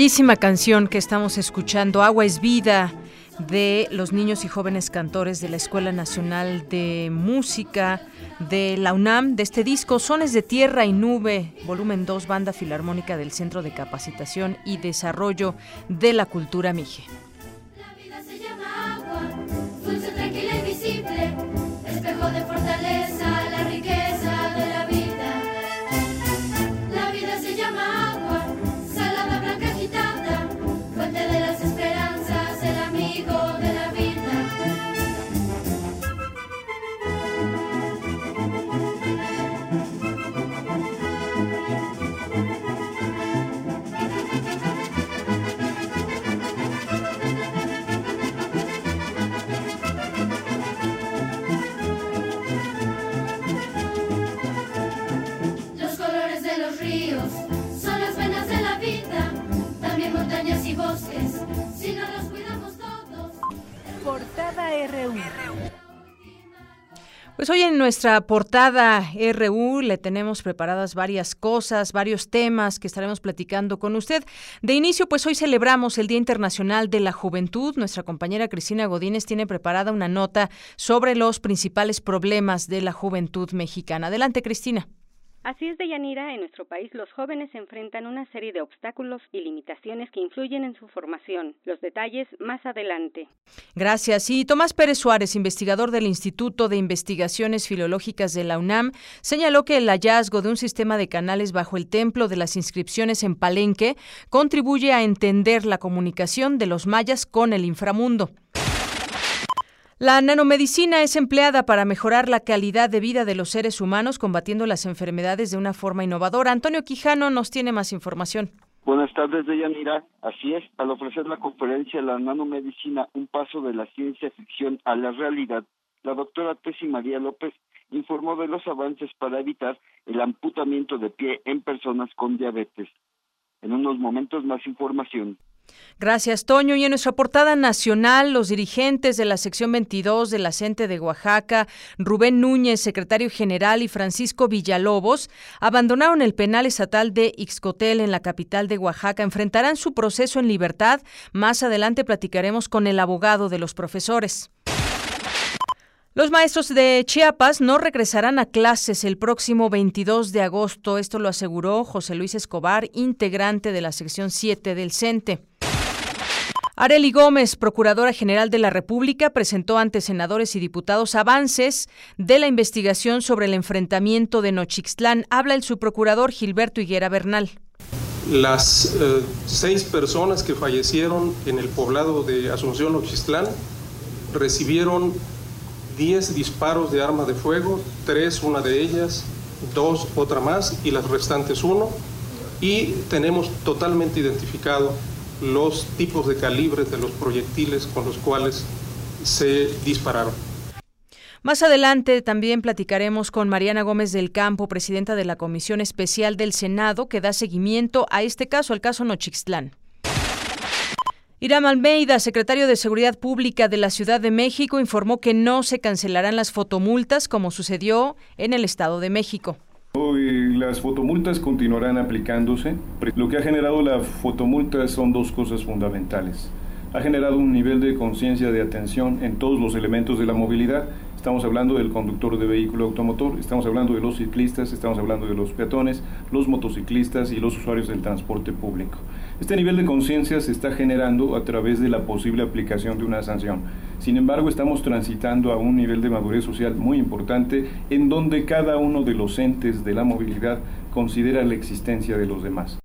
Bellísima canción que estamos escuchando, Agua es Vida, de los niños y jóvenes cantores de la Escuela Nacional de Música de la UNAM, de este disco Sones de Tierra y Nube, volumen 2, Banda Filarmónica del Centro de Capacitación y Desarrollo de la Cultura Mije. RU. Pues hoy en nuestra portada RU le tenemos preparadas varias cosas, varios temas que estaremos platicando con usted. De inicio, pues hoy celebramos el Día Internacional de la Juventud. Nuestra compañera Cristina Godínez tiene preparada una nota sobre los principales problemas de la juventud mexicana. Adelante, Cristina. Así es, Deyanira, en nuestro país los jóvenes enfrentan una serie de obstáculos y limitaciones que influyen en su formación. Los detalles más adelante. Gracias. Y Tomás Pérez Suárez, investigador del Instituto de Investigaciones Filológicas de la UNAM, señaló que el hallazgo de un sistema de canales bajo el templo de las inscripciones en Palenque contribuye a entender la comunicación de los mayas con el inframundo. La nanomedicina es empleada para mejorar la calidad de vida de los seres humanos combatiendo las enfermedades de una forma innovadora. Antonio Quijano nos tiene más información. Buenas tardes, Deyanira. Así es, al ofrecer la conferencia La nanomedicina, un paso de la ciencia ficción a la realidad, la doctora Tessy María López informó de los avances para evitar el amputamiento de pie en personas con diabetes. En unos momentos más información. Gracias, Toño. Y en nuestra portada nacional, los dirigentes de la sección 22 de la de Oaxaca, Rubén Núñez, secretario general, y Francisco Villalobos, abandonaron el penal estatal de Ixcotel en la capital de Oaxaca. Enfrentarán su proceso en libertad. Más adelante platicaremos con el abogado de los profesores. Los maestros de Chiapas no regresarán a clases el próximo 22 de agosto. Esto lo aseguró José Luis Escobar, integrante de la sección 7 del CENTE. Areli Gómez, Procuradora General de la República, presentó ante senadores y diputados avances de la investigación sobre el enfrentamiento de Nochixtlán. Habla el subprocurador Gilberto Higuera Bernal. Las eh, seis personas que fallecieron en el poblado de Asunción Nochixtlán recibieron 10 disparos de arma de fuego, tres una de ellas, dos otra más y las restantes uno. Y tenemos totalmente identificado los tipos de calibres de los proyectiles con los cuales se dispararon. Más adelante también platicaremos con Mariana Gómez del Campo, presidenta de la Comisión Especial del Senado, que da seguimiento a este caso, al caso Nochixtlán. Irán Almeida, secretario de Seguridad Pública de la Ciudad de México, informó que no se cancelarán las fotomultas como sucedió en el Estado de México. Hoy las fotomultas continuarán aplicándose. Lo que ha generado la fotomulta son dos cosas fundamentales. Ha generado un nivel de conciencia de atención en todos los elementos de la movilidad. Estamos hablando del conductor de vehículo automotor, estamos hablando de los ciclistas, estamos hablando de los peatones, los motociclistas y los usuarios del transporte público. Este nivel de conciencia se está generando a través de la posible aplicación de una sanción. Sin embargo, estamos transitando a un nivel de madurez social muy importante en donde cada uno de los entes de la movilidad considera la existencia de los demás.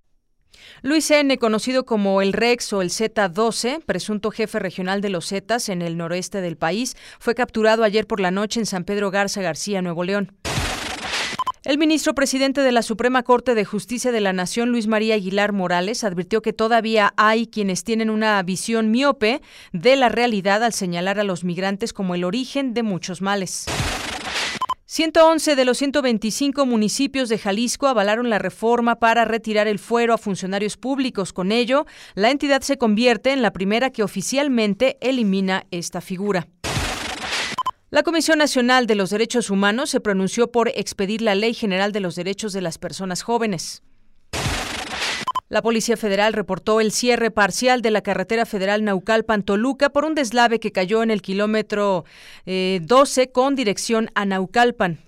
Luis N., conocido como el Rex o el Z-12, presunto jefe regional de los Zetas en el noreste del país, fue capturado ayer por la noche en San Pedro Garza García, Nuevo León. El ministro presidente de la Suprema Corte de Justicia de la Nación, Luis María Aguilar Morales, advirtió que todavía hay quienes tienen una visión miope de la realidad al señalar a los migrantes como el origen de muchos males. 111 de los 125 municipios de Jalisco avalaron la reforma para retirar el fuero a funcionarios públicos. Con ello, la entidad se convierte en la primera que oficialmente elimina esta figura. La Comisión Nacional de los Derechos Humanos se pronunció por expedir la Ley General de los Derechos de las Personas Jóvenes. La Policía Federal reportó el cierre parcial de la carretera federal Naucalpan-Toluca por un deslave que cayó en el kilómetro 12 eh, con dirección a Naucalpan.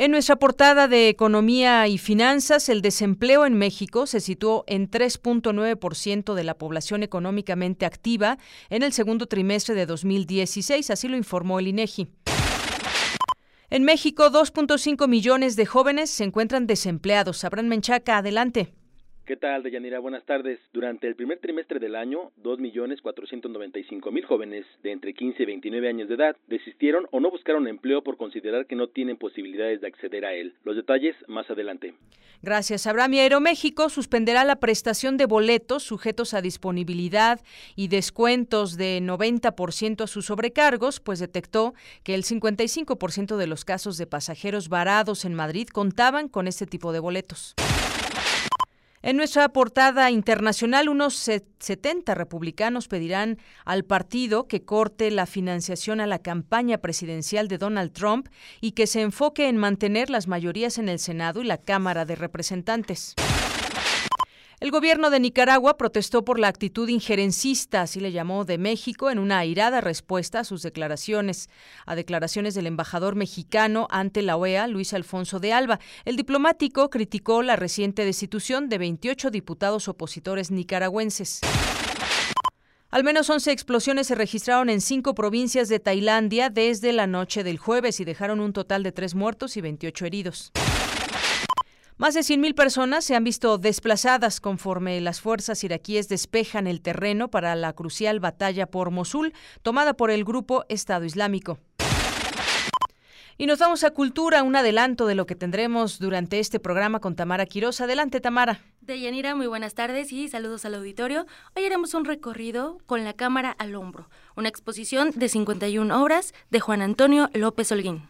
En nuestra portada de Economía y Finanzas, el desempleo en México se situó en 3.9% de la población económicamente activa en el segundo trimestre de 2016, así lo informó el INEGI. En México, 2.5 millones de jóvenes se encuentran desempleados. Abraham Menchaca, adelante. ¿Qué tal, Deyanira? Buenas tardes. Durante el primer trimestre del año, 2.495.000 jóvenes de entre 15 y 29 años de edad desistieron o no buscaron empleo por considerar que no tienen posibilidades de acceder a él. Los detalles más adelante. Gracias, Abraham. Y Aeroméxico suspenderá la prestación de boletos sujetos a disponibilidad y descuentos de 90% a sus sobrecargos, pues detectó que el 55% de los casos de pasajeros varados en Madrid contaban con este tipo de boletos. En nuestra portada internacional, unos 70 republicanos pedirán al partido que corte la financiación a la campaña presidencial de Donald Trump y que se enfoque en mantener las mayorías en el Senado y la Cámara de Representantes. El gobierno de Nicaragua protestó por la actitud injerencista, así le llamó, de México en una airada respuesta a sus declaraciones, a declaraciones del embajador mexicano ante la OEA, Luis Alfonso de Alba. El diplomático criticó la reciente destitución de 28 diputados opositores nicaragüenses. Al menos 11 explosiones se registraron en cinco provincias de Tailandia desde la noche del jueves y dejaron un total de tres muertos y 28 heridos. Más de 100.000 personas se han visto desplazadas conforme las fuerzas iraquíes despejan el terreno para la crucial batalla por Mosul, tomada por el grupo Estado Islámico. Y nos vamos a Cultura, un adelanto de lo que tendremos durante este programa con Tamara Quiroz. Adelante, Tamara. Deyanira, muy buenas tardes y saludos al auditorio. Hoy haremos un recorrido con la cámara al hombro, una exposición de 51 obras de Juan Antonio López Holguín.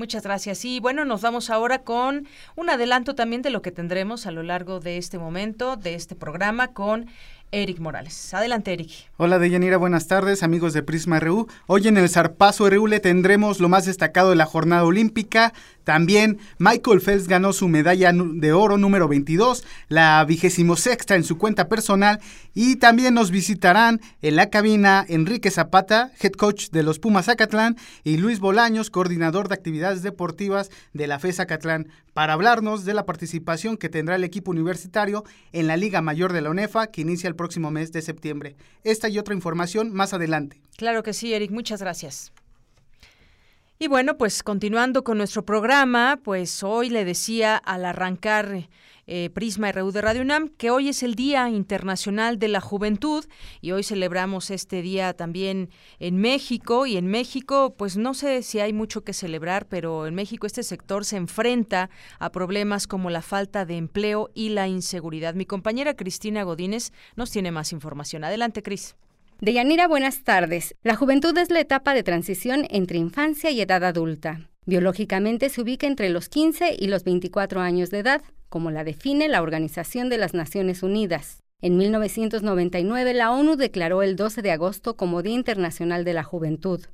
Muchas gracias. Y bueno, nos vamos ahora con un adelanto también de lo que tendremos a lo largo de este momento, de este programa, con Eric Morales. Adelante, Eric. Hola, Deyanira, buenas tardes, amigos de Prisma RU. Hoy en el Zarpazo RU le tendremos lo más destacado de la jornada olímpica. También Michael Phelps ganó su medalla de oro número 22, la vigésimo sexta en su cuenta personal. Y también nos visitarán en la cabina Enrique Zapata, head coach de los Pumas Zacatlán, y Luis Bolaños, coordinador de actividades deportivas de la FE Zacatlán, para hablarnos de la participación que tendrá el equipo universitario en la Liga Mayor de la UNEFA, que inicia el próximo mes de septiembre. Esta y otra información más adelante. Claro que sí, Eric, muchas gracias. Y bueno, pues continuando con nuestro programa, pues hoy le decía al arrancar eh, Prisma RU de Radio UNAM que hoy es el Día Internacional de la Juventud y hoy celebramos este día también en México y en México pues no sé si hay mucho que celebrar, pero en México este sector se enfrenta a problemas como la falta de empleo y la inseguridad. Mi compañera Cristina Godínez nos tiene más información. Adelante, Cris. Deyanira, buenas tardes. La juventud es la etapa de transición entre infancia y edad adulta. Biológicamente se ubica entre los 15 y los 24 años de edad, como la define la Organización de las Naciones Unidas. En 1999 la ONU declaró el 12 de agosto como Día Internacional de la Juventud,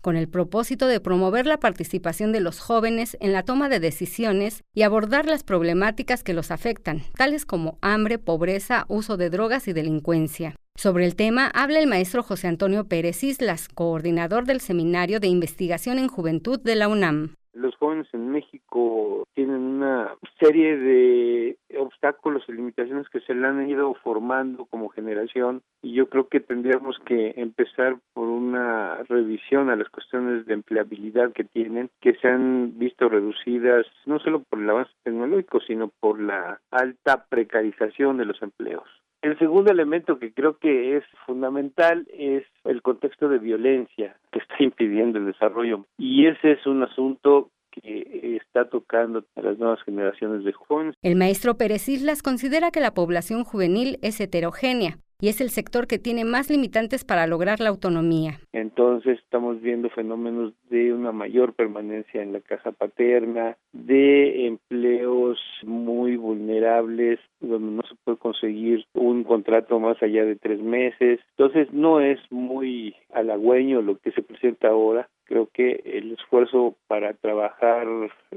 con el propósito de promover la participación de los jóvenes en la toma de decisiones y abordar las problemáticas que los afectan, tales como hambre, pobreza, uso de drogas y delincuencia. Sobre el tema habla el maestro José Antonio Pérez Islas, coordinador del Seminario de Investigación en Juventud de la UNAM. Los jóvenes en México tienen una serie de obstáculos y limitaciones que se le han ido formando como generación y yo creo que tendríamos que empezar por una revisión a las cuestiones de empleabilidad que tienen, que se han visto reducidas no solo por el avance tecnológico, sino por la alta precarización de los empleos. El segundo elemento que creo que es fundamental es el contexto de violencia que está impidiendo el desarrollo. Y ese es un asunto que está tocando a las nuevas generaciones de jóvenes. El maestro Pérez Islas considera que la población juvenil es heterogénea y es el sector que tiene más limitantes para lograr la autonomía. Entonces estamos viendo fenómenos de una mayor permanencia en la casa paterna, de empleos muy vulnerables donde no se puede conseguir un contrato más allá de tres meses. Entonces no es muy halagüeño lo que se presenta ahora. Creo que el esfuerzo para trabajar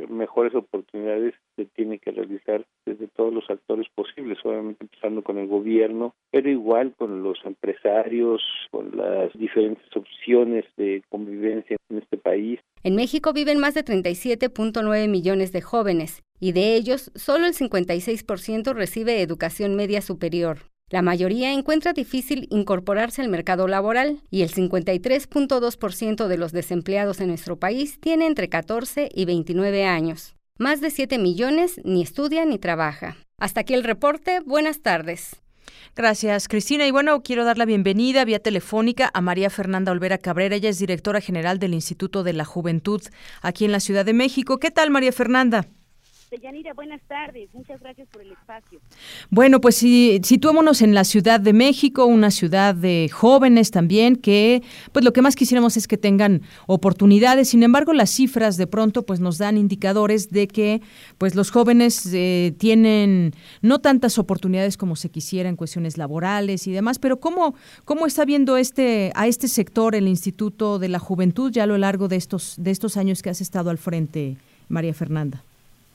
mejores oportunidades se tiene que realizar desde todos los actores posibles, obviamente empezando con el gobierno, pero igual con los empresarios, con las diferentes opciones de convivencia en este país. En México viven más de 37.9 millones de jóvenes y de ellos solo el 56% recibe educación media superior. La mayoría encuentra difícil incorporarse al mercado laboral y el 53.2% de los desempleados en nuestro país tiene entre 14 y 29 años. Más de 7 millones ni estudia ni trabaja. Hasta aquí el reporte. Buenas tardes. Gracias, Cristina. Y bueno, quiero dar la bienvenida vía telefónica a María Fernanda Olvera Cabrera. Ella es directora general del Instituto de la Juventud aquí en la Ciudad de México. ¿Qué tal, María Fernanda? Yanira, buenas tardes. Muchas gracias por el espacio. Bueno, pues si, situémonos en la Ciudad de México, una ciudad de jóvenes también, que pues lo que más quisiéramos es que tengan oportunidades. Sin embargo, las cifras de pronto pues nos dan indicadores de que pues los jóvenes eh, tienen no tantas oportunidades como se quisiera en cuestiones laborales y demás. Pero ¿cómo, cómo está viendo este a este sector el Instituto de la Juventud ya a lo largo de estos, de estos años que has estado al frente, María Fernanda?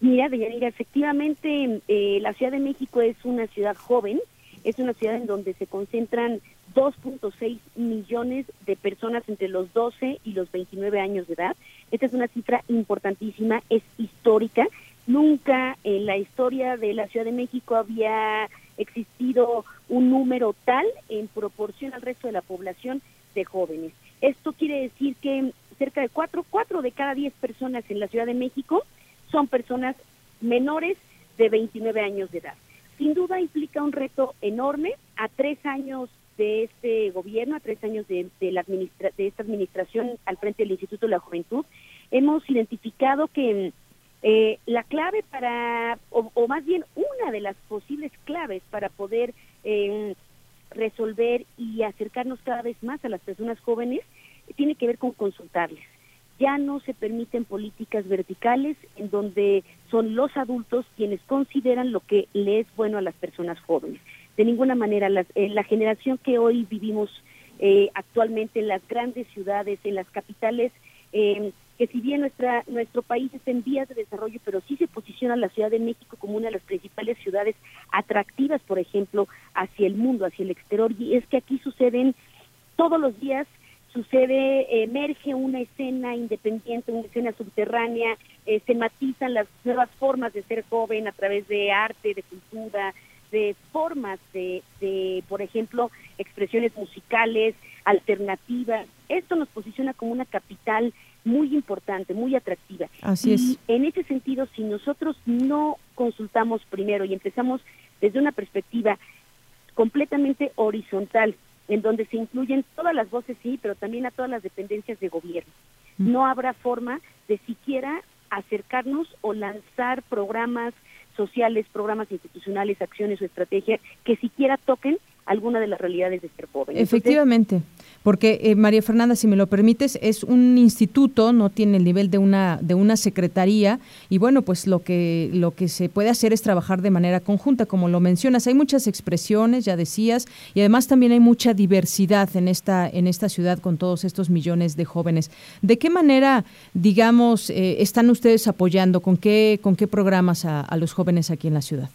Mira, Deyanira, efectivamente eh, la Ciudad de México es una ciudad joven, es una ciudad en donde se concentran 2.6 millones de personas entre los 12 y los 29 años de edad. Esta es una cifra importantísima, es histórica. Nunca en la historia de la Ciudad de México había existido un número tal en proporción al resto de la población de jóvenes. Esto quiere decir que cerca de 4, 4 de cada 10 personas en la Ciudad de México son personas menores de 29 años de edad. Sin duda implica un reto enorme a tres años de este gobierno, a tres años de, la de esta administración al frente del Instituto de la Juventud. Hemos identificado que eh, la clave para, o, más bien una de las posibles claves para poder em, resolver y acercarnos cada vez más a las personas jóvenes, tiene que ver con consultarles ya no se permiten políticas verticales en donde son los adultos quienes consideran lo que le es bueno a las personas jóvenes. De ninguna manera, eh, la generación que hoy vivimos eh, actualmente en las grandes ciudades, en las capitales, em, que si bien nuestra, nuestro país está en vías de desarrollo, pero sí se posiciona la Ciudad de México como una de las principales ciudades atractivas, por ejemplo, hacia el mundo, hacia el exterior, y es que aquí suceden todos los días sucede, emerge una escena independiente, una escena subterránea, eh, se matizan las nuevas formas de ser joven a través de arte, de cultura, de formas de, de, por ejemplo, expresiones musicales, alternativas. Esto nos posiciona como una capital muy importante, muy atractiva. Así y en ese sentido, si nosotros no consultamos primero y empezamos desde una perspectiva completamente horizontal, en donde se incluyen todas las voces, sí, pero también a todas las dependencias de gobierno. Mm. No habrá forma de siquiera acercarnos o lanzar programas sociales, programas institucionales, acciones o estrategias que siquiera toquen alguna de las realidades de ser joven. Efectivamente. Porque, eh, María Fernanda, si me lo permites, es un instituto, no tiene el nivel de una, de una secretaría, y bueno, pues lo que, lo que se puede hacer es trabajar de manera conjunta, como lo mencionas. Hay muchas expresiones, ya decías, y además también hay mucha diversidad en esta, en esta ciudad con todos estos millones de jóvenes. ¿De qué manera, digamos, eh, están ustedes apoyando, con qué, con qué programas a los jóvenes aquí en la ciudad?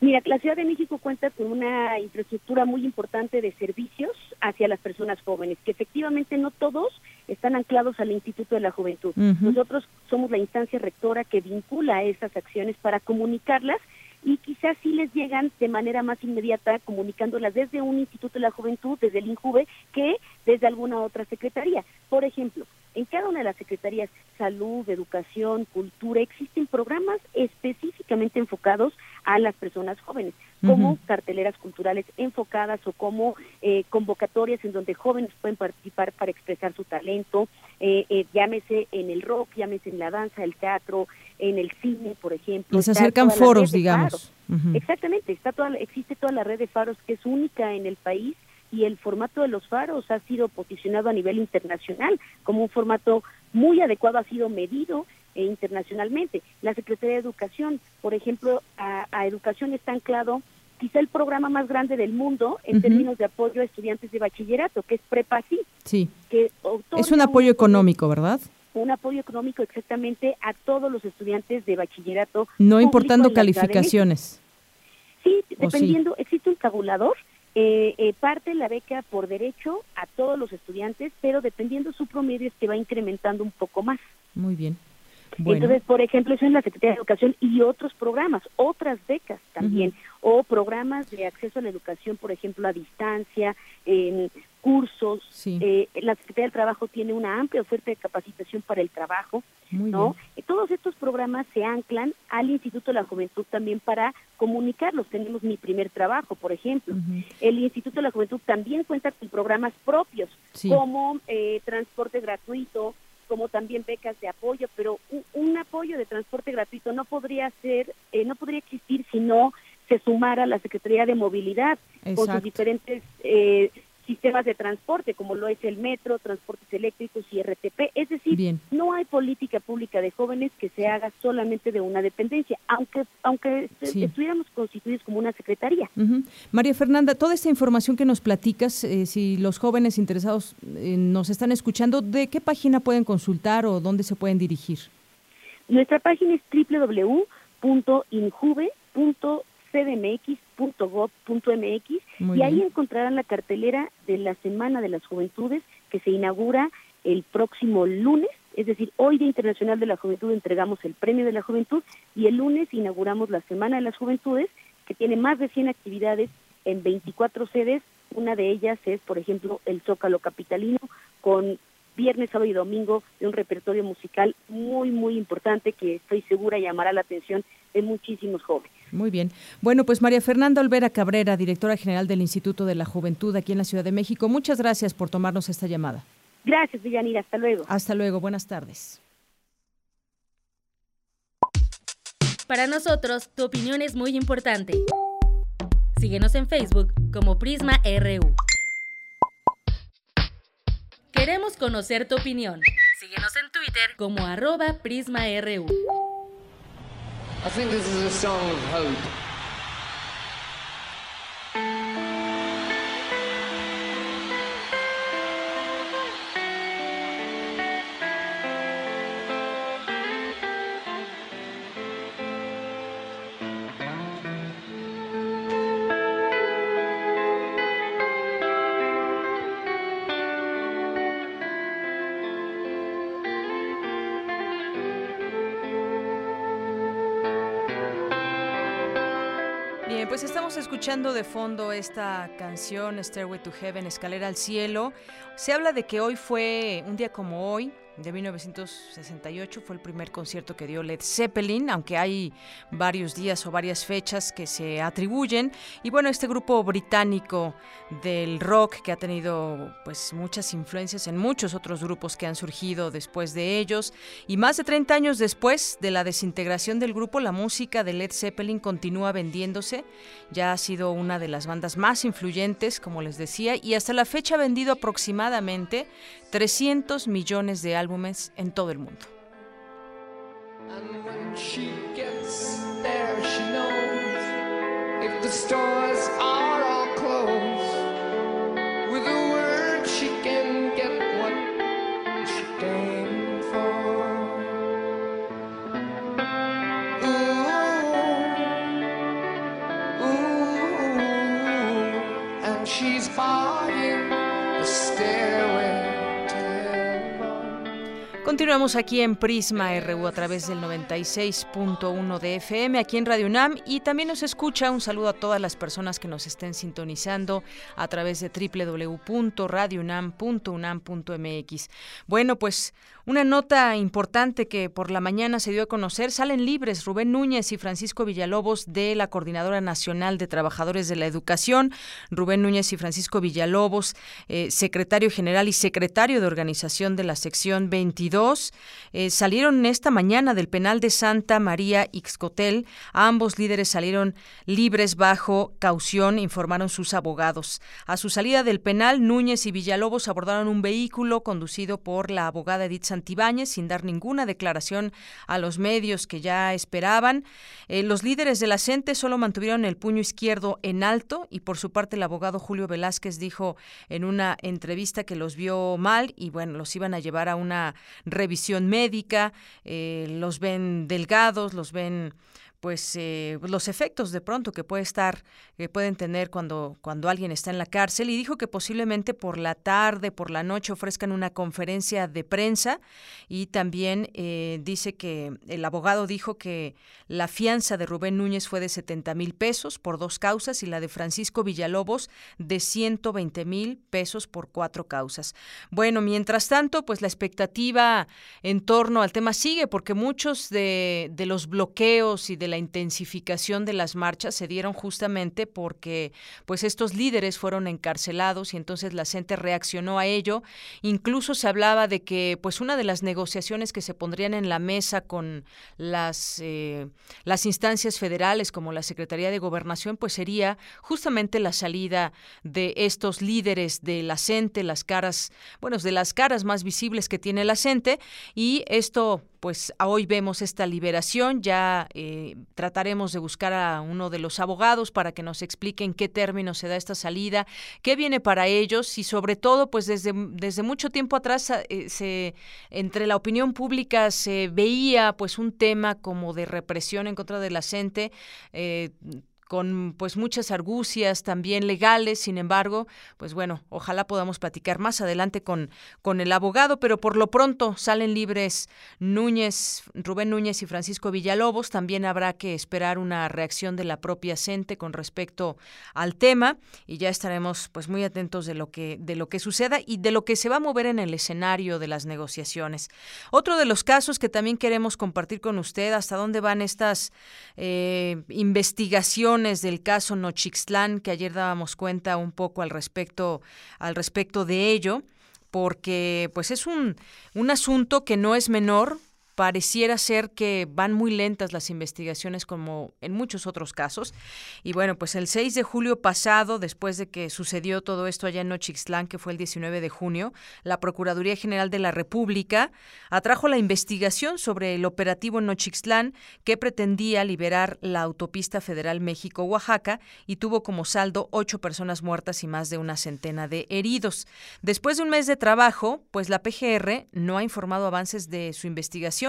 Mira, la Ciudad de México cuenta con una infraestructura muy importante de servicios hacia las personas jóvenes, que efectivamente no todos están anclados al Instituto de la Juventud. Nosotros somos la instancia rectora que vincula esas acciones para comunicarlas y quizás sí les llegan de manera más inmediata comunicándolas desde un Instituto de la Juventud, desde el INJUVE, que desde alguna otra secretaría. Por ejemplo, en cada una de las secretarías, salud, educación, cultura, existen programas específicamente enfocados a las personas jóvenes, como carteleras culturales enfocadas o como eh, convocatorias en donde jóvenes pueden participar para expresar su talento, eh, eh, llámese en el rock, llámese en la danza, el teatro, en el cine, por ejemplo. Les acercan foros, digamos. Exactamente, está toda, existe toda la red de faros que es única en el país y el formato de los faros ha sido posicionado a nivel internacional como un formato muy adecuado, ha sido medido eh, internacionalmente. La Secretaría de Educación, por ejemplo, a, educación está anclado quizá el programa más grande del mundo en términos de apoyo a estudiantes de bachillerato, que es PREPASI. Sí. Que es un apoyo económico, ¿verdad? Un apoyo económico exactamente a todos los estudiantes de bachillerato. No importando calificaciones. Sí, dependiendo, existe un tabulador eh, eh, parte la beca por derecho a todos los estudiantes, pero dependiendo su promedio es que va incrementando un poco más. Muy bien. Entonces, por ejemplo, eso en la Secretaría de Educación y otros programas, otras becas también, o programas de acceso a la educación, por ejemplo, a distancia, en cursos. Eh, la Secretaría del Trabajo tiene una amplia oferta de capacitación para el trabajo, ¿no? Todos estos programas se anclan al Instituto de la Juventud también para comunicarlos. Tenemos mi primer trabajo, por ejemplo. El Instituto de la Juventud también cuenta con programas propios, como eh, transporte gratuito, como también becas de apoyo, pero un, apoyo de transporte gratuito no podría ser, eh, no podría existir si no se sumara la Secretaría de Movilidad con sus diferentes eh, sistemas de transporte, como lo es el metro, transportes eléctricos y RTP. Es decir, no hay política pública de jóvenes que se haga solamente de una dependencia, aunque aunque estuviéramos constituidos como una secretaría. María Fernanda, toda esta información que nos platicas, eh, si los jóvenes interesados eh, nos están escuchando, ¿de qué página pueden consultar o dónde se pueden dirigir? Nuestra página es www.injuve.com cdmx.gov.mx y ahí encontrarán la cartelera de la Semana de las Juventudes que se inaugura el próximo lunes, es decir, hoy Día Internacional de la Juventud entregamos el Premio de la Juventud y el lunes inauguramos la Semana de las Juventudes que tiene más de 100 actividades en 24 sedes, una de ellas es, por ejemplo, el Zócalo Capitalino con viernes, sábado y domingo de un repertorio musical muy, muy importante que estoy segura llamará la atención de muchísimos jóvenes. Muy bien. Bueno, pues María Fernanda Olvera Cabrera, directora general del Instituto de la Juventud aquí en la Ciudad de México, muchas gracias por tomarnos esta llamada. Gracias, Villanira. Hasta luego. Hasta luego. Buenas tardes. Para nosotros, tu opinión es muy importante. Síguenos en Facebook como Prisma RU. Queremos conocer tu opinión. Síguenos en Twitter como arroba PrismaRU. I think this is a song of hope. Escuchando de fondo esta canción Stairway to Heaven, Escalera al Cielo. Se habla de que hoy fue un día como hoy, de 1968 fue el primer concierto que dio Led Zeppelin, aunque hay varios días o varias fechas que se atribuyen. Y bueno, este grupo británico del rock que ha tenido pues muchas influencias en muchos otros grupos que han surgido después de ellos. Y más de 30 años después de la desintegración del grupo, la música de Led Zeppelin continúa vendiéndose. Ya ha sido una de las bandas más influyentes, como les decía, y hasta la fecha ha vendido aproximadamente 300 millones de álbumes en todo el mundo. And Continuamos aquí en Prisma RU a través del 96.1 de FM aquí en Radio UNAM y también nos escucha un saludo a todas las personas que nos estén sintonizando a través de www.radiounam.unam.mx. Bueno, pues una nota importante que por la mañana se dio a conocer, salen libres Rubén Núñez y Francisco Villalobos de la Coordinadora Nacional de Trabajadores de la Educación. Rubén Núñez y Francisco Villalobos, eh, secretario general y secretario de organización de la sección 22, eh, salieron esta mañana del penal de Santa María Ixcotel. Ambos líderes salieron libres bajo caución, informaron sus abogados. A su salida del penal, Núñez y Villalobos abordaron un vehículo conducido por la abogada Edith Santibáñez sin dar ninguna declaración a los medios que ya esperaban. Eh, los líderes de la CENTE solo mantuvieron el puño izquierdo en alto y por su parte el abogado Julio Velázquez dijo en una entrevista que los vio mal y bueno, los iban a llevar a una revisión médica, eh, los ven delgados, los ven pues eh, los efectos de pronto que puede estar que pueden tener cuando cuando alguien está en la cárcel y dijo que posiblemente por la tarde por la noche ofrezcan una conferencia de prensa y también eh, dice que el abogado dijo que la fianza de Rubén Núñez fue de 70 mil pesos por dos causas y la de Francisco Villalobos de 120 mil pesos por cuatro causas. Bueno mientras tanto pues la expectativa en torno al tema sigue porque muchos de, de los bloqueos y de la intensificación de las marchas se dieron justamente porque pues estos líderes fueron encarcelados y entonces la gente reaccionó a ello. Incluso se hablaba de que pues una de las negociaciones que se pondrían en la mesa con las eh, las instancias federales como la Secretaría de Gobernación pues sería justamente la salida de estos líderes de la CENTE, las caras, bueno, de las caras más visibles que tiene la CENTE y esto pues hoy vemos esta liberación, ya eh, trataremos de buscar a uno de los abogados para que nos expliquen qué términos se da esta salida, qué viene para ellos y sobre todo, pues desde, desde mucho tiempo atrás eh, se, entre la opinión pública se veía pues un tema como de represión en contra de la gente. Eh, con pues muchas argucias también legales, sin embargo, pues bueno, ojalá podamos platicar más adelante con, con el abogado, pero por lo pronto salen libres Núñez, Rubén Núñez y Francisco Villalobos, también habrá que esperar una reacción de la propia CENTE con respecto al tema y ya estaremos pues muy atentos de lo que de lo que suceda y de lo que se va a mover en el escenario de las negociaciones. Otro de los casos que también queremos compartir con usted, hasta dónde van estas eh, investigaciones del caso Nochixtlán, que ayer dábamos cuenta un poco al respecto, al respecto de ello, porque pues es un, un asunto que no es menor, pareciera ser que van muy lentas las investigaciones como en muchos otros casos. Y bueno, pues el 6 de julio pasado, después de que sucedió todo esto allá en Nochixtlán, que fue el 19 de junio, la Procuraduría General de la República atrajo la investigación sobre el operativo Nochixtlán que pretendía liberar la autopista federal México-Oaxaca y tuvo como saldo ocho personas muertas y más de una centena de heridos. Después de un mes de trabajo, pues la PGR no ha informado avances de su investigación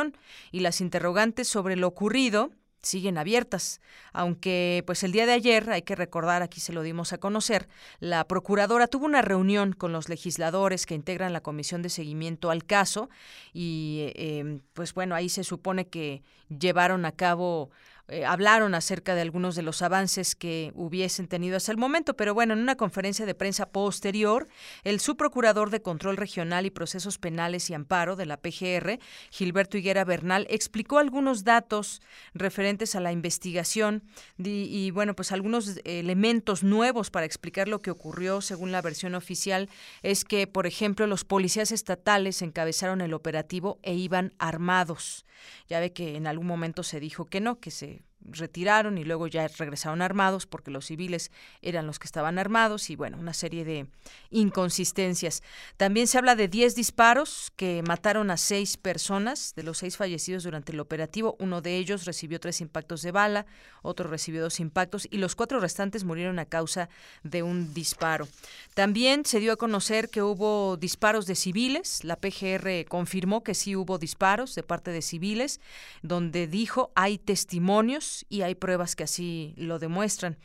y las interrogantes sobre lo ocurrido siguen abiertas, aunque pues el día de ayer, hay que recordar, aquí se lo dimos a conocer, la procuradora tuvo una reunión con los legisladores que integran la comisión de seguimiento al caso y eh, pues bueno, ahí se supone que llevaron a cabo eh, hablaron acerca de algunos de los avances que hubiesen tenido hasta el momento, pero bueno, en una conferencia de prensa posterior, el subprocurador de Control Regional y Procesos Penales y Amparo de la PGR, Gilberto Higuera Bernal, explicó algunos datos referentes a la investigación y, bueno, pues algunos elementos nuevos para explicar lo que ocurrió según la versión oficial es que, por ejemplo, los policías estatales encabezaron el operativo e iban armados. Ya ve que en algún momento se dijo que no, que se right. Retiraron y luego ya regresaron armados porque los civiles eran los que estaban armados y bueno, una serie de inconsistencias. También se habla de 10 disparos que mataron a seis personas, de los seis fallecidos durante el operativo, uno de ellos recibió tres impactos de bala, otro recibió dos impactos y los cuatro restantes murieron a causa de un disparo. También se dio a conocer que hubo disparos de civiles, la PGR confirmó que sí hubo disparos de parte de civiles, donde dijo hay testimonios y hay pruebas que así lo demuestran.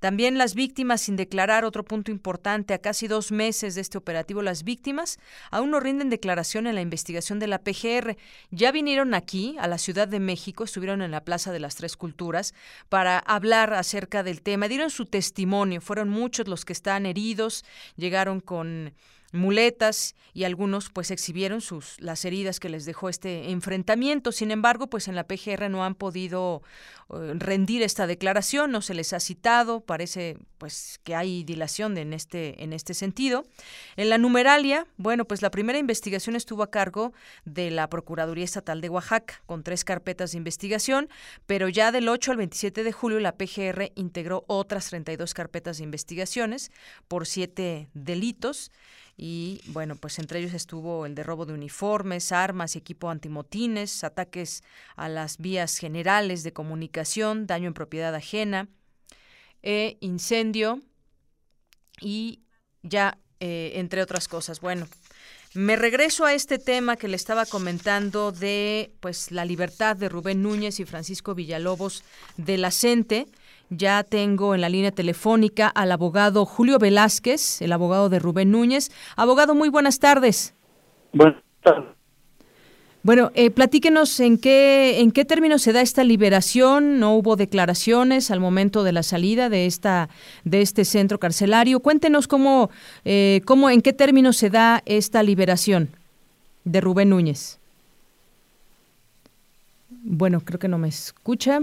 También las víctimas, sin declarar, otro punto importante, a casi dos meses de este operativo, las víctimas aún no rinden declaración en la investigación de la PGR. Ya vinieron aquí, a la Ciudad de México, estuvieron en la Plaza de las Tres Culturas para hablar acerca del tema, dieron su testimonio, fueron muchos los que están heridos, llegaron con muletas y algunos pues exhibieron sus las heridas que les dejó este enfrentamiento. Sin embargo, pues en la PGR no han podido eh, rendir esta declaración, no se les ha citado, parece pues que hay dilación en este en este sentido. En la numeralia, bueno, pues la primera investigación estuvo a cargo de la Procuraduría Estatal de Oaxaca con tres carpetas de investigación, pero ya del 8 al 27 de julio la PGR integró otras 32 carpetas de investigaciones por siete delitos y bueno, pues entre ellos estuvo el de robo de uniformes, armas y equipo antimotines, ataques a las vías generales de comunicación, daño en propiedad ajena, e incendio y ya eh, entre otras cosas. Bueno, me regreso a este tema que le estaba comentando de pues la libertad de Rubén Núñez y Francisco Villalobos de la CENTE. Ya tengo en la línea telefónica al abogado Julio Velázquez, el abogado de Rubén Núñez. Abogado, muy buenas tardes. Buenas tardes. Bueno, eh, platíquenos en qué en qué términos se da esta liberación. No hubo declaraciones al momento de la salida de esta de este centro carcelario. Cuéntenos cómo eh, cómo en qué términos se da esta liberación de Rubén Núñez. Bueno, creo que no me escucha.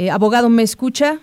Eh, abogado, ¿me escucha?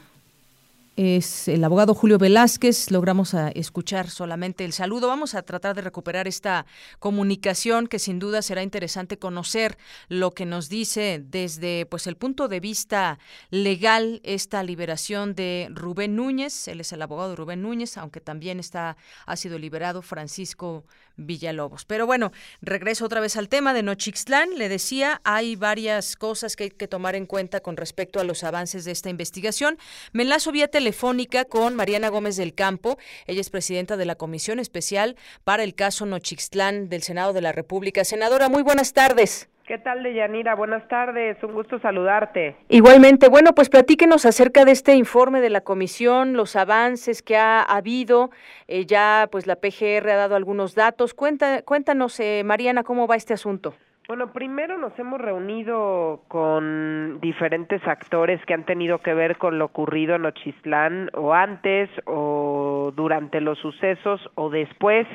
es el abogado Julio Velázquez. Logramos a escuchar solamente el saludo. Vamos a tratar de recuperar esta comunicación que sin duda será interesante conocer lo que nos dice desde pues el punto de vista legal esta liberación de Rubén Núñez. Él es el abogado de Rubén Núñez, aunque también está ha sido liberado Francisco Villalobos. Pero bueno, regreso otra vez al tema de Nochixtlán. Le decía, hay varias cosas que hay que tomar en cuenta con respecto a los avances de esta investigación. Me enlazo vía telefónica con Mariana Gómez del Campo. Ella es presidenta de la Comisión Especial para el caso Nochixtlán del Senado de la República. Senadora, muy buenas tardes. ¿Qué tal, Deyanira? Buenas tardes, un gusto saludarte. Igualmente, bueno, pues platíquenos acerca de este informe de la comisión, los avances que ha habido, eh, ya pues la PGR ha dado algunos datos. Cuenta, cuéntanos, eh, Mariana, cómo va este asunto. Bueno, primero nos hemos reunido con diferentes actores que han tenido que ver con lo ocurrido en Ochislán o antes o durante los sucesos o después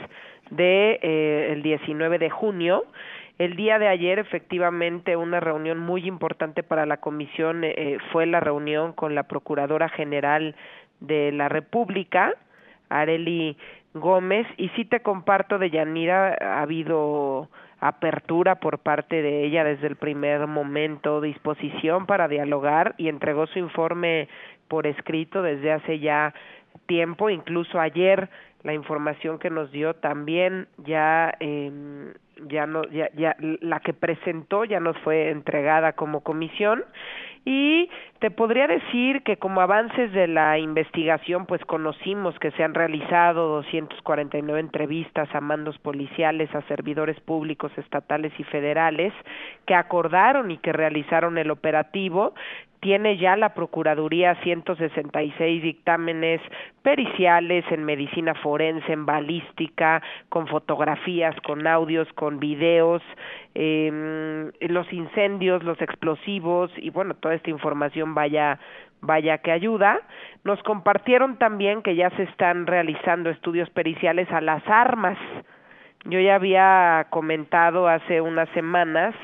de eh, el 19 de junio el día de ayer, efectivamente, una reunión muy importante para la comisión eh, eh, fue la reunión con la Procuradora General de la República, Areli Gómez, y sí te comparto de Yanira, ha habido apertura por parte de ella desde el primer momento, disposición para dialogar y entregó su informe por escrito desde hace ya tiempo, incluso ayer la información que nos dio también ya eh, ya no ya, ya la que presentó ya nos fue entregada como comisión y te podría decir que como avances de la investigación pues conocimos que se han realizado 249 entrevistas a mandos policiales a servidores públicos estatales y federales que acordaron y que realizaron el operativo. Tiene ya la Procuraduría 166 dictámenes periciales en medicina forense, en balística, con fotografías, con audios, con videos, eh, los incendios, los explosivos y bueno, toda esta información vaya vaya que ayuda. Nos compartieron también que ya se están realizando estudios periciales a las armas. Yo ya había comentado hace unas semanas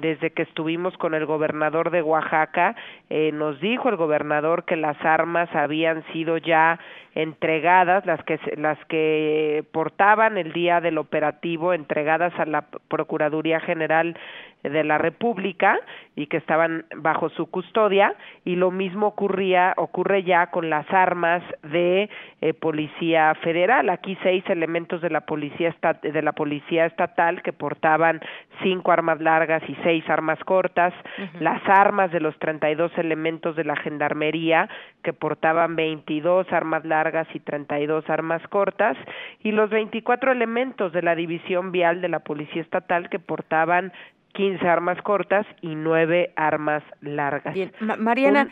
desde que estuvimos con el gobernador de Oaxaca, eh, nos dijo el gobernador que las armas habían sido ya entregadas, las que las que portaban el día del operativo, entregadas a la Procuraduría General de la República y que estaban bajo su custodia. Y lo mismo ocurría ocurre ya con las armas de eh, policía federal. Aquí seis elementos de la policía de la policía estatal que portaban cinco armas largas y seis armas cortas. Las armas de los 32 elementos de la gendarmería que portaban 22 armas largas y 32 armas cortas y los 24 elementos de la división vial de la policía estatal que portaban 15 armas cortas y 9 armas largas. Bien, Mariana,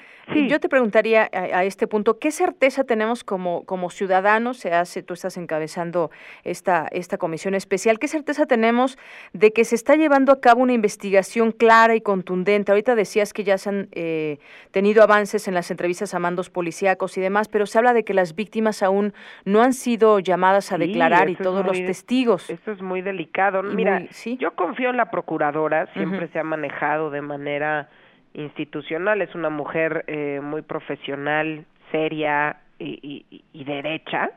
yo te preguntaría a, este punto, ¿qué certeza tenemos como, como ciudadanos? Se hace, tú estás encabezando esta, esta comisión especial, ¿qué certeza tenemos de que se está llevando a cabo una investigación clara y contundente? Ahorita decías que ya se han eh, tenido avances en las entrevistas a mandos policíacos y demás, pero se habla de que las víctimas aún no han sido llamadas a declarar y todos los testigos. Esto es muy delicado. Mira, yo confío en la procuradora siempre se ha manejado de manera institucional, es una mujer eh, muy profesional, seria y, y, derecha.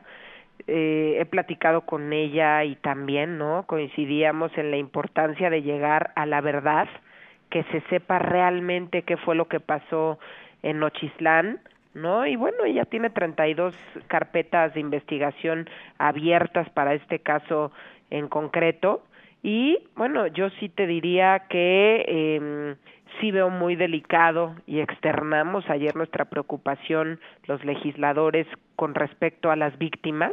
Eh, he platicado con ella y también, ¿no? Coincidíamos en la importancia de llegar a la verdad, que se sepa realmente qué fue lo que pasó en Nochislán, ¿no? Y bueno, ella tiene 32 carpetas de investigación abiertas para este caso en concreto y bueno, yo sí te diría que eh, sí veo muy delicado y externamos ayer nuestra preocupación los legisladores con respecto a las víctimas.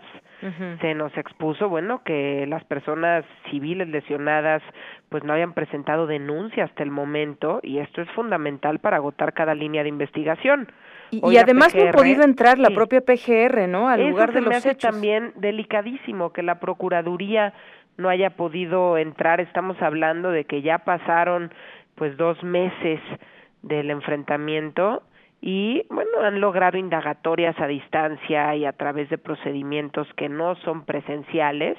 Se nos expuso, bueno, que las personas civiles lesionadas pues no habían presentado denuncia hasta el momento y esto es fundamental para agotar cada línea de investigación. Y, además no ha podido entrar la propia PGR, ¿no? Al lugar de los hechos. también delicadísimo que la Procuraduría no haya podido entrar. Estamos hablando de que ya pasaron pues dos meses del enfrentamiento y bueno, han logrado indagatorias a distancia y a través de procedimientos que no son presenciales,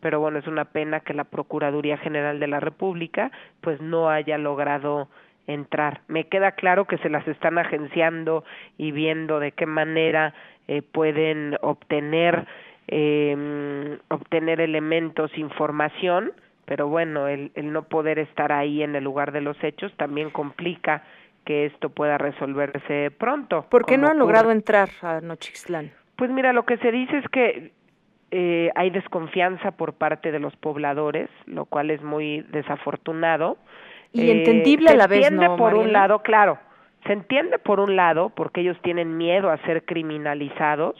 pero bueno, es una pena que la Procuraduría General de la República pues no haya logrado entrar. Me queda claro que se las están agenciando y viendo de qué manera eh, pueden obtener eh, obtener elementos, información, pero bueno, el, el no poder estar ahí en el lugar de los hechos también complica que esto pueda resolverse pronto. ¿Por qué no han logrado entrar a Nochixtlán? Pues mira, lo que se dice es que eh, hay desconfianza por parte de los pobladores, lo cual es muy desafortunado. Y entendible a la vez, ¿no, por un lado, claro, se entiende por un lado porque ellos tienen miedo a ser criminalizados,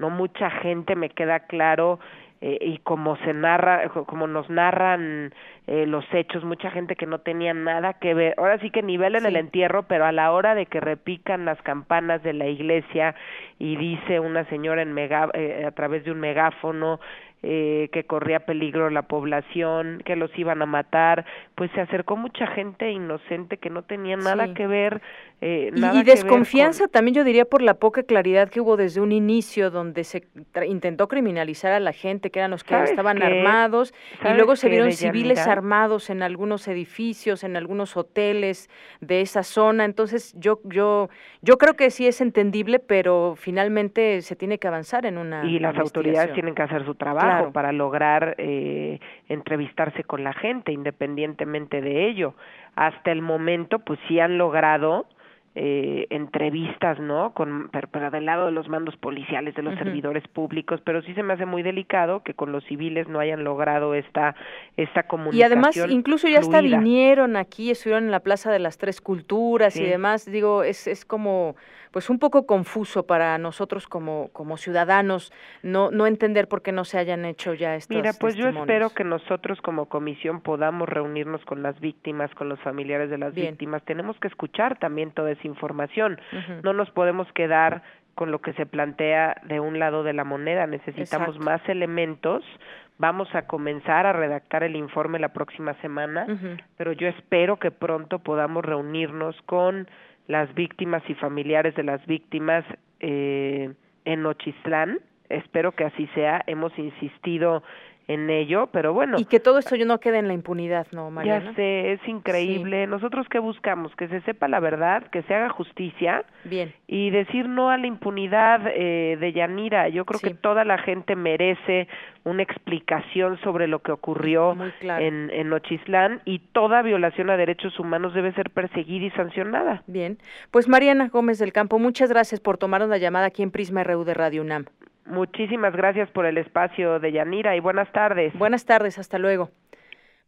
no mucha gente me queda claro eh, y como se narra como nos narran eh, los hechos mucha gente que no tenía nada que ver ahora sí que nivel en el entierro pero a la hora de que repican las campanas de la iglesia y dice una señora en mega, eh, a través de un megáfono eh, que corría peligro la población, que los iban a matar, pues se acercó mucha gente inocente que no tenía nada que ver. Eh, y, desconfianza también yo diría por la poca claridad que hubo desde un inicio donde se intentó criminalizar a la gente, que eran los que estaban armados, y luego se vieron civiles armados en algunos edificios, en algunos hoteles de esa zona. Entonces yo, yo, yo creo que sí es entendible, pero finalmente se tiene que avanzar en una. Y las autoridades tienen que hacer su trabajo para lograr eh, entrevistarse con la gente independientemente de ello. Hasta el momento, pues sí han logrado eh, entrevistas, ¿no? Con, pero, del lado de los mandos policiales, de los servidores públicos, pero sí se me hace muy delicado que con los civiles no hayan logrado esta, esta comunicación. Y además, incluso ya hasta vinieron aquí, estuvieron en la Plaza de las Tres Culturas y demás, digo, es, es como pues un poco confuso para nosotros como, como ciudadanos no, no entender por qué no se hayan hecho ya estos Mira, pues yo espero que nosotros como comisión podamos reunirnos con las víctimas, con los familiares de las víctimas. Tenemos que escuchar también toda esa información. No nos podemos quedar con lo que se plantea de un lado de la moneda. Necesitamos más elementos. Vamos a comenzar a redactar el informe la próxima semana, pero yo espero que pronto podamos reunirnos con las víctimas y familiares de las víctimas eh, en Nochistlán. Espero que así sea. Hemos insistido en ello, pero bueno. Y que todo esto no quede en la impunidad, ¿no, Mariana? Ya sé, es increíble. Nosotros qué buscamos? Que se sepa la verdad, que se haga justicia. Bien. Y decir no a la impunidad eh, de Yanira. Yo creo que toda la gente merece una explicación sobre lo que ocurrió en, en y toda violación a derechos humanos debe ser perseguida y sancionada. Bien. Pues Mariana Gómez del Campo, muchas gracias por tomar una llamada aquí en Prisma RU de Radio UNAM. Muchísimas gracias por el espacio de Yanira y buenas tardes. Buenas tardes, hasta luego.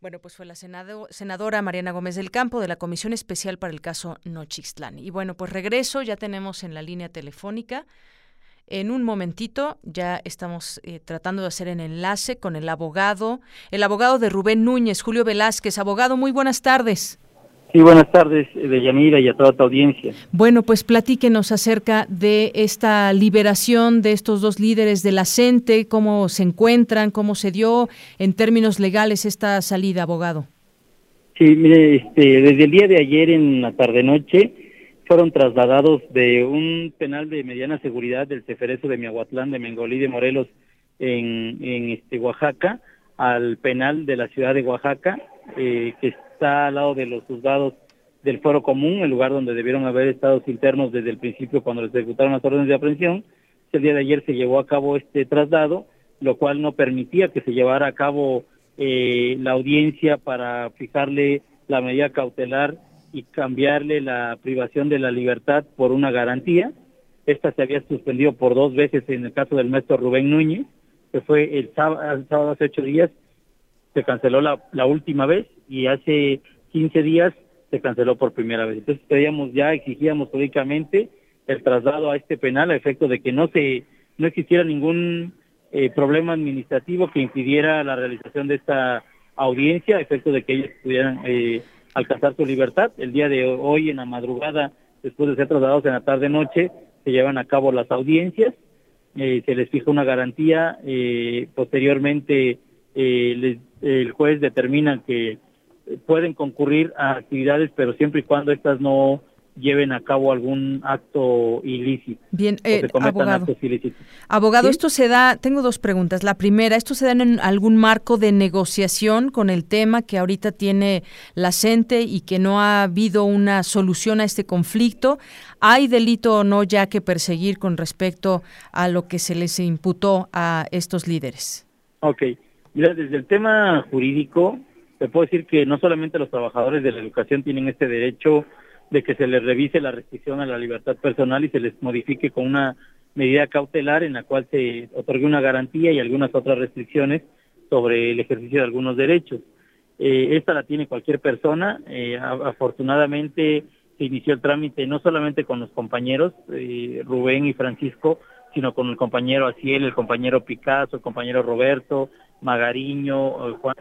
Bueno, pues fue la senadora Mariana Gómez del Campo de la Comisión Especial para el caso Nochixtlán. Y bueno, pues regreso, ya tenemos en la línea telefónica en un momentito. Ya estamos eh, tratando de hacer el enlace con el abogado, el abogado de Rubén Núñez, Julio Velázquez. Abogado, muy buenas tardes. Sí, buenas tardes, eh, Deyanira, y a toda tu audiencia. Bueno, pues platíquenos acerca de esta liberación de estos dos líderes de la CENTE, cómo se encuentran, cómo se dio en términos legales esta salida, abogado. Sí, mire, este, desde el día de ayer en la tarde-noche fueron trasladados de un penal de mediana seguridad del Ceferezo de Miahuatlán, de Mengolí de Morelos, en, en este, Oaxaca, al penal de la ciudad de Oaxaca, eh, que está al lado de los juzgados del Foro Común, el lugar donde debieron haber estados internos desde el principio cuando les ejecutaron las órdenes de aprehensión. El día de ayer se llevó a cabo este traslado, lo cual no permitía que se llevara a cabo eh, la audiencia para fijarle la medida cautelar y cambiarle la privación de la libertad por una garantía. Esta se había suspendido por dos veces en el caso del maestro Rubén Núñez, que fue el sábado, el sábado hace ocho días, se canceló la, la última vez y hace 15 días se canceló por primera vez. Entonces pedíamos ya, exigíamos públicamente el traslado a este penal a efecto de que no se no existiera ningún eh, problema administrativo que impidiera la realización de esta audiencia a efecto de que ellos pudieran eh, alcanzar su libertad. El día de hoy, en la madrugada, después de ser trasladados en la tarde-noche, se llevan a cabo las audiencias, eh, se les fija una garantía, eh, posteriormente eh, les, el juez determina que pueden concurrir a actividades, pero siempre y cuando estas no lleven a cabo algún acto ilícito. Bien, eh, abogado. Abogado, esto se da, tengo dos preguntas. La primera, ¿esto se da en algún marco de negociación con el tema que ahorita tiene la CENTE y que no ha habido una solución a este conflicto? ¿Hay delito o no ya que perseguir con respecto a lo que se les imputó a estos líderes? Ok, mira, desde el tema jurídico, te puedo decir que no solamente los trabajadores de la educación tienen este derecho de que se les revise la restricción a la libertad personal y se les modifique con una medida cautelar en la cual se otorgue una garantía y algunas otras restricciones sobre el ejercicio de algunos derechos. Eh, esta la tiene cualquier persona. Eh, afortunadamente se inició el trámite no solamente con los compañeros eh, Rubén y Francisco, sino con el compañero Asiel, el compañero Picasso, el compañero Roberto, Magariño, Juan,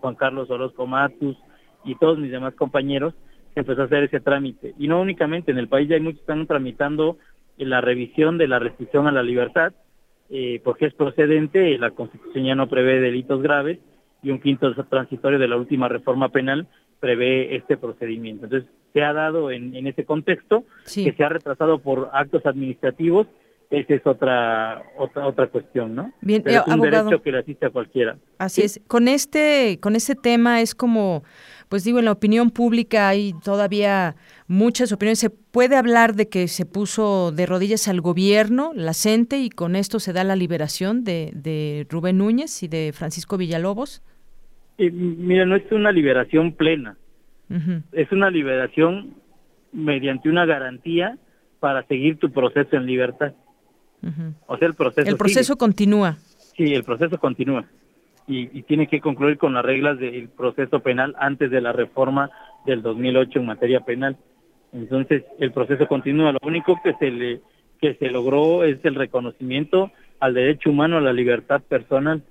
Juan Carlos Orozco Matus y todos mis demás compañeros empezó a hacer ese trámite. Y no únicamente, en el país ya hay muchos que están tramitando la revisión de la restricción a la libertad, eh, porque es procedente, la Constitución ya no prevé delitos graves y un quinto transitorio de la última reforma penal prevé este procedimiento. Entonces, se ha dado en, en ese contexto que se ha retrasado por actos administrativos esa es otra otra otra cuestión, ¿no? Bien, Pero es un derecho que le asiste a cualquiera. Así es. Con este con ese tema es como pues digo, en la opinión pública hay todavía muchas opiniones. Se puede hablar de que se puso de rodillas al gobierno, la CENTE, y con esto se da la liberación de, de Rubén Núñez y de Francisco Villalobos. Eh, mira, no es una liberación plena, es una liberación mediante una garantía para seguir tu proceso en libertad. O sea, el proceso. El proceso continúa. Sí, el proceso continúa. Y, y, tiene que concluir con las reglas del proceso penal antes de la reforma del 2008 en materia penal. Entonces, el proceso continúa. Lo único que se le que se logró es el reconocimiento al derecho humano a la libertad personal.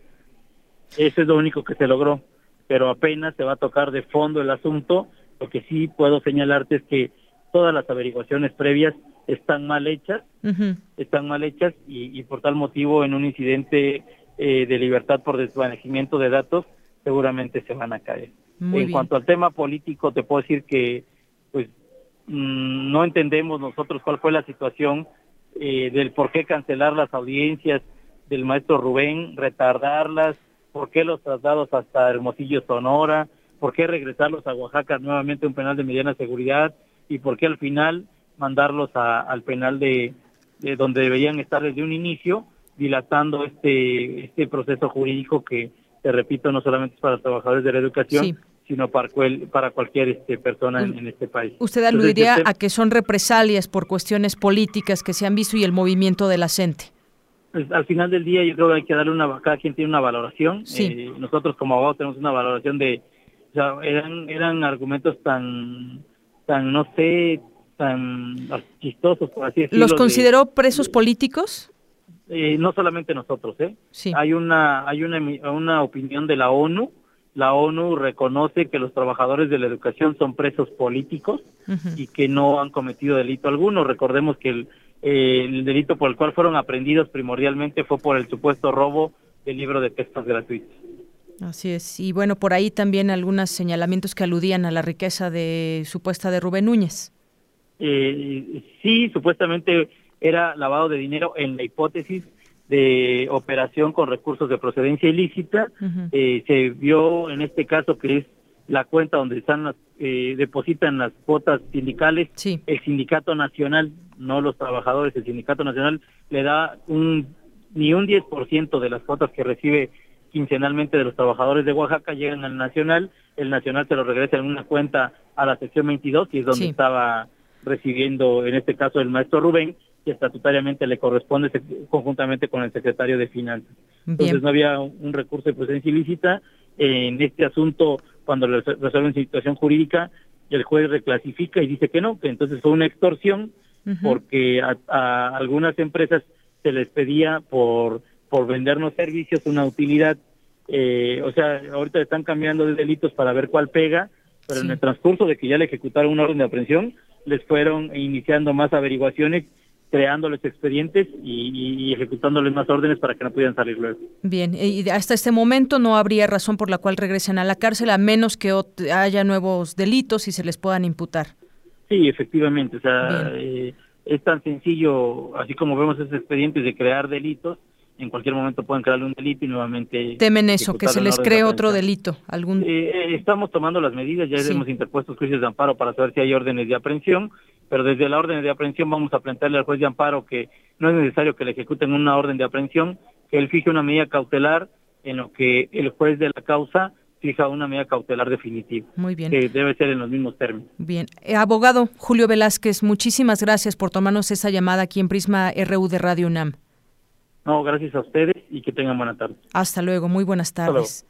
Eso es lo único que se logró, pero apenas se va a tocar de fondo el asunto. Lo que sí puedo señalarte es que todas las averiguaciones previas están mal hechas, están mal hechas y, y, por tal motivo en un incidente eh, de libertad por desvanecimiento de datos seguramente se van a caer. Muy en bien. cuanto al tema político te puedo decir que pues mmm, no entendemos nosotros cuál fue la situación eh, del por qué cancelar las audiencias del maestro Rubén, retardarlas, por qué los traslados hasta Hermosillo, Sonora, por qué regresarlos a Oaxaca nuevamente a un penal de mediana seguridad y por qué al final mandarlos a, al penal de, de, donde deberían estar desde un inicio, dilatando este, este proceso jurídico que, te repito, no solamente es para los trabajadores de la educación, Sí. sino para, cual, para cualquier este, persona en, en este país. Usted Entonces, aludiría este- a que son represalias por cuestiones políticas que se han visto y el movimiento de la CENTE. Pues, al final del día yo creo que hay que darle una, cada quien tiene una valoración. Sí. Eh, nosotros como abogados tenemos una valoración de, o sea, eran, eran argumentos tan, tan, no sé, tan chistosos, por así decirlo. ¿Los de- consideró presos políticos? eh, no solamente nosotros, ¿eh? Hay una hay una una opinión de la ONU. La ONU reconoce que los trabajadores de la educación son presos políticos y que no han cometido delito alguno. Recordemos que el, el delito por el cual fueron aprendidos primordialmente fue por el supuesto robo del libro de textos gratuitos. Así es. Y bueno, por ahí también algunos señalamientos que aludían a la riqueza de supuesta de Rubén Núñez. Eh, sí, supuestamente era lavado de dinero en la hipótesis de operación con recursos de procedencia ilícita. eh, se vio en este caso que es la cuenta donde están las, eh, depositan las cuotas sindicales. El sindicato nacional, no los trabajadores, el sindicato nacional le da un ni un 10% de las cuotas que recibe quincenalmente de los trabajadores de Oaxaca llegan al nacional, el nacional se lo regresa en una cuenta a la sección 22 y es donde estaba recibiendo en este caso el maestro Rubén y estatutariamente le corresponde conjuntamente con el secretario de Finanzas. Entonces no había un recurso de presencia ilícita. En este asunto, cuando resuelven situación jurídica, el juez reclasifica y dice que no, que entonces fue una extorsión porque a, algunas empresas se les pedía por, por vendernos servicios una utilidad. Eh, o sea, ahorita están cambiando de delitos para ver cuál pega, pero en el transcurso de que ya le ejecutaron una orden de aprehensión, les fueron iniciando más averiguaciones creándoles expedientes y, ejecutándoles más órdenes para que no pudieran salir luego. Bien, y hasta este momento no habría razón por la cual regresen a la cárcel a menos que haya nuevos delitos y se les puedan imputar. Sí, efectivamente, o sea, eh, es tan sencillo, así como vemos esos expedientes de crear delitos, en cualquier momento pueden crearle un delito y nuevamente... Temen eso, que se les cree otro delito. algún eh, Estamos tomando las medidas, ya hemos interpuesto juicios de amparo para saber si hay órdenes de aprehensión, pero desde la orden de aprehensión vamos a plantearle al juez de amparo que no es necesario que le ejecuten una orden de aprehensión, que él fije una medida cautelar en lo que el juez de la causa fija una medida cautelar definitiva. Muy bien. Que debe ser en los mismos términos. Bien. Eh, abogado Julio Velázquez, muchísimas gracias por tomarnos esa llamada aquí en Prisma RU de Radio UNAM. No, gracias a ustedes y que tengan buena tarde. Hasta luego, muy buenas tardes.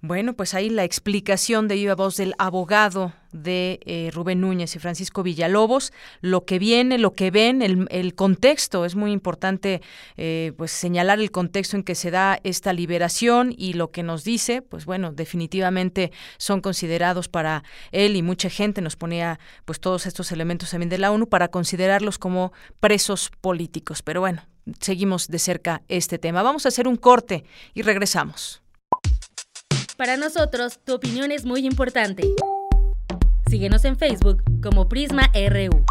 Bueno, pues ahí la explicación de viva voz del abogado de eh, Rubén Núñez y Francisco Villalobos, lo que viene, lo que ven, el, contexto, es muy importante eh, pues señalar el contexto en que se da esta liberación y lo que nos dice, pues bueno, definitivamente son considerados para él y mucha gente nos ponía pues todos estos elementos también de la ONU para considerarlos como presos políticos, pero bueno, seguimos de cerca este tema. Vamos a hacer un corte y regresamos. Para nosotros, tu opinión es muy importante. Síguenos en Facebook como Prisma RU.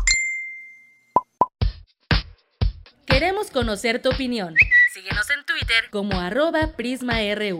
Queremos conocer tu opinión. Síguenos en Twitter como arroba PrismaRU.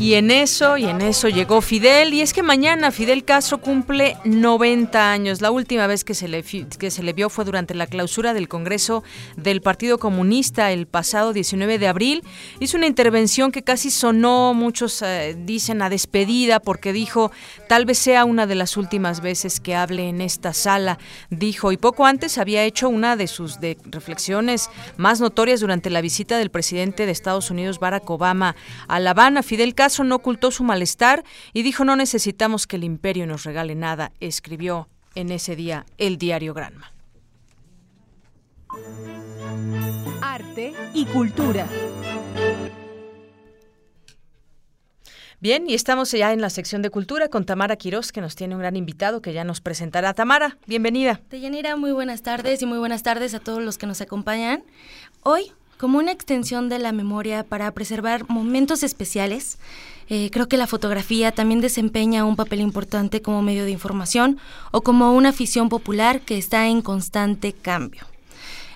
y en eso, y en eso llegó Fidel. Y es que mañana Fidel Castro cumple 90 años. La última vez que se le, que se le vio fue durante la clausura del Congreso del Partido Comunista el pasado 19 de abril. Hizo una intervención que casi sonó, muchos eh, dicen, a despedida, porque dijo, tal vez sea una de las últimas veces que hable en esta sala. Dijo, y poco antes había hecho una de sus de reflexiones más notorias durante la visita del presidente de Estados Unidos, Barack Obama, a La Habana. Fidel Castro no ocultó su malestar y dijo no necesitamos que el imperio nos regale nada, escribió en ese día el diario Granma. Arte y cultura. Bien, y estamos ya en la sección de cultura con Tamara Quirós, que nos tiene un gran invitado que ya nos presentará. Tamara, bienvenida. Deyanira, muy buenas tardes y muy buenas tardes a todos los que nos acompañan. Hoy como una extensión de la memoria para preservar momentos especiales. Eh, creo que la fotografía también desempeña un papel importante como medio de información o como una afición popular que está en constante cambio,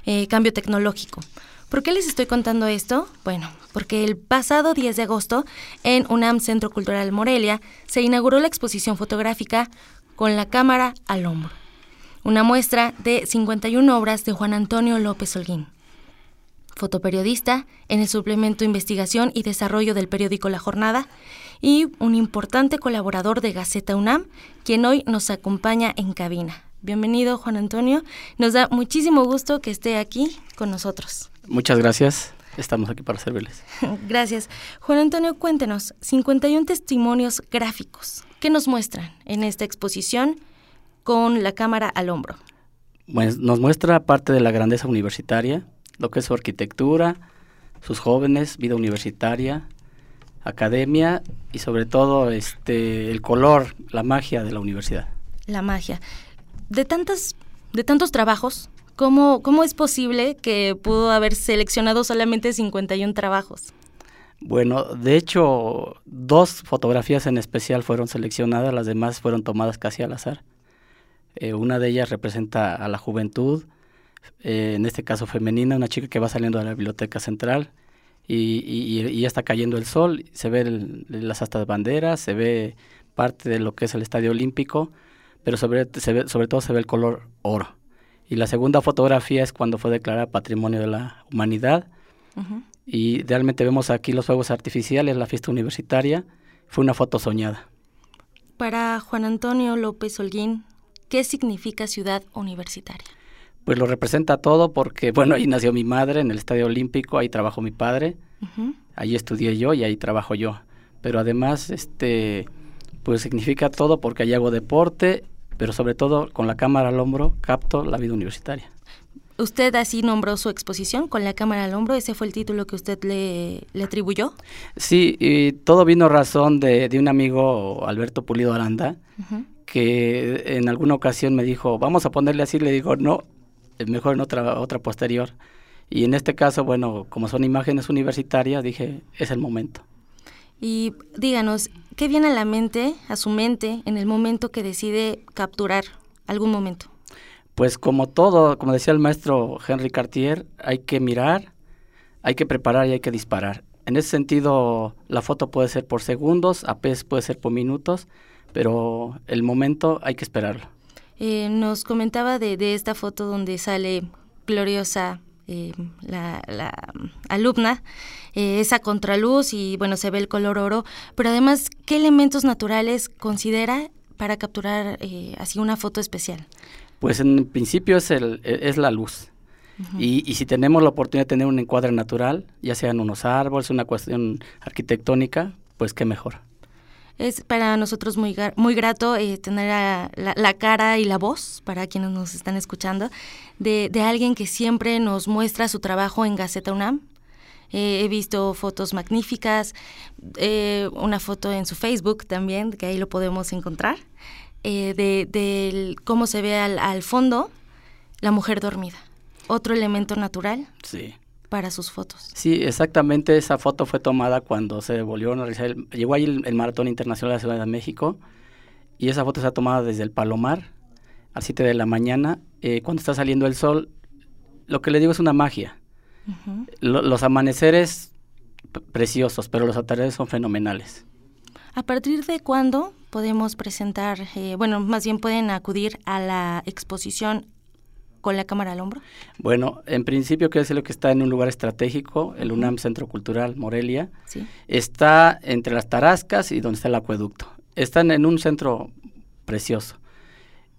eh, cambio tecnológico. ¿Por qué les estoy contando esto? Bueno, porque el pasado 10 de agosto en UNAM Centro Cultural Morelia se inauguró la exposición fotográfica con la cámara al hombro. Una muestra de 51 obras de Juan Antonio López Holguín fotoperiodista en el suplemento Investigación y Desarrollo del periódico La Jornada y un importante colaborador de Gaceta UNAM, quien hoy nos acompaña en cabina. Bienvenido Juan Antonio, nos da muchísimo gusto que esté aquí con nosotros. Muchas gracias. Estamos aquí para servirles. Gracias. Juan Antonio, cuéntenos, 51 testimonios gráficos. ¿Qué nos muestran en esta exposición con la cámara al hombro? Pues nos muestra parte de la grandeza universitaria, lo que es su arquitectura, sus jóvenes, vida universitaria, academia y sobre todo este el color, la magia de la universidad. La magia. De tantas de tantos trabajos, ¿cómo, cómo es posible que pudo haber seleccionado solamente 51 trabajos? Bueno, de hecho, dos fotografías en especial fueron seleccionadas, las demás fueron tomadas casi al azar. Eh, una de ellas representa a la juventud, eh, en este caso femenina, una chica que va saliendo de la biblioteca central y, ya está cayendo el sol, se ve las astas banderas, se ve parte de lo que es el estadio olímpico, pero sobre, sobre todo se ve el color oro. Y la segunda fotografía es cuando fue declarada Patrimonio de la Humanidad. Y realmente vemos aquí los fuegos artificiales, la fiesta universitaria. Fue una foto soñada. Para Juan Antonio López Holguín, ¿qué significa ciudad universitaria? Pues lo representa todo porque, bueno, ahí nació mi madre en el Estadio Olímpico, ahí trabajó mi padre, ahí estudié yo y ahí trabajo yo. Pero además, este, pues significa todo porque ahí hago deporte, pero sobre todo con la cámara al hombro capto la vida universitaria. ¿Usted así nombró su exposición con la cámara al hombro? ¿Ese fue el título que usted le, le atribuyó? Sí, y todo vino razón de, de un amigo, Alberto Pulido Aranda, que en alguna ocasión me dijo, vamos a ponerle así, le digo, no, mejor en otra, otra posterior. Y en este caso, bueno, como son imágenes universitarias, dije, es el momento. Y díganos, ¿qué viene a la mente, a su mente, en el momento que decide capturar algún momento? Pues como todo, como decía el maestro Henry Cartier, hay que mirar, hay que preparar y hay que disparar. En ese sentido, la foto puede ser por segundos, a veces puede ser por minutos, pero el momento hay que esperarlo. Eh, nos comentaba de, de, esta foto donde sale gloriosa eh, la, alumna, eh, esa contraluz y bueno, se ve el color oro, pero además, ¿qué elementos naturales considera para capturar así una foto especial? Pues en principio es, el, es la luz. y, y, si tenemos la oportunidad de tener un encuadre natural, ya sean unos árboles, una cuestión arquitectónica, pues qué mejor. Es para nosotros muy, muy grato eh, tener la, cara y la voz, para quienes nos están escuchando, de, alguien que siempre nos muestra su trabajo en Gaceta UNAM. Eh, he visto fotos magníficas, eh, una foto en su Facebook también, que ahí lo podemos encontrar, de, cómo se ve al, al fondo la mujer dormida. Otro elemento natural. Sí para sus fotos. Sí, exactamente. Esa foto fue tomada cuando se volvió a realizar. El, llegó ahí el, Maratón Internacional de la Ciudad de México y esa foto está tomada desde el Palomar al 7 de la mañana, eh, cuando está saliendo el sol. Lo que le digo es una magia. los amaneceres preciosos, pero los atardeceres son fenomenales. ¿A partir de cuándo podemos presentar, eh, bueno, más bien pueden acudir a la exposición con la cámara al hombro? Bueno, en principio quiero decirle que está en un lugar estratégico, el UNAM Centro Cultural Morelia. Está entre las Tarascas y donde está el acueducto. Están en un centro precioso.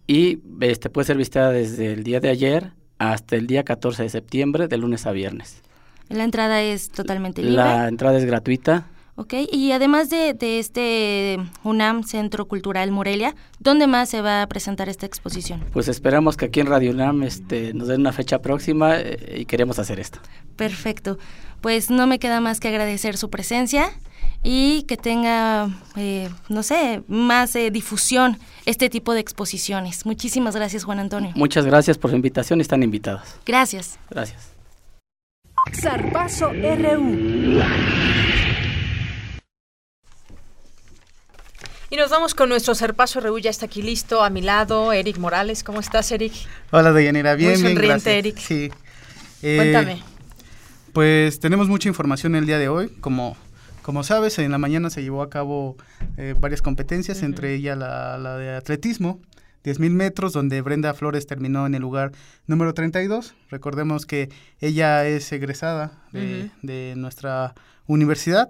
Y este puede ser visitada desde el día de ayer hasta el día 14 de septiembre, de lunes a viernes. La entrada es totalmente libre. La entrada es gratuita. Ok, y además de, este UNAM Centro Cultural Morelia, ¿dónde más se va a presentar esta exposición? Pues esperamos que aquí en Radio UNAM este, nos den una fecha próxima eh, y queremos hacer esto. Perfecto, pues no me queda más que agradecer su presencia y que tenga, eh, no sé, más eh, difusión este tipo de exposiciones. Muchísimas gracias, Juan Antonio. Muchas gracias por su invitación, están invitados. Gracias. Gracias. Zarpazo RU. Y nos vamos con nuestro Serpazo Reú, ya está aquí listo, a mi lado, Eric Morales. ¿Cómo estás, Eric? Hola, Deyanira, bien, Muy sonriente, Eric. Sí. Eh, Cuéntame. Pues tenemos mucha información el día de hoy, como, Como sabes, en la mañana se llevó a cabo eh, varias competencias, entre ellas la, la de atletismo, 10.000 metros, donde Brenda Flores terminó en el lugar número 32. Recordemos que ella es egresada de, de nuestra universidad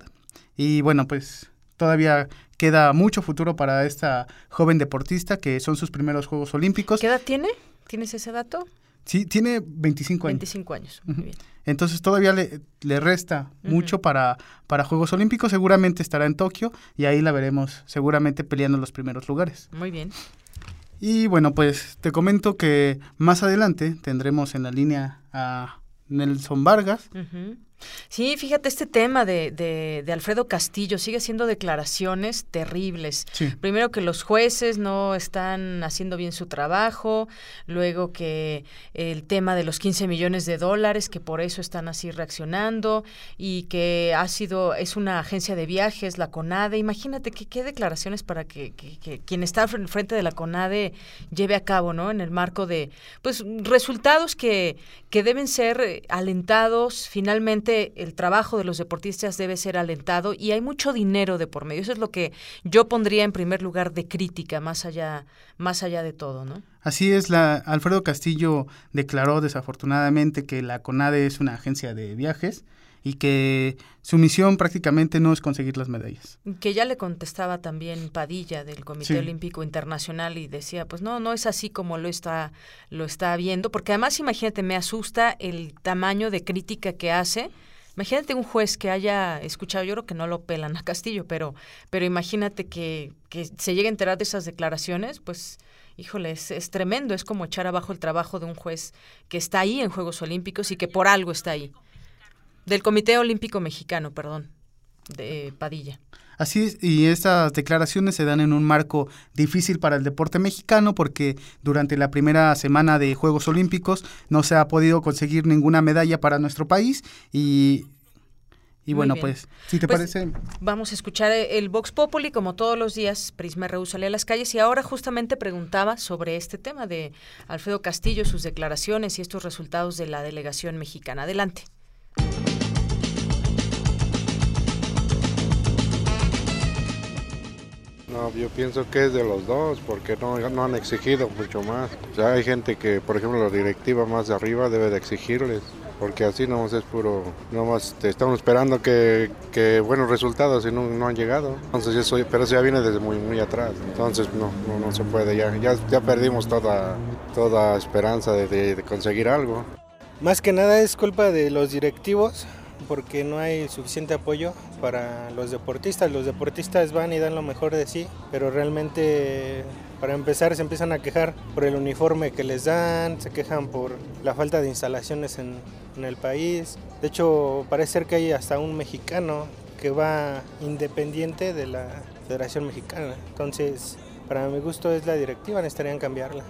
y bueno, pues todavía queda mucho futuro para esta joven deportista que son sus primeros Juegos Olímpicos. ¿Qué edad tiene? ¿Tienes ese dato? Sí, tiene 25 años. 25 años, muy bien. Entonces todavía le, le resta mucho para, para Juegos Olímpicos. Seguramente estará en Tokio y ahí la veremos seguramente peleando en los primeros lugares. Muy bien. Y bueno, pues te comento que más adelante tendremos en la línea a Nelson Vargas. Sí, fíjate, este tema de, de, Alfredo Castillo sigue siendo declaraciones terribles. Primero que los jueces no están haciendo bien su trabajo, luego que el tema de los 15 millones de dólares, que por eso están así reaccionando, y que ha sido, es una agencia de viajes, la CONADE. Imagínate que, qué declaraciones para que, que, quien está frente de la CONADE lleve a cabo, ¿no? En el marco de, pues, resultados que, que deben ser alentados finalmente el trabajo de los deportistas debe ser alentado y hay mucho dinero de por medio. Eso es lo que yo pondría en primer lugar de crítica, más allá, más allá de todo, ¿no? Así es, la, Alfredo Castillo declaró desafortunadamente que la CONADE es una agencia de viajes y que su misión prácticamente no es conseguir las medallas. Que ya le contestaba también Padilla del Comité Olímpico Internacional y decía, pues no, no es así como lo está lo está viendo, porque además imagínate, me asusta el tamaño de crítica que hace. Imagínate un juez que haya escuchado, yo creo que no lo pelan a Castillo, pero pero imagínate que, que se llegue a enterar de esas declaraciones, pues híjole, es, es, tremendo, es como echar abajo el trabajo de un juez que está ahí en Juegos Olímpicos y que por algo está ahí del Comité Olímpico Mexicano, perdón, de Padilla. Así es, y estas declaraciones se dan en un marco difícil para el deporte mexicano porque durante la primera semana de Juegos Olímpicos no se ha podido conseguir ninguna medalla para nuestro país y y bueno, pues, si te pues, parece. Vamos a escuchar el Vox Populi, como todos los días, Prisma sale a las calles y ahora justamente preguntaba sobre este tema de Alfredo Castillo, sus declaraciones y estos resultados de la delegación mexicana. Adelante. No, yo pienso que es de los dos, porque no, no han exigido mucho más. Ya hay gente que, por ejemplo, la directiva más de arriba debe de exigirles, porque así no es puro, nomás estamos esperando que, buenos resultados y no, no, han llegado. Entonces eso, pero eso ya viene desde muy, muy atrás. Entonces no, no, no se puede, ya, ya, ya perdimos toda, toda esperanza de conseguir algo. Más que nada es culpa de los directivos porque no hay suficiente apoyo para los deportistas. Los deportistas van y dan lo mejor de sí, pero realmente para empezar se empiezan a quejar por el uniforme que les dan, se quejan por la falta de instalaciones en, el país. De hecho, parece ser que hay hasta un mexicano que va independiente de la Federación Mexicana. Entonces, para mi gusto es la directiva, necesitarían cambiarla.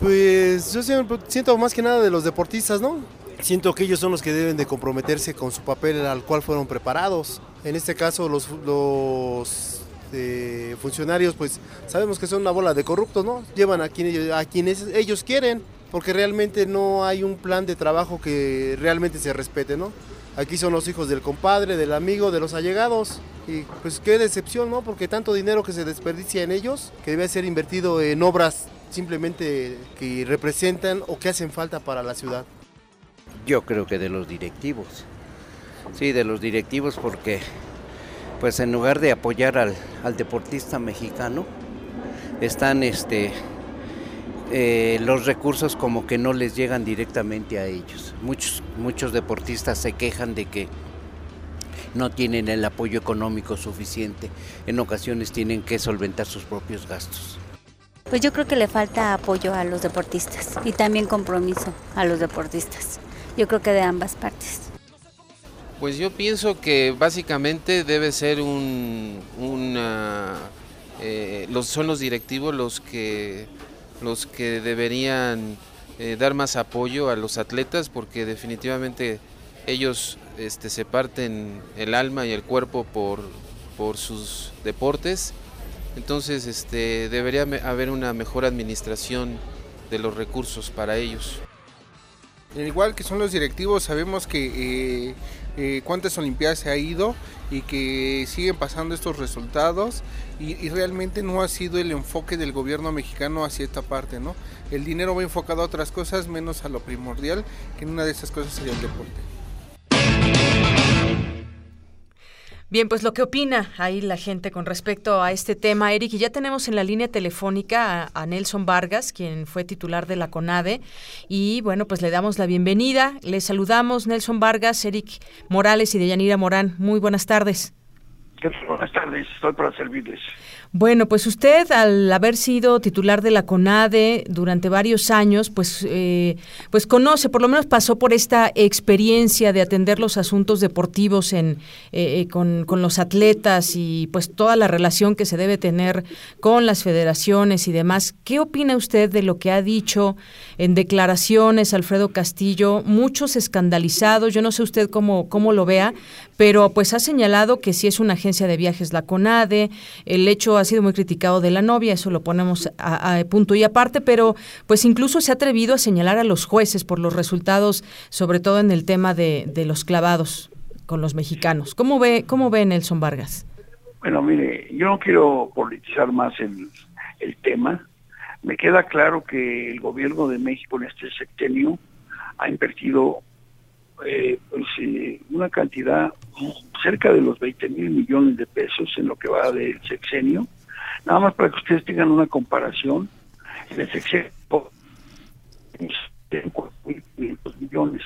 Pues yo siento más que nada de los deportistas, ¿no? Siento que ellos son los que deben de comprometerse con su papel al cual fueron preparados. En este caso los, eh, funcionarios pues sabemos que son una bola de corruptos, ¿no? Llevan a, quien, a quienes ellos quieren, porque realmente no hay un plan de trabajo que realmente se respete, ¿no? Aquí son los hijos del compadre, del amigo, de los allegados. Y pues qué decepción, ¿no? Porque tanto dinero que se desperdicia en ellos, que debe ser invertido en obras simplemente que representan o que hacen falta para la ciudad. Yo creo que de los directivos. Sí, de los directivos porque pues en lugar de apoyar al, deportista mexicano, están este eh, los recursos como que no les llegan directamente a ellos. Muchos, muchos deportistas se quejan de que no tienen el apoyo económico suficiente. En ocasiones tienen que solventar sus propios gastos. Pues yo creo que le falta apoyo a los deportistas y también compromiso a los deportistas yo creo que de ambas partes. Pues yo pienso que básicamente debe ser un, eh, los, son los directivos los que, los que deberían eh, dar más apoyo a los atletas porque definitivamente ellos este, se parten el alma y el cuerpo por, por sus deportes. Entonces este, debería haber una mejor administración de los recursos para ellos. Igual que son los directivos, sabemos que eh, eh, cuántas Olimpiadas se ha ido y que siguen pasando estos resultados y, y, realmente no ha sido el enfoque del gobierno mexicano hacia esta parte, ¿no? El dinero va enfocado a otras cosas menos a lo primordial, que en una de esas cosas sería el deporte. Bien, pues lo que opina ahí la gente con respecto a este tema, Eric, y ya tenemos en la línea telefónica a, Nelson Vargas, quien fue titular de la CONADE, y bueno, pues le damos la bienvenida, le saludamos Nelson Vargas, Eric Morales y Deyanira Morán, muy buenas tardes. Buenas tardes, estoy para servirles. Bueno, pues usted, al haber sido titular de la CONADE durante varios años, pues, eh, pues conoce, por lo menos pasó por esta experiencia de atender los asuntos deportivos en, eh, con, con, los atletas y pues toda la relación que se debe tener con las federaciones y demás. ¿Qué opina usted de lo que ha dicho en declaraciones Alfredo Castillo? Muchos escandalizados, yo no sé usted cómo, cómo lo vea, pero pues ha señalado que si es una agencia de viajes la CONADE, el hecho ha sido muy criticado de la novia, eso lo ponemos a, a, punto y aparte, pero pues incluso se ha atrevido a señalar a los jueces por los resultados, sobre todo en el tema de, de los clavados con los mexicanos. ¿Cómo ve, cómo ve Nelson Vargas? Bueno, mire, yo no quiero politizar más el, el tema. Me queda claro que el gobierno de México en este sexenio ha invertido eh, pues, una cantidad cerca de los 20 mil millones de pesos en lo que va del sexenio. Nada más para que ustedes tengan una comparación, en el sexenio millones.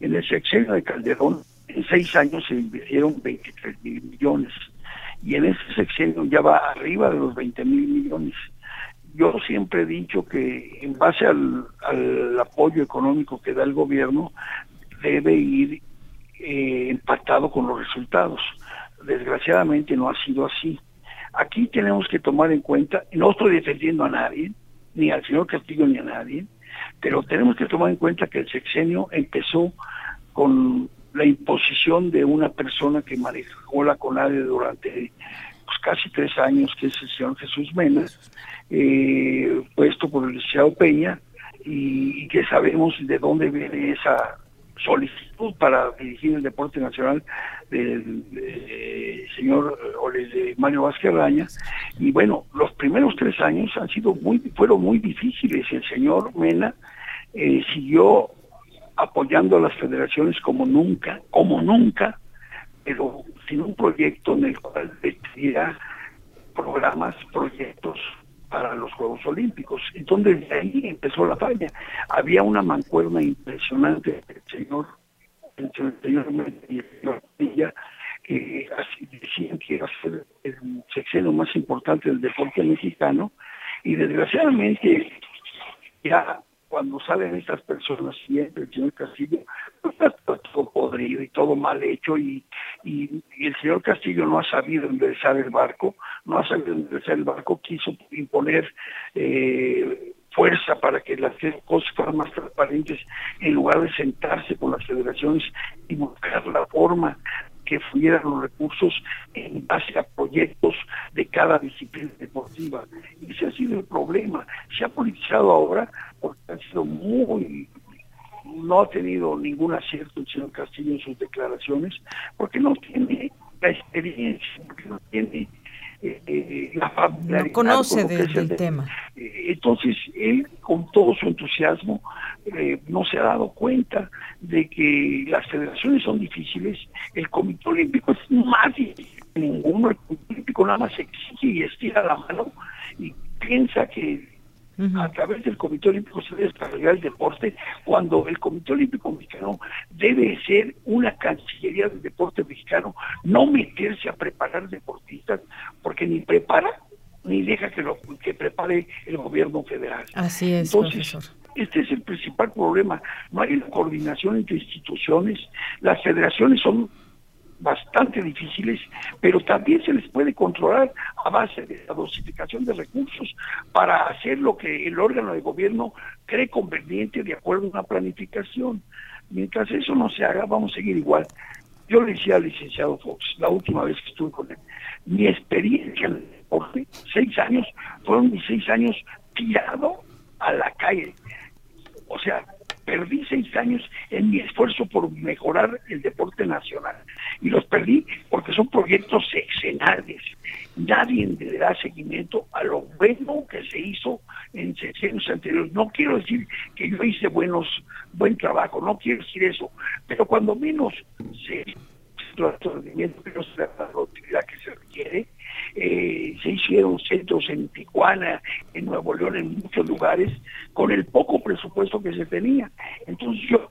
En el sexenio de Calderón, en seis años se invirtieron 23 mil millones. Y en ese sexenio ya va arriba de los 20 mil millones. Yo siempre he dicho que en base al, al apoyo económico que da el gobierno, debe ir eh, empatado con los resultados. Desgraciadamente no ha sido así. Aquí tenemos que tomar en cuenta, no estoy defendiendo a nadie, ni al señor Castillo ni a nadie, pero tenemos que tomar en cuenta que el sexenio empezó con la imposición de una persona que manejó la CONADE durante pues, casi tres años, que es el señor Jesús Mena, eh, puesto por el licenciado Peña, y, y que sabemos de dónde viene esa solicitud para dirigir el deporte nacional del, del señor de Mario Vázquez Raña y bueno los primeros tres años han sido muy fueron muy difíciles. El señor Mena eh, siguió apoyando a las federaciones como nunca como nunca pero sin un proyecto en el cual decidiera programas proyectos para los Juegos Olímpicos. Entonces desde ahí empezó la falla. Había una mancuerna impresionante el señor, el señor Villa, que decían que iba a ser el sexenio más importante del deporte mexicano y desgraciadamente ya cuando salen estas personas, siempre el señor Castillo, pues está todo podrido y todo mal hecho y, el señor Castillo no ha sabido enderezar el barco, no ha sabido enderezar el barco, quiso imponer eh, fuerza para que las cosas fueran más transparentes en lugar de sentarse con las federaciones y buscar la forma que fluyeran los recursos en base a proyectos de cada disciplina deportiva. Y ese ha sido el problema. Se ha politizado ahora porque ha sido muy no ha tenido ningún acierto el señor Castillo en sus declaraciones, porque no tiene la experiencia, porque no tiene eh, la familiaridad. No conoce de, del de, tema. Eh, entonces, él, con todo su entusiasmo, eh, no se ha dado cuenta de que las federaciones son difíciles, el Comité Olímpico es más difícil que ninguno, el Comité Olímpico nada más exige y estira la mano y piensa que Uh -huh. a través del Comité Olímpico se debe desarrollar el deporte cuando el Comité Olímpico Mexicano debe ser una cancillería del deporte mexicano, no meterse a preparar deportistas porque ni prepara ni deja que lo que prepare el gobierno federal. Así es, Entonces, profesor. Este es el principal problema. No hay una coordinación entre instituciones. Las federaciones son bastante difíciles, pero también se les puede controlar a base de la dosificación de recursos para hacer lo que el órgano de gobierno cree conveniente de acuerdo a una planificación. Mientras eso no se haga, vamos a seguir igual. Yo le decía al licenciado Fox, la última vez que estuve con él, mi experiencia en el deporte, seis años, fueron mis seis años tirado a la calle. O sea, perdí seis años en mi esfuerzo por mejorar el deporte nacional. Y los perdí porque son proyectos sexenales. Nadie le da seguimiento a lo bueno que se hizo en sexenios anteriores. No quiero decir que yo hice buenos, buen trabajo, no quiero decir eso, pero cuando menos se rendimiento que no se da la utilidad que se requiere, eh, se hicieron centros en Tijuana, en Nuevo León, en muchos lugares, con el poco presupuesto que se tenía. Entonces yo,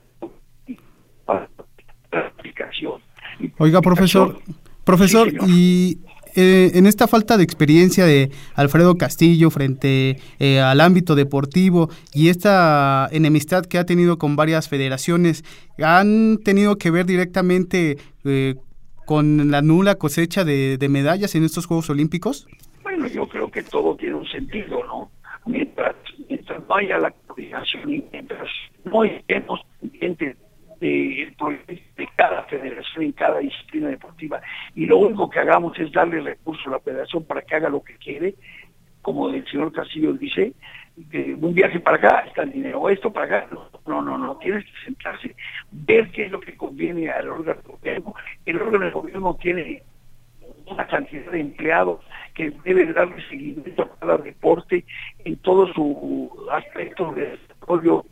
aplicación. Oiga, profesor, profesor, y eh, en esta falta de experiencia de Alfredo Castillo frente eh, al ámbito deportivo y esta enemistad que ha tenido con varias federaciones, ¿han tenido que ver directamente eh, con la nula cosecha de, medallas en estos Juegos Olímpicos? Bueno, yo creo que todo tiene un sentido, ¿no? Mientras, mientras no haya la coordinación y mientras no estemos pendientes de, de cada federación en cada disciplina deportiva y lo único que hagamos es darle recursos a la federación para que haga lo que quiere, como el señor Castillo dice, un viaje para acá está el dinero, esto para acá, no, no, no, tienes que sentarse, ver qué es lo que conviene al órgano de gobierno. El órgano de gobierno tiene una cantidad de empleados que debe darle seguimiento a cada deporte en todo su aspecto de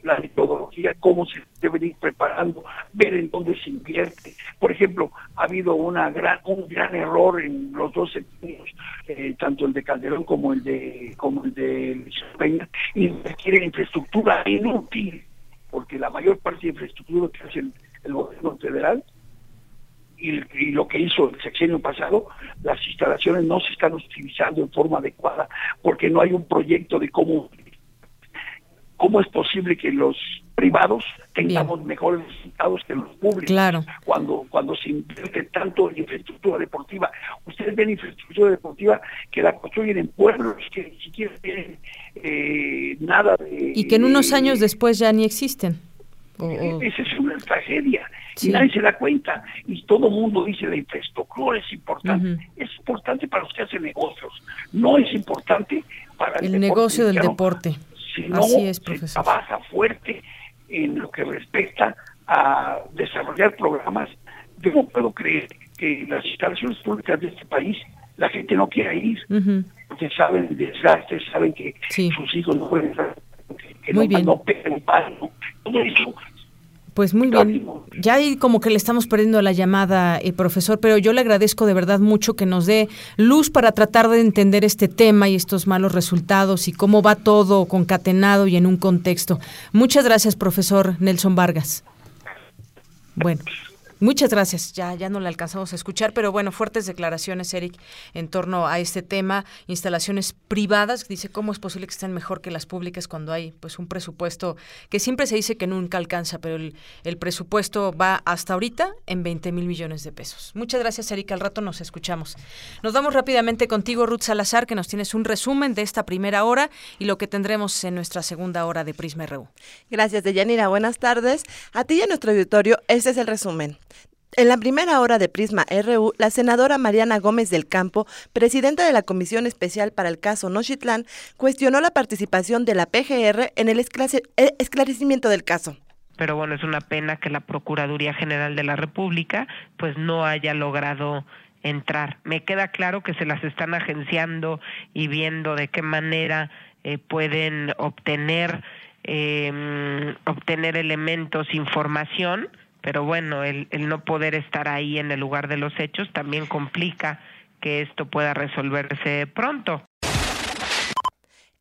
la metodología, cómo se deben ir preparando, ver en dónde se invierte. Por ejemplo, ha habido una gran, un gran error en los dos sentidos, eh, tanto el de Calderón como el de como el de Peña, y requiere infraestructura inútil, porque la mayor parte de infraestructura que hace el gobierno federal y, lo que hizo el sexenio pasado, las instalaciones no se están utilizando en forma adecuada porque no hay un proyecto de cómo cómo es posible que los privados tengamos mejores resultados que los públicos claro. cuando cuando se invierte tanto en infraestructura deportiva. Ustedes ven infraestructura deportiva que la construyen en pueblos que ni siquiera tienen eh, nada de y que en unos años después ya ni existen. Esa es una tragedia. Y nadie se da cuenta. Y todo el mundo dice la infraestructura es importante. Es importante para los que hacen negocios. No es importante para el, negocio del deporte Así es, se trabaja fuerte en lo que respecta a desarrollar programas. Yo no puedo creer que las instalaciones públicas de este país la gente no quiera ir porque saben el desgaste saben que sus hijos no pueden estar que Muy no, bien. no pegan palo, todo eso pues muy bien. Ya ahí como que le estamos perdiendo la llamada, eh, profesor, pero yo le agradezco de verdad mucho que nos dé luz para tratar de entender este tema y estos malos resultados y cómo va todo concatenado y en un contexto. Muchas gracias, profesor Nelson Vargas. Bueno. Muchas gracias. Ya, ya no le alcanzamos a escuchar, pero bueno, fuertes declaraciones, Eric, en torno a este tema. Instalaciones privadas, dice cómo es posible que estén mejor que las públicas cuando hay pues un presupuesto que siempre se dice que nunca alcanza, pero el, el presupuesto va hasta ahorita en 20 mil millones de pesos. Muchas gracias, Eric. Al rato nos escuchamos. Nos vamos rápidamente contigo, Ruth Salazar, que nos tienes un resumen de esta primera hora y lo que tendremos en nuestra segunda hora de Prisma RU. Gracias, Deyanira. Buenas tardes. A ti y a nuestro auditorio, este es el resumen. En la primera hora de Prisma RU, la senadora Mariana Gómez del Campo, presidenta de la Comisión Especial para el caso Nochitlán, cuestionó la participación de la PGR en el esclarecimiento del caso pero bueno, es una pena que la Procuraduría General de la República pues no haya logrado entrar. Me queda claro que se las están agenciando y viendo de qué manera eh, pueden obtener eh, obtener elementos, información, pero bueno, el, el no poder estar ahí en el lugar de los hechos también complica que esto pueda resolverse pronto.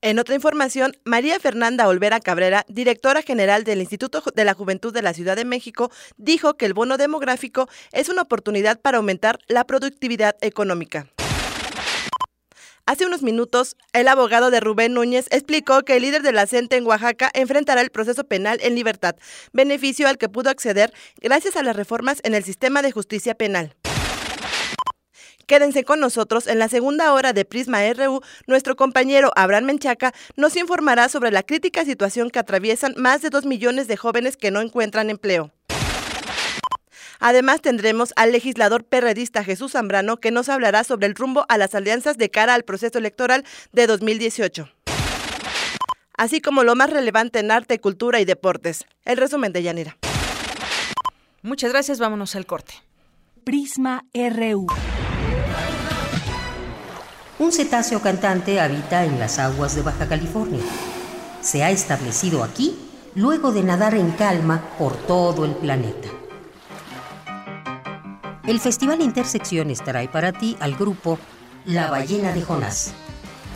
En otra información, María Fernanda Olvera Cabrera, directora general del Instituto de la Juventud de la Ciudad de México, dijo que el bono demográfico es una oportunidad para aumentar la productividad económica. Hace unos minutos, el abogado de Rubén Núñez explicó que el líder de la CENTE en Oaxaca enfrentará el proceso penal en libertad, beneficio al que pudo acceder gracias a las reformas en el sistema de justicia penal. Quédense con nosotros en la segunda hora de Prisma RU. Nuestro compañero Abraham Menchaca nos informará sobre la crítica situación que atraviesan más de dos millones de jóvenes que no encuentran empleo. Además tendremos al legislador perredista Jesús Zambrano que nos hablará sobre el rumbo a las alianzas de cara al proceso electoral de 2018. así como lo más relevante en arte, cultura y deportes. El resumen de Yanira. Muchas gracias, vámonos al corte. Prisma RU. Un cetáceo cantante habita en las aguas de Baja California. Se ha establecido aquí luego de nadar en calma por todo el planeta. El Festival Intersecciones trae para ti al grupo La Ballena de Jonás,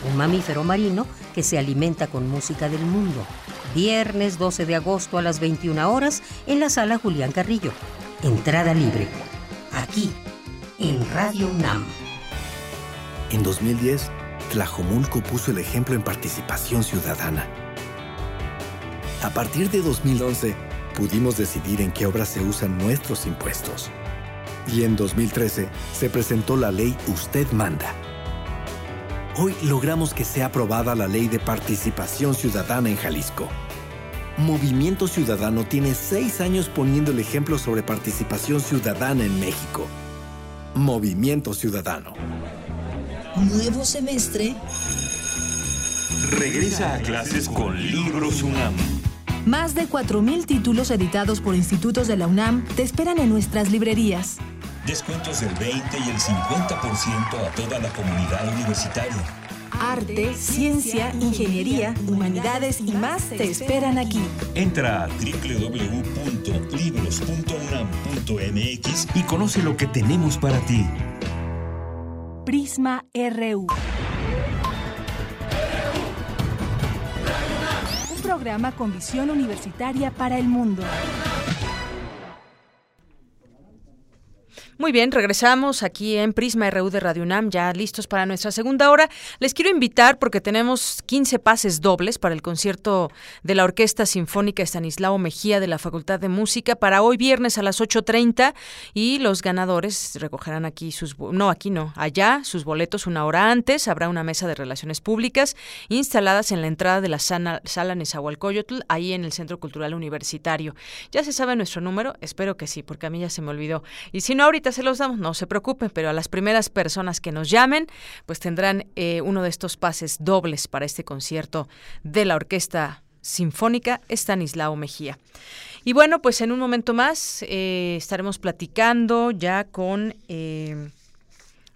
un mamífero marino que se alimenta con música del mundo. Viernes 12 de agosto a las 21 horas en la sala Julián Carrillo. Entrada libre. Aquí, en Radio UNAM. En 2010, Tlajomulco puso el ejemplo en participación ciudadana. A partir de 2011, pudimos decidir en qué obras se usan nuestros impuestos. Y en 2013 se presentó la ley Usted Manda. Hoy logramos que sea aprobada la ley de participación ciudadana en Jalisco. Movimiento Ciudadano tiene seis años poniendo el ejemplo sobre participación ciudadana en México. Movimiento Ciudadano. Nuevo semestre. Regresa a clases con Libros UNAM. Más de 4.000 títulos editados por institutos de la UNAM te esperan en nuestras librerías. Descuentos del 20 y el 50% a toda la comunidad universitaria. Arte, ciencia, ingeniería, humanidades y más te esperan aquí. Entra a www.libros.unam.mx y conoce lo que tenemos para ti. Prisma RU. Un programa con visión universitaria para el mundo. Muy bien, regresamos aquí en Prisma RU de Radio UNAM, ya listos para nuestra segunda hora. Les quiero invitar porque tenemos 15 pases dobles para el concierto de la Orquesta Sinfónica Estanislao Mejía de la Facultad de Música para hoy viernes a las 8.30 y los ganadores recogerán aquí sus, no, aquí no, allá sus boletos una hora antes. Habrá una mesa de relaciones públicas instaladas en la entrada de la sala, sala Nezahualcóyotl, ahí en el Centro Cultural Universitario. ¿Ya se sabe nuestro número? Espero que sí, porque a mí ya se me olvidó. Y si no, se los damos, no se preocupen, pero a las primeras personas que nos llamen, pues tendrán eh, uno de estos pases dobles para este concierto de la Orquesta Sinfónica Estanislao Mejía. Y bueno, pues en un momento más eh, estaremos platicando ya con... Eh,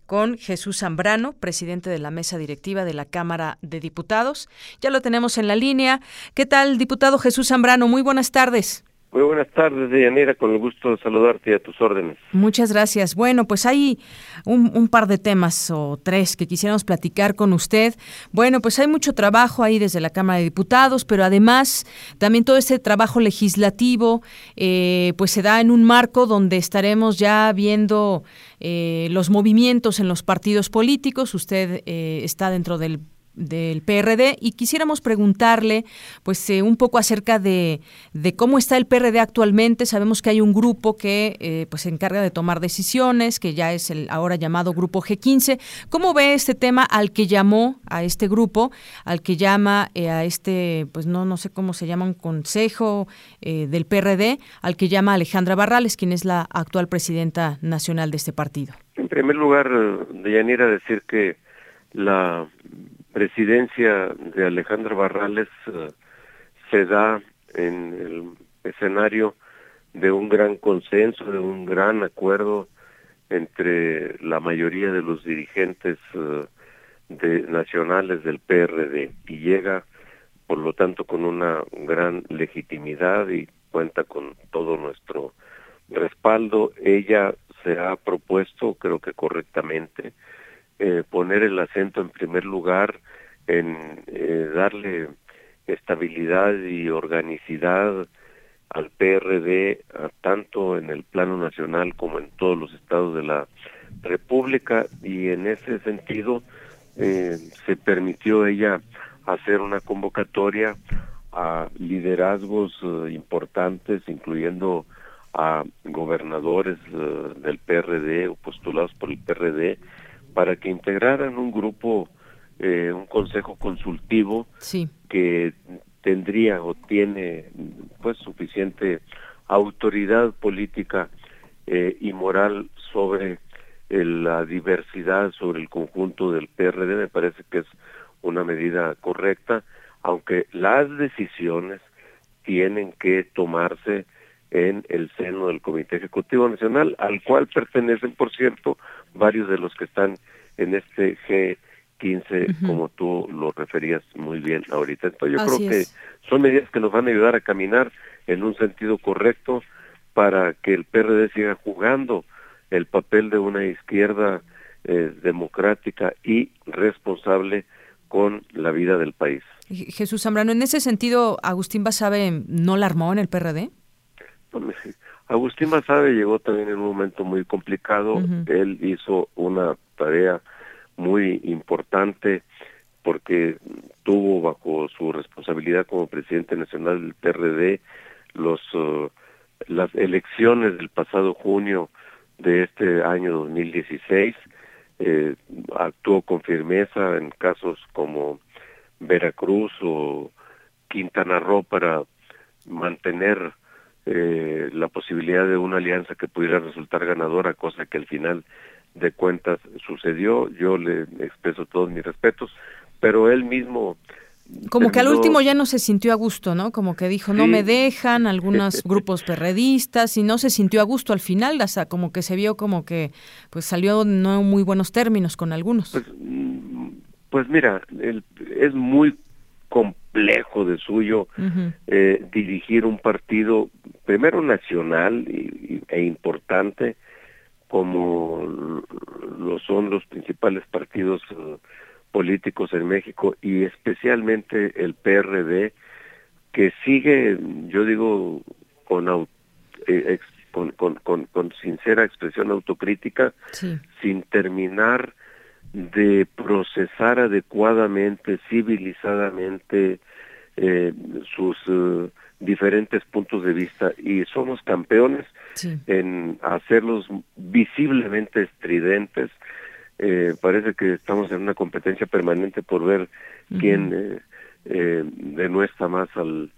con Jesús Zambrano, presidente de la mesa directiva de la Cámara de Diputados. Ya lo tenemos en la línea. ¿Qué tal, diputado Jesús Zambrano? Muy buenas tardes. Muy buenas tardes, Deyanira, con el gusto de saludarte y a tus órdenes. Muchas gracias. Bueno, pues hay un, un, par de temas o tres que quisiéramos platicar con usted. Bueno, pues hay mucho trabajo ahí desde la Cámara de Diputados, pero además también todo este trabajo legislativo, eh, pues se da en un marco donde estaremos ya viendo eh, los movimientos en los partidos políticos. Usted eh, está dentro del del PRD y quisiéramos preguntarle pues eh, un poco acerca de, de, cómo está el PRD actualmente. Sabemos que hay un grupo que eh, pues se encarga de tomar decisiones que ya es el ahora llamado grupo G15 cómo ve este tema al que llamó a este grupo al que llama eh, a este pues no no sé cómo se llama un consejo eh, del PRD al que llama Alejandra Barrales quien es la actual presidenta nacional de este partido en primer lugar Deyanira decir que la presidencia de Alejandra Barrales uh, se da en el escenario de un gran consenso, de un gran acuerdo entre la mayoría de los dirigentes uh, de, nacionales del PRD y llega, por lo tanto, con una gran legitimidad y cuenta con todo nuestro respaldo. Ella se ha propuesto, creo que correctamente, eh, poner el acento en primer lugar en eh, darle estabilidad y organicidad al PRD tanto en el plano nacional como en todos los estados de la República y en ese sentido eh, se permitió ella hacer una convocatoria a liderazgos uh, importantes incluyendo a gobernadores uh, del PRD o postulados por el PRD para que integraran un grupo, eh, un consejo consultivo que tendría o tiene pues suficiente autoridad política eh, y moral sobre eh, la diversidad, sobre el conjunto del PRD, me parece que es una medida correcta. aunque las decisiones tienen que tomarse en el seno del Comité Ejecutivo Nacional, al cual pertenecen, por cierto, varios de los que están en este G15, como tú lo referías muy bien ahorita. Entonces yo creo que son medidas que nos van a ayudar a caminar en un sentido correcto para que el PRD siga jugando el papel de una izquierda eh, democrática y responsable con la vida del país. Jesús Zambrano, en ese sentido, Agustín Basabe no la armó en el PRD. Agustín Basabe llegó también en un momento muy complicado. Él hizo una tarea muy importante porque tuvo bajo su responsabilidad como presidente nacional del PRD los uh, las elecciones del pasado junio de este año 2016 eh, actuó con firmeza en casos como Veracruz o Quintana Roo para mantener eh, la posibilidad de una alianza que pudiera resultar ganadora, cosa que al final de cuentas sucedió. Yo le expreso todos mis respetos, pero él mismo como que al último ya no se sintió a gusto, ¿no? Como que dijo, no me dejan, algunos grupos perredistas, y no se sintió a gusto al final, hasta como que se vio como que pues salió no en muy buenos términos con algunos. Pues, pues mira, es muy complejo de suyo eh, dirigir un partido, primero nacional e importante, como lo son los principales partidos uh, políticos en México y especialmente el PRD, que sigue, yo digo, con, eh, con, con, con, sincera expresión autocrítica, sin terminar de procesar adecuadamente, civilizadamente eh, sus eh, diferentes puntos de vista y somos campeones en hacerlos visiblemente estridentes. Eh, parece que estamos en una competencia permanente por ver quién eh, eh, denuestra más al,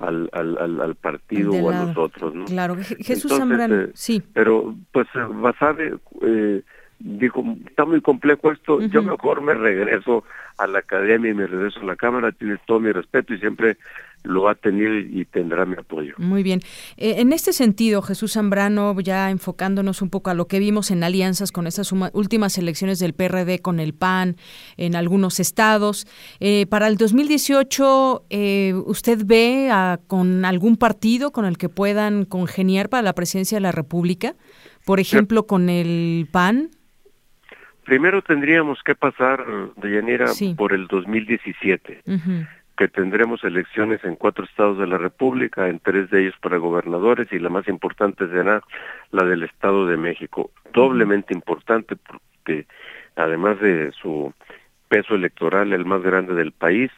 al, al, al partido o a nosotros. ¿no? Claro, Jesús Zambrano, sí. Pero pues eh, dijo, está muy complejo esto, yo mejor me regreso a la academia y me regreso a la Cámara, tienes todo mi respeto y siempre lo ha tenido y tendrá mi apoyo. Muy bien. Eh, en este sentido, Jesús Zambrano, ya enfocándonos un poco a lo que vimos en alianzas con estas últimas elecciones del PRD con el PAN en algunos estados, eh, para el 2018, eh, ¿usted ve con algún partido con el que puedan congeniar para la presidencia de la República? Por ejemplo, con el PAN. Primero tendríamos que pasar, Deyanira, por el 2017 que tendremos elecciones en cuatro estados de la República, en tres de ellos para gobernadores y la más importante será la del Estado de México. Doblemente importante porque además de su peso electoral, el más grande del país,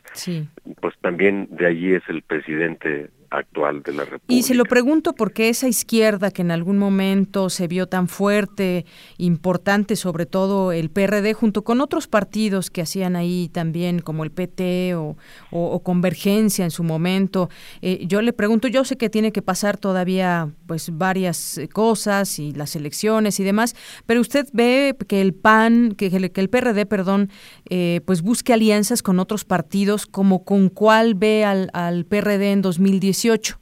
pues también de allí es el presidente actual de la República. Y se lo pregunto porque esa izquierda que en algún momento se vio tan fuerte, importante, sobre todo el PRD, junto con otros partidos que hacían ahí también, como el PT o, Convergencia en su momento, eh, yo le pregunto, yo sé que tiene que pasar todavía pues varias eh, cosas y las elecciones y demás, pero usted ve que el PAN, que, que el PRD, perdón, eh, pues busque alianzas con otros partidos, como con cuál ve al, al PRD en 2018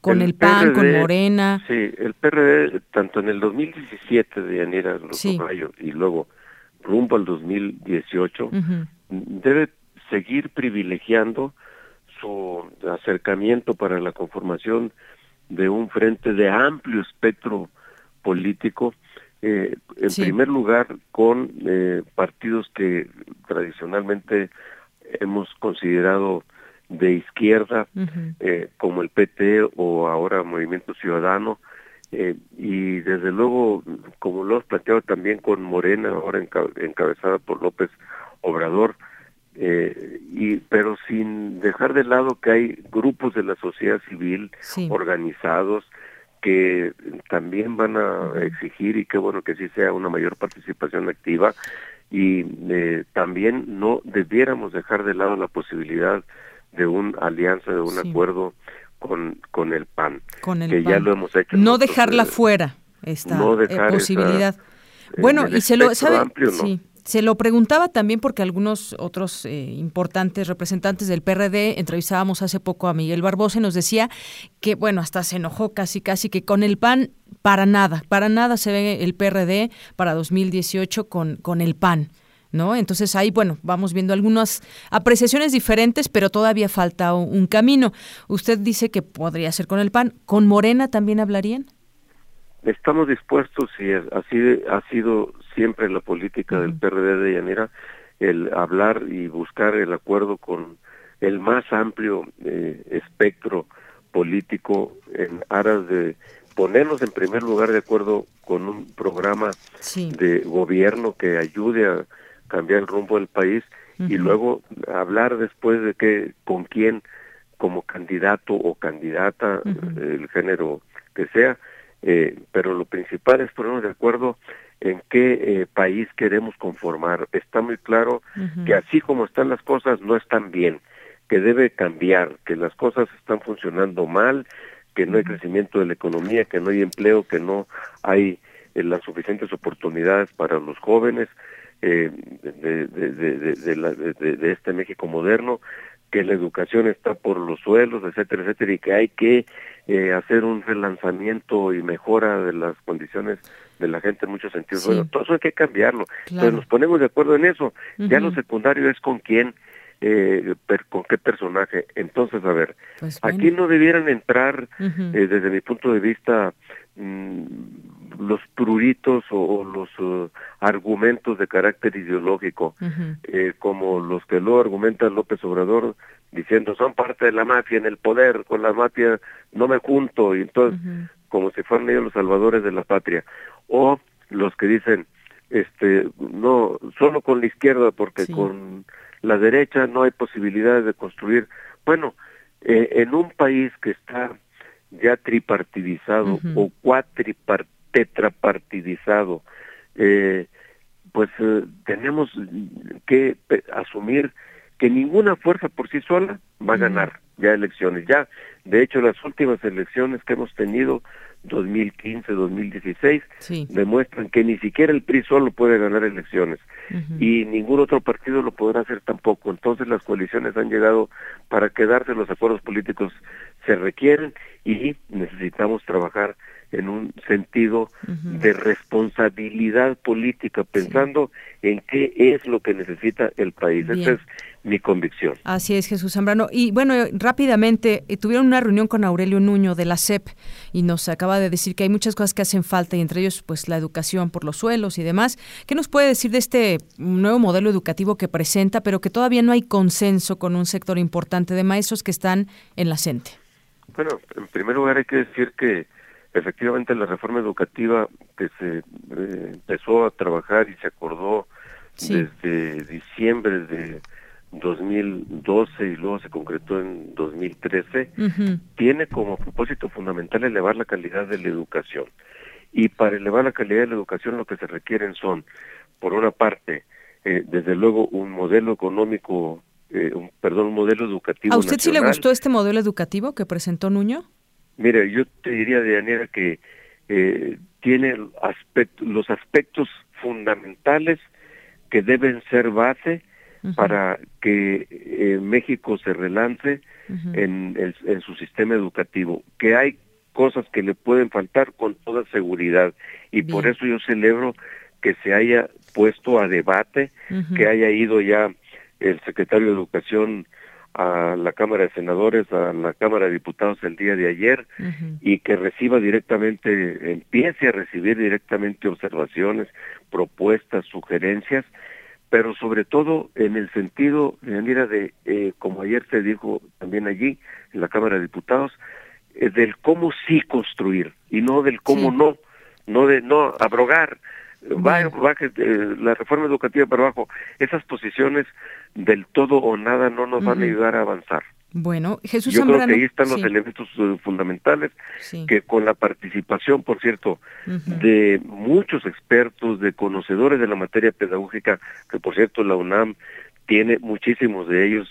con el, PAN, con Morena. Sí, el PRD, tanto en el 2017 de Yanira y luego rumbo al 2018, debe seguir privilegiando su acercamiento para la conformación de un frente de amplio espectro político, eh, en primer lugar con eh, partidos que tradicionalmente hemos considerado de izquierda eh, como el PT o ahora Movimiento Ciudadano eh, y desde luego como lo has planteado también con Morena ahora encabezada por López Obrador eh, y pero sin dejar de lado que hay grupos de la sociedad civil organizados que también van a exigir y qué bueno que sí sea una mayor participación activa y también no debiéramos dejar de lado la posibilidad de una alianza, de un acuerdo con, con el PAN, que ya lo hemos hecho. No dejarla fuera esta eh, posibilidad. bueno, y se lo sabe, sí, Se lo preguntaba también porque algunos otros eh, importantes representantes del PRD, entrevistábamos hace poco a Miguel Barbosa y nos decía que, bueno, hasta se enojó casi, casi que con el PAN, para nada, para nada se ve el PRD para 2018 con, con el PAN. ¿No? Entonces ahí, bueno, vamos viendo algunas apreciaciones diferentes, pero todavía falta un camino. Usted dice que podría ser con el PAN. ¿Con Morena también hablarían? Estamos dispuestos, y así ha sido siempre la política del PRD de Yanira, el hablar y buscar el acuerdo con el más amplio eh, espectro político en aras de ponernos en primer lugar de acuerdo con un programa de gobierno que ayude a cambiar el rumbo del país y luego hablar después de que con quién como candidato o candidata el género que sea eh, pero lo principal es ponernos de acuerdo en qué eh, país queremos conformar. Está muy claro que así como están las cosas no están bien, que debe cambiar, que las cosas están funcionando mal, que no hay crecimiento de la economía, que no hay empleo, que no hay eh, las suficientes oportunidades para los jóvenes de, de, este México moderno, que la educación está por los suelos, etcétera, etcétera, y que hay que eh, hacer un relanzamiento y mejora de las condiciones de la gente en muchos sentidos. Bueno, todo eso hay que cambiarlo. Entonces nos ponemos de acuerdo en eso. Ya lo secundario es con quién, eh, con qué personaje. Entonces, a ver, pues aquí no debieran entrar, eh, desde mi punto de vista, mm, los pruritos o, los uh, argumentos de carácter ideológico, eh, como los que lo argumenta López Obrador, diciendo son parte de la mafia en el poder, con la mafia no me junto, y entonces, como si fueran ellos los salvadores de la patria, o los que dicen, este, no, solo con la izquierda, porque con la derecha no hay posibilidades de construir. Bueno, eh, en un país que está ya tripartidizado o cuatripartidizado, tetrapartidizado, eh, pues eh, tenemos que asumir que ninguna fuerza por sí sola va a ganar ya elecciones. Ya, de hecho, las últimas elecciones que hemos tenido, 2015, 2016, demuestran que ni siquiera el PRI solo puede ganar elecciones y ningún otro partido lo podrá hacer tampoco. Entonces las coaliciones han llegado para quedarse, los acuerdos políticos se requieren y necesitamos trabajar en un sentido de responsabilidad política, pensando en qué es lo que necesita el país. Esa es mi convicción. Así es, Jesús Zambrano. Y bueno, rápidamente, eh, tuvieron una reunión con Aurelio Nuño de la CEP y nos acaba de decir que hay muchas cosas que hacen falta y entre ellos pues la educación por los suelos y demás. ¿Qué nos puede decir de este nuevo modelo educativo que presenta, pero que todavía no hay consenso con un sector importante de maestros que están en la CENTE? Bueno, en primer lugar hay que decir que efectivamente la reforma educativa que se eh, empezó a trabajar y se acordó desde diciembre de 2012 y luego se concretó en 2013, tiene como propósito fundamental elevar la calidad de la educación. Y para elevar la calidad de la educación lo que se requieren son, por una parte, eh, desde luego un modelo económico, eh, un, perdón, un modelo educativo. ¿A usted sí le gustó este modelo educativo que presentó Nuño? Mira, yo te diría, de manera que eh, tiene los aspectos fundamentales que deben ser base para que eh, México se relance en, en, su sistema educativo, que hay cosas que le pueden faltar con toda seguridad. Y por eso yo celebro que se haya puesto a debate, que haya ido ya el secretario de Educación a la Cámara de Senadores, a la Cámara de Diputados el día de ayer y que reciba directamente, empiece a recibir directamente observaciones, propuestas, sugerencias, pero sobre todo en el sentido, mira, de, eh, como ayer se dijo también allí, en la Cámara de Diputados, eh, del cómo sí construir y no del cómo no, no de no abrogar, va, baje eh, la reforma educativa para abajo. Esas posiciones del todo o nada no nos van a ayudar a avanzar. Bueno, Jesús Yo creo que ahí están los elementos eh, fundamentales que con la participación, por cierto, de muchos expertos, de conocedores de la materia pedagógica, que por cierto la UNAM tiene muchísimos de ellos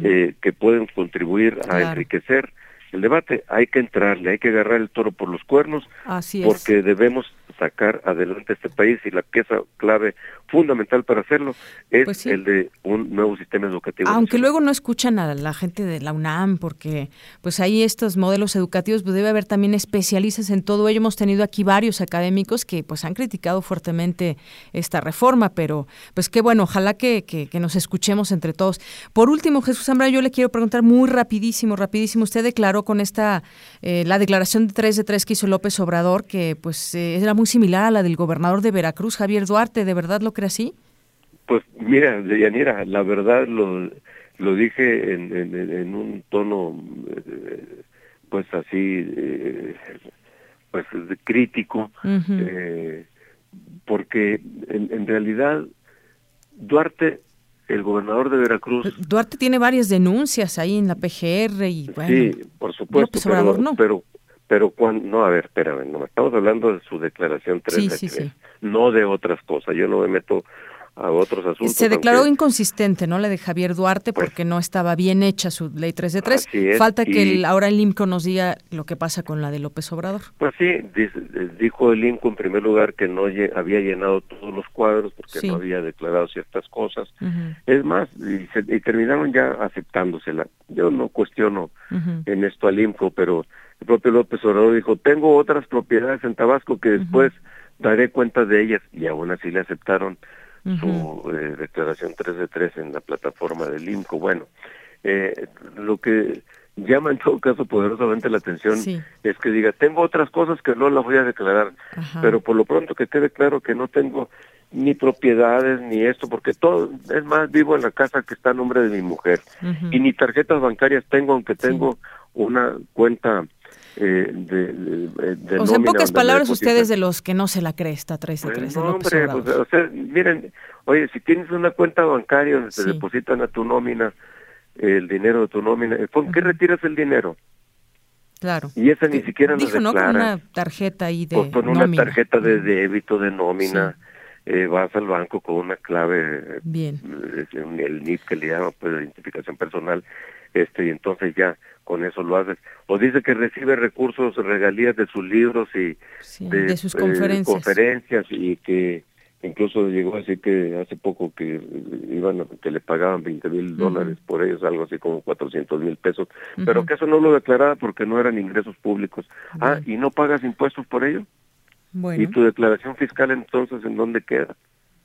eh, que pueden contribuir a enriquecer el debate, hay que entrarle, hay que agarrar el toro por los cuernos, Así es. porque debemos sacar adelante este país y la pieza clave fundamental para hacerlo es Pues sí. el de un nuevo sistema educativo. Aunque luego no escuchan a la gente de la UNAM, porque pues ahí estos modelos educativos, pues debe haber también especialistas en todo ello. Hemos tenido aquí varios académicos que pues han criticado fuertemente esta reforma, pero pues qué bueno, ojalá que, que, que nos escuchemos entre todos. Por último, Jesús Zambra, yo le quiero preguntar muy rapidísimo, rapidísimo, usted declaró con esta, eh, la declaración de 3 de 3 que hizo López Obrador, que pues eh, era muy similar a la del gobernador de Veracruz, Javier Duarte, ¿de verdad lo cree así? Pues mira, Yanira, la verdad lo, lo dije en, en, en un tono eh, pues así, eh, pues crítico, eh, porque en, en realidad Duarte, el gobernador de Veracruz, Duarte tiene varias denuncias ahí en la PGR y bueno, sí, por supuesto, Obrador pero, no. pero pero cuando, no, a ver, espérame, no, estamos hablando de su declaración 3 Sí, sí, 3, sí. no de otras cosas, yo no me meto a otros asuntos. se declaró aunque- inconsistente, ¿no? La de Javier Duarte porque no estaba bien hecha su ley 3 de 3. Así es, Falta que y- el, ahora el IMCO nos diga lo que pasa con la de López Obrador. Pues sí, eh, dijo el INCO en primer lugar que no había llenado todos los cuadros porque Sí. no había declarado ciertas cosas. Es más, y, se- y terminaron ya aceptándosela. Yo no cuestiono en esto al INCO, pero el propio López Obrador dijo, tengo otras propiedades en Tabasco que después daré cuenta de ellas y aún así le aceptaron su eh, declaración 3 de 3 en la plataforma del INCO. Bueno, eh, lo que llama en todo caso poderosamente la atención Sí. es que diga, tengo otras cosas que no las voy a declarar, Ajá. pero por lo pronto que quede claro que no tengo ni propiedades ni esto, porque todo, es más, vivo en la casa que está a nombre de mi mujer y ni tarjetas bancarias tengo, aunque tengo una cuenta eh, de, de, de O sea, en pocas palabras, depositan. ustedes de los que no se la cree esta 3 de 3 de No, López hombre, pues, o sea, miren, oye, si tienes una cuenta bancaria donde Sí. te depositan a tu nómina el dinero de tu nómina, ¿con qué retiras el dinero? Claro. Y esa ni siquiera Dijo, ¿no? Con una tarjeta ahí de Pues con una tarjeta de débito, de nómina, eh, vas al banco con una clave, Bien. eh, el NIP que le llaman, pues, de identificación personal, este y entonces ya con eso lo haces. O dice que recibe recursos, regalías de sus libros y de sus eh, conferencias. conferencias y que incluso llegó a decir que hace poco que eh, iban a- que le pagaban 20 mil dólares por ellos, algo así como 400 mil pesos, pero que eso no lo declaraba porque no eran ingresos públicos. Ah, ¿y no pagas impuestos por ello? Bueno. ¿Y tu declaración fiscal entonces en dónde queda?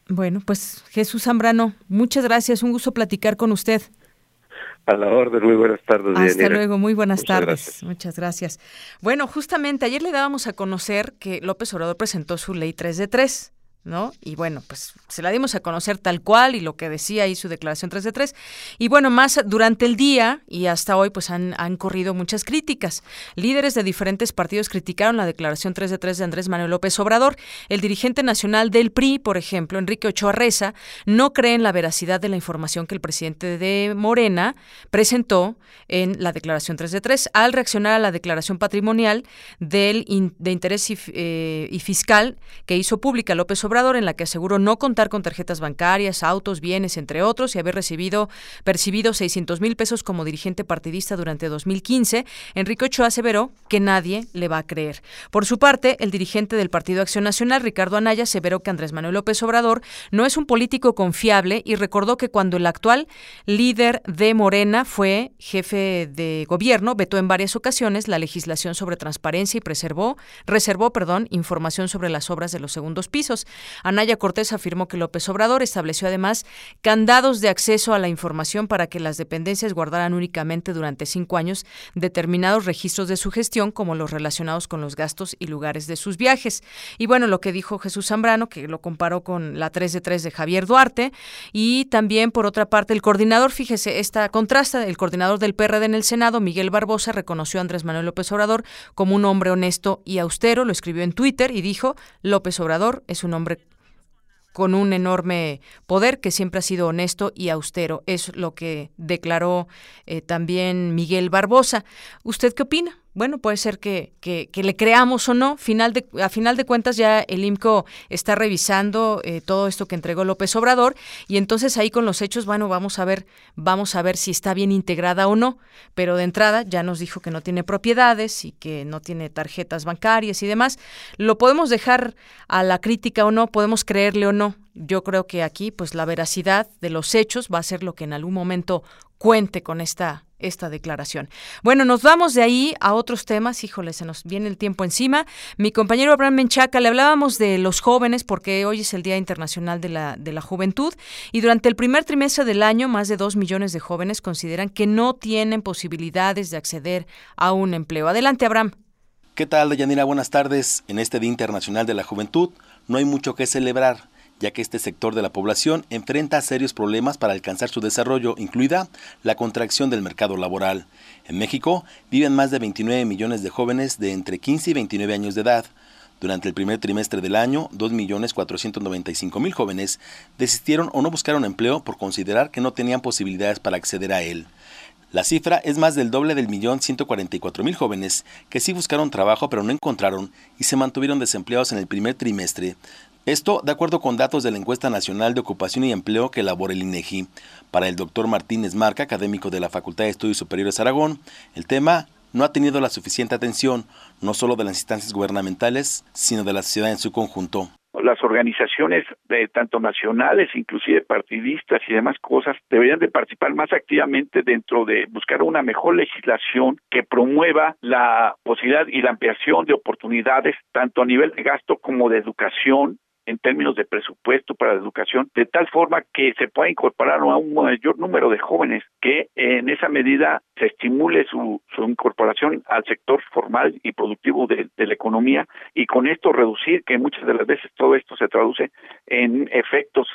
Bueno, pues Jesús Zambrano, muchas gracias, un gusto platicar con usted. A la orden, muy buenas tardes. Hasta luego, muy buenas Muchas tardes. gracias. Muchas gracias. Bueno, justamente ayer le dábamos a conocer que López Obrador presentó su ley 3 de 3. ¿No? Y bueno, pues se la dimos a conocer tal cual y lo que decía ahí su declaración 3 de 3. Y bueno, más durante el día y hasta hoy, pues han, han corrido muchas críticas. Líderes de diferentes partidos criticaron la declaración 3 de 3 de Andrés Manuel López Obrador. El dirigente nacional del PRI, por ejemplo, Enrique Ochoa Reza, no cree en la veracidad de la información que el presidente de Morena presentó en la declaración 3 de 3 al reaccionar a la declaración patrimonial del de interés y, eh, y fiscal que hizo pública López Obrador en la que aseguró no contar con tarjetas bancarias, autos, bienes, entre otros, y haber recibido percibido 600 mil pesos como dirigente partidista durante 2015, Enrique Ochoa aseveró que nadie le va a creer. Por su parte, el dirigente del Partido Acción Nacional, Ricardo Anaya, aseveró que Andrés Manuel López Obrador no es un político confiable y recordó que cuando el actual líder de Morena fue jefe de gobierno, vetó en varias ocasiones la legislación sobre transparencia y preservó, reservó, perdón, información sobre las obras de los segundos pisos. Anaya Cortés afirmó que López Obrador estableció además candados de acceso a la información para que las dependencias guardaran únicamente durante cinco años determinados registros de su gestión, como los relacionados con los gastos y lugares de sus viajes. Y bueno, lo que dijo Jesús Zambrano, que lo comparó con la 3 de 3 de Javier Duarte, y también, por otra parte, el coordinador, fíjese, esta contrasta, el coordinador del PRD en el Senado, Miguel Barbosa, reconoció a Andrés Manuel López Obrador como un hombre honesto y austero, lo escribió en Twitter y dijo, López Obrador es un hombre con un enorme poder que siempre ha sido honesto y austero. Es lo que declaró eh, también Miguel Barbosa. ¿Usted qué opina? Bueno, puede ser que, que, le creamos o no. Final de, a final de cuentas ya el IMCO está revisando eh, todo esto que entregó López Obrador y entonces ahí con los hechos, bueno, vamos a ver, vamos a ver si está bien integrada o no. Pero de entrada ya nos dijo que no tiene propiedades y que no tiene tarjetas bancarias y demás. Lo podemos dejar a la crítica o no, podemos creerle o no. Yo creo que aquí, pues la veracidad de los hechos va a ser lo que en algún momento cuente con esta esta declaración. Bueno, nos vamos de ahí a otros temas. Híjole, se nos viene el tiempo encima. Mi compañero Abraham Menchaca, le hablábamos de los jóvenes porque hoy es el Día Internacional de la, de la Juventud y durante el primer trimestre del año más de dos millones de jóvenes consideran que no tienen posibilidades de acceder a un empleo. Adelante, Abraham. ¿Qué tal, Deyanira? Buenas tardes. En este Día Internacional de la Juventud no hay mucho que celebrar ya que este sector de la población enfrenta serios problemas para alcanzar su desarrollo, incluida la contracción del mercado laboral. En México viven más de 29 millones de jóvenes de entre 15 y 29 años de edad. Durante el primer trimestre del año, 2.495.000 jóvenes desistieron o no buscaron empleo por considerar que no tenían posibilidades para acceder a él. La cifra es más del doble del millón 144 mil jóvenes que sí buscaron trabajo pero no encontraron y se mantuvieron desempleados en el primer trimestre, esto de acuerdo con datos de la encuesta nacional de ocupación y empleo que elabora el INEGI. Para el doctor Martínez Marca, académico de la Facultad de Estudios Superiores Aragón, el tema no ha tenido la suficiente atención, no solo de las instancias gubernamentales, sino de la sociedad en su conjunto. Las organizaciones, de, tanto nacionales, inclusive partidistas y demás cosas, deberían de participar más activamente dentro de buscar una mejor legislación que promueva la posibilidad y la ampliación de oportunidades, tanto a nivel de gasto como de educación, en términos de presupuesto para la educación, de tal forma que se pueda incorporar a un mayor número de jóvenes, que en esa medida se estimule su, su incorporación al sector formal y productivo de, la economía y con esto reducir que muchas de las veces todo esto se traduce en efectos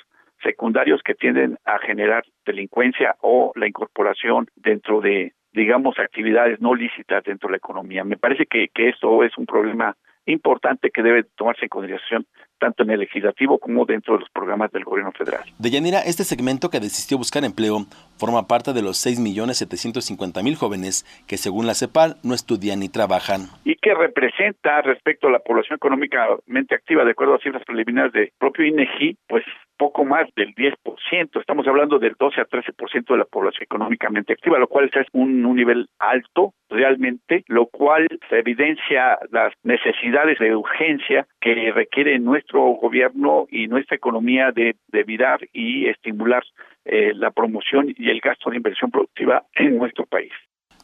secundarios que tienden a generar delincuencia o la incorporación dentro de digamos actividades no lícitas dentro de la economía. Me parece que, que esto es un problema importante que debe tomarse en consideración tanto en el legislativo como dentro de los programas del gobierno federal. De Yanira, este segmento que desistió buscar empleo forma parte de los 6.750.000 jóvenes que según la CEPAL no estudian ni trabajan. Y que representa respecto a la población económicamente activa, de acuerdo a cifras preliminares del propio INEGI, pues poco más del 10%, estamos hablando del 12 a 13% de la población económicamente activa, lo cual es un, un nivel alto realmente, lo cual evidencia las necesidades de urgencia que requiere nuestro gobierno y nuestra economía de, de virar y estimular eh, la promoción y el gasto de inversión productiva en nuestro país.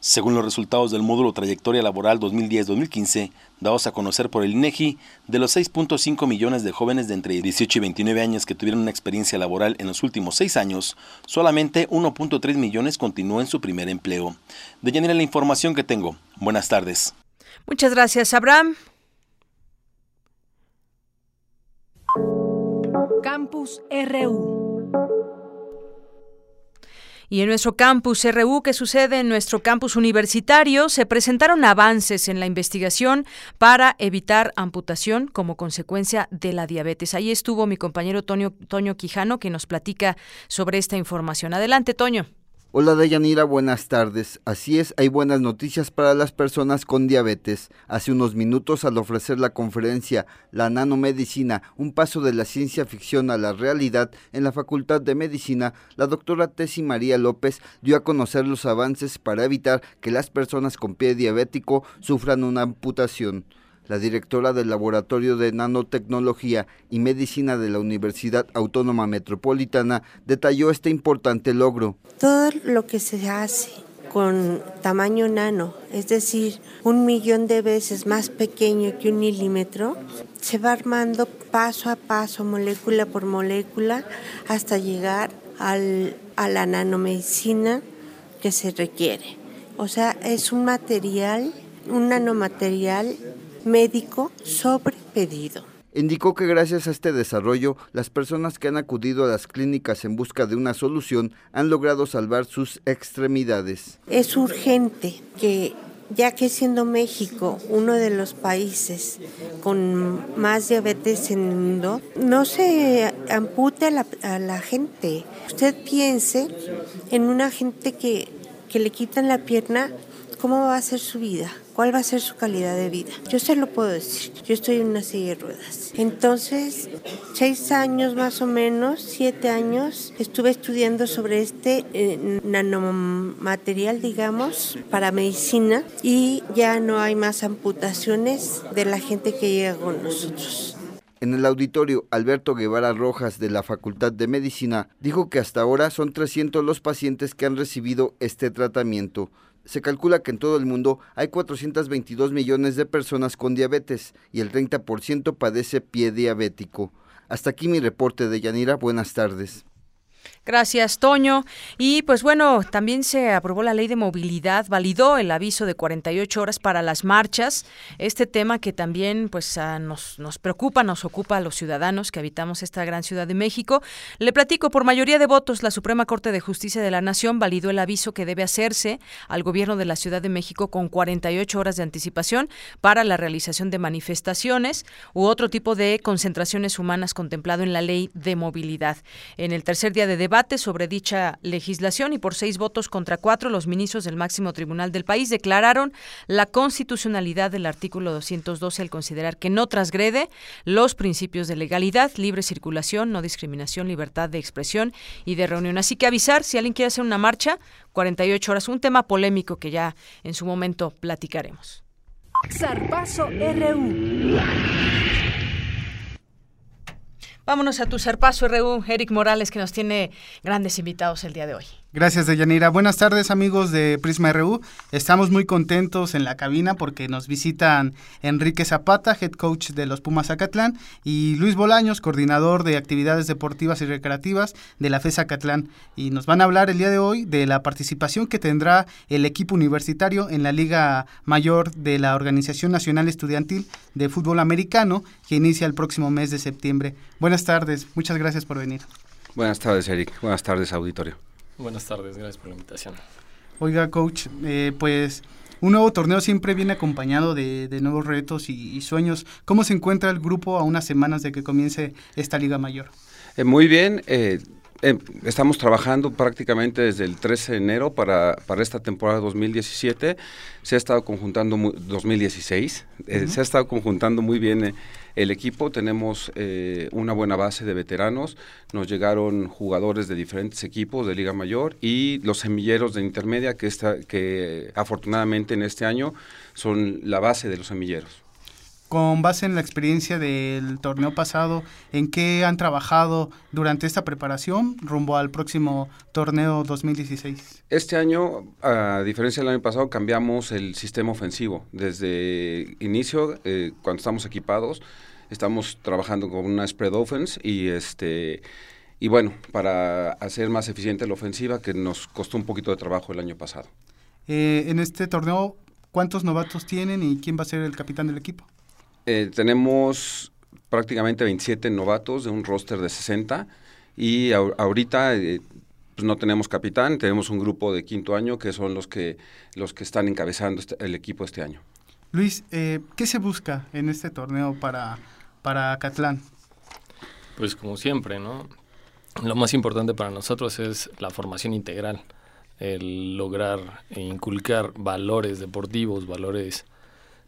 Según los resultados del módulo Trayectoria Laboral 2010-2015, dados a conocer por el INEGI, de los 6.5 millones de jóvenes de entre 18 y 29 años que tuvieron una experiencia laboral en los últimos seis años, solamente 1.3 millones continuó en su primer empleo. De llenar la información que tengo. Buenas tardes. Muchas gracias, Abraham. Campus RU. Y en nuestro campus RU, ¿qué sucede en nuestro campus universitario? Se presentaron avances en la investigación para evitar amputación como consecuencia de la diabetes. Ahí estuvo mi compañero Toño, Toño Quijano, que nos platica sobre esta información. Adelante, Toño. Hola Dayanira, buenas tardes. Así es, hay buenas noticias para las personas con diabetes. Hace unos minutos, al ofrecer la conferencia La nanomedicina, un paso de la ciencia ficción a la realidad en la Facultad de Medicina, la doctora Tessie María López dio a conocer los avances para evitar que las personas con pie diabético sufran una amputación. La directora del Laboratorio de Nanotecnología y Medicina de la Universidad Autónoma Metropolitana detalló este importante logro. Todo lo que se hace con tamaño nano, es decir, un millón de veces más pequeño que un milímetro, se va armando paso a paso, molécula por molécula, hasta llegar al, a la nanomedicina que se requiere. O sea, es un material, un nanomaterial médico sobre pedido. Indicó que gracias a este desarrollo, las personas que han acudido a las clínicas en busca de una solución han logrado salvar sus extremidades. Es urgente que ya que siendo México uno de los países con más diabetes en el mundo, no se ampute a la, a la gente. Usted piense en una gente que, que le quitan la pierna, ¿cómo va a ser su vida? Cuál va a ser su calidad de vida. Yo se lo puedo decir, yo estoy en una silla de ruedas. Entonces, seis años más o menos, siete años, estuve estudiando sobre este eh, nanomaterial, digamos, para medicina y ya no hay más amputaciones de la gente que llega con nosotros. En el auditorio, Alberto Guevara Rojas de la Facultad de Medicina dijo que hasta ahora son 300 los pacientes que han recibido este tratamiento. Se calcula que en todo el mundo hay 422 millones de personas con diabetes y el 30% padece pie diabético. Hasta aquí mi reporte de Yanira. Buenas tardes. Gracias, Toño. Y pues bueno, también se aprobó la ley de movilidad, validó el aviso de 48 horas para las marchas, este tema que también pues nos, nos preocupa, nos ocupa a los ciudadanos que habitamos esta gran ciudad de México. Le platico, por mayoría de votos, la Suprema Corte de Justicia de la Nación validó el aviso que debe hacerse al gobierno de la Ciudad de México con 48 horas de anticipación para la realización de manifestaciones u otro tipo de concentraciones humanas contemplado en la ley de movilidad. En el tercer día de debate, debate sobre dicha legislación y por seis votos contra cuatro, los ministros del máximo tribunal del país declararon la constitucionalidad del artículo 212 al considerar que no transgrede los principios de legalidad, libre circulación, no discriminación, libertad de expresión y de reunión. Así que avisar si alguien quiere hacer una marcha, 48 horas, un tema polémico que ya en su momento platicaremos. Zarpazo. Vámonos a tu Serpazo RU, Eric Morales, que nos tiene grandes invitados el día de hoy. Gracias, Deyanira. Buenas tardes, amigos de Prisma RU. Estamos muy contentos en la cabina porque nos visitan Enrique Zapata, head coach de los Pumas Zacatlán, y Luis Bolaños, coordinador de actividades deportivas y recreativas de la FES Zacatlán. Y nos van a hablar el día de hoy de la participación que tendrá el equipo universitario en la Liga Mayor de la Organización Nacional Estudiantil de Fútbol Americano, que inicia el próximo mes de septiembre. Buenas tardes, muchas gracias por venir. Buenas tardes, Eric. Buenas tardes, auditorio. Buenas tardes, gracias por la invitación. Oiga, coach, eh, pues un nuevo torneo siempre viene acompañado de, nuevos retos y, sueños. ¿Cómo se encuentra el grupo a unas semanas de que comience esta Liga Mayor? Eh, muy bien. Eh, estamos trabajando prácticamente desde el 13 de enero para, para esta temporada 2017. Se ha estado conjuntando, 2016, se ha estado conjuntando muy bien el equipo tenemos eh, una buena base de veteranos, nos llegaron jugadores de diferentes equipos de Liga Mayor y los semilleros de intermedia que, está, que afortunadamente en este año son la base de los semilleros con base en la experiencia del torneo pasado, ¿en qué han trabajado durante esta preparación rumbo al próximo torneo 2016? Este año, a diferencia del año pasado, cambiamos el sistema ofensivo. Desde inicio, eh, cuando estamos equipados, estamos trabajando con una spread offense y este y bueno, para hacer más eficiente la ofensiva que nos costó un poquito de trabajo el año pasado. Eh, en este torneo, ¿cuántos novatos tienen y quién va a ser el capitán del equipo? Eh, tenemos prácticamente 27 novatos de un roster de 60 y ahorita eh, pues no tenemos capitán, tenemos un grupo de quinto año que son los que, los que están encabezando este, el equipo este año. Luis, eh, ¿qué se busca en este torneo para, para Catlán? Pues como siempre, ¿no? Lo más importante para nosotros es la formación integral, el lograr e inculcar valores deportivos, valores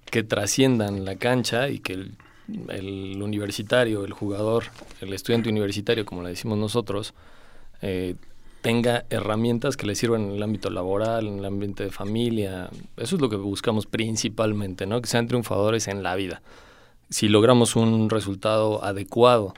que trasciendan la cancha y que el, universitario, el jugador, el estudiante universitario, como le decimos nosotros, eh, tenga herramientas que le sirvan en el ámbito laboral, en el ambiente de familia. Eso es lo que buscamos principalmente, ¿no? Que sean triunfadores en la vida. Si logramos un resultado adecuado,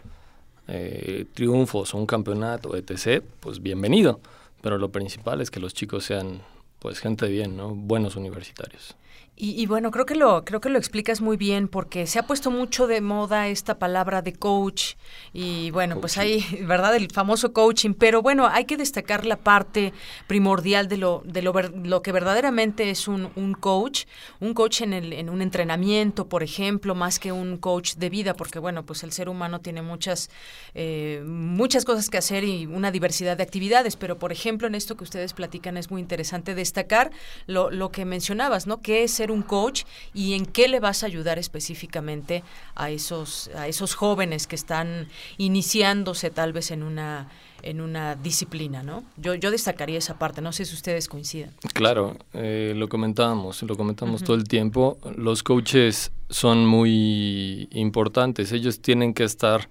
eh, triunfos o un campeonato, etc., pues bienvenido. Pero lo principal es que los chicos sean, pues, gente bien, ¿no? Buenos universitarios. Y, bueno, creo que lo creo que lo explicas muy bien porque se ha puesto mucho de moda esta palabra de coach. Y bueno, pues hay, ¿verdad? El famoso coaching, pero bueno, hay que destacar la parte primordial de lo de lo, lo que verdaderamente es un, un, coach, un coach en el en un entrenamiento, por ejemplo, más que un coach de vida, porque bueno, pues el ser humano tiene muchas eh, muchas cosas que hacer y una diversidad de actividades, pero por ejemplo, en esto que ustedes platican es muy interesante destacar lo, lo que mencionabas, ¿no? Que es ser un coach y en qué le vas a ayudar específicamente a esos, a esos jóvenes que están iniciándose tal vez en una en una disciplina, ¿no? Yo, yo destacaría esa parte, no sé si ustedes coinciden. Claro, eh, lo comentábamos, lo comentamos todo el tiempo, los coaches son muy importantes, ellos tienen que estar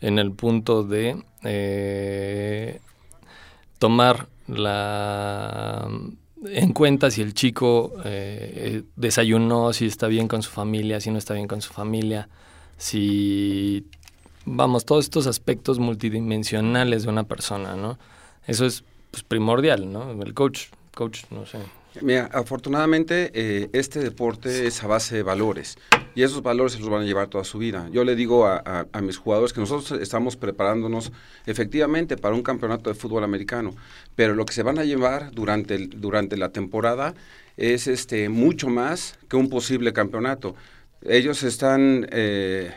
en el punto de eh, tomar la en cuenta si el chico eh, desayunó, si está bien con su familia, si no está bien con su familia, si vamos, todos estos aspectos multidimensionales de una persona, ¿no? Eso es pues, primordial, ¿no? El coach, coach, no sé. Mira, afortunadamente eh, este deporte es a base de valores y esos valores se los van a llevar toda su vida. Yo le digo a, mis jugadores que nosotros estamos preparándonos efectivamente para un campeonato de fútbol americano, pero lo que se van a llevar durante, durante la temporada es este mucho más que un posible campeonato. Ellos están eh,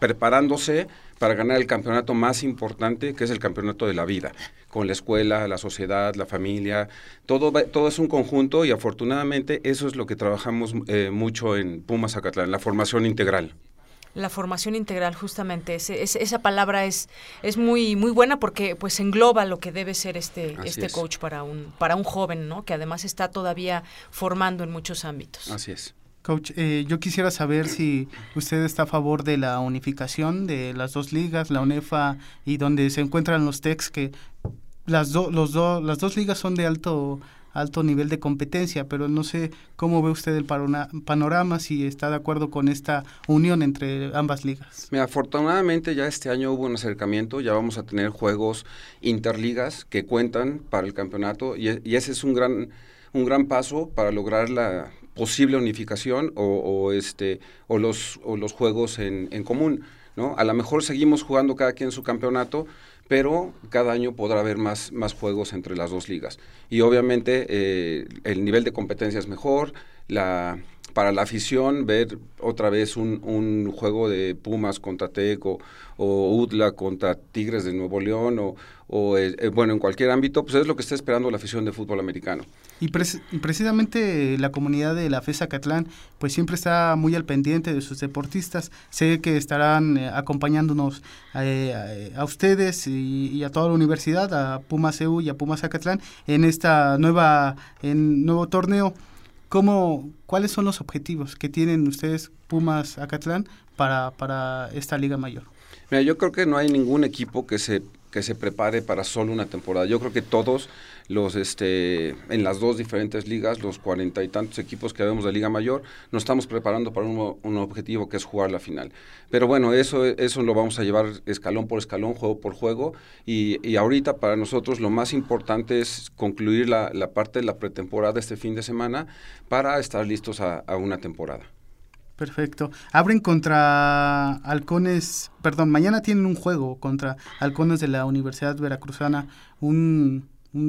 preparándose para ganar el campeonato más importante, que es el campeonato de la vida, con la escuela, la sociedad, la familia, todo, todo es un conjunto y afortunadamente eso es lo que trabajamos eh, mucho en Pumas Acatlán, la formación integral. La formación integral, justamente, esa palabra es, es muy, muy buena porque pues engloba lo que debe ser este, este coach para un, para un joven, ¿no? Que además está todavía formando en muchos ámbitos. Así es. Coach, eh, yo quisiera saber si usted está a favor de la unificación de las dos ligas, la UNEFA y donde se encuentran los TECs, que las, los las dos ligas son de alto alto nivel de competencia, pero no sé cómo ve usted el panorama, si está de acuerdo con esta unión entre ambas ligas. Mira, afortunadamente ya este año hubo un acercamiento, ya vamos a tener juegos interligas que cuentan para el campeonato y, y ese es un gran, un gran paso para lograr la posible unificación o, este, o, los, o los juegos en, en común. ¿no? A lo mejor seguimos jugando cada quien su campeonato, pero cada año podrá haber más, más juegos entre las dos ligas. Y obviamente eh, el nivel de competencia es mejor, la, para la afición ver otra vez un, un juego de Pumas contra Teco o UTLA contra Tigres de Nuevo León o, eh, eh, bueno, en cualquier ámbito, pues es lo que está esperando la afición de fútbol americano. Y, precisamente la comunidad de la FESA Catlán, pues siempre está muy al pendiente de sus deportistas. Sé que estarán eh, acompañándonos a ustedes y, a toda la universidad, a Pumas EU y a Pumas Acatlán, en esta nueva, en nuevo torneo. ¿Cómo, ¿Cuáles son los objetivos que tienen ustedes, Pumas Acatlán, para, para esta Liga Mayor? Mira, yo creo que no hay ningún equipo que se que se prepare para solo una temporada. Yo creo que todos los este en las dos diferentes ligas, los cuarenta y tantos equipos que vemos de Liga Mayor, nos estamos preparando para un, objetivo que es jugar la final. Pero bueno, eso, eso lo vamos a llevar escalón por escalón, juego por juego, y, y ahorita para nosotros lo más importante es concluir la, la, parte de la pretemporada este fin de semana para estar listos a una temporada. Perfecto. Abren contra Halcones, perdón, mañana tienen un juego contra Halcones de la Universidad Veracruzana, un,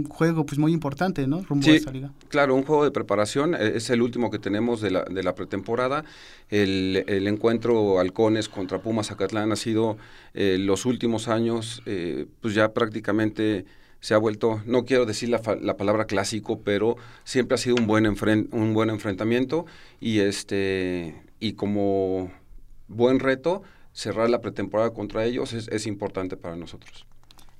juego pues muy importante, ¿no? Rumbo a esa liga. Claro, un juego de preparación, e, es el último que tenemos de la, de la pretemporada. El, el encuentro Halcones contra Pumas Zacatlán ha sido eh, los últimos años, eh, pues ya prácticamente se ha vuelto, no quiero decir la, la, palabra clásico, pero siempre ha sido un buen, un buen enfrentamiento y este y como buen reto, cerrar la pretemporada contra ellos es, importante para nosotros.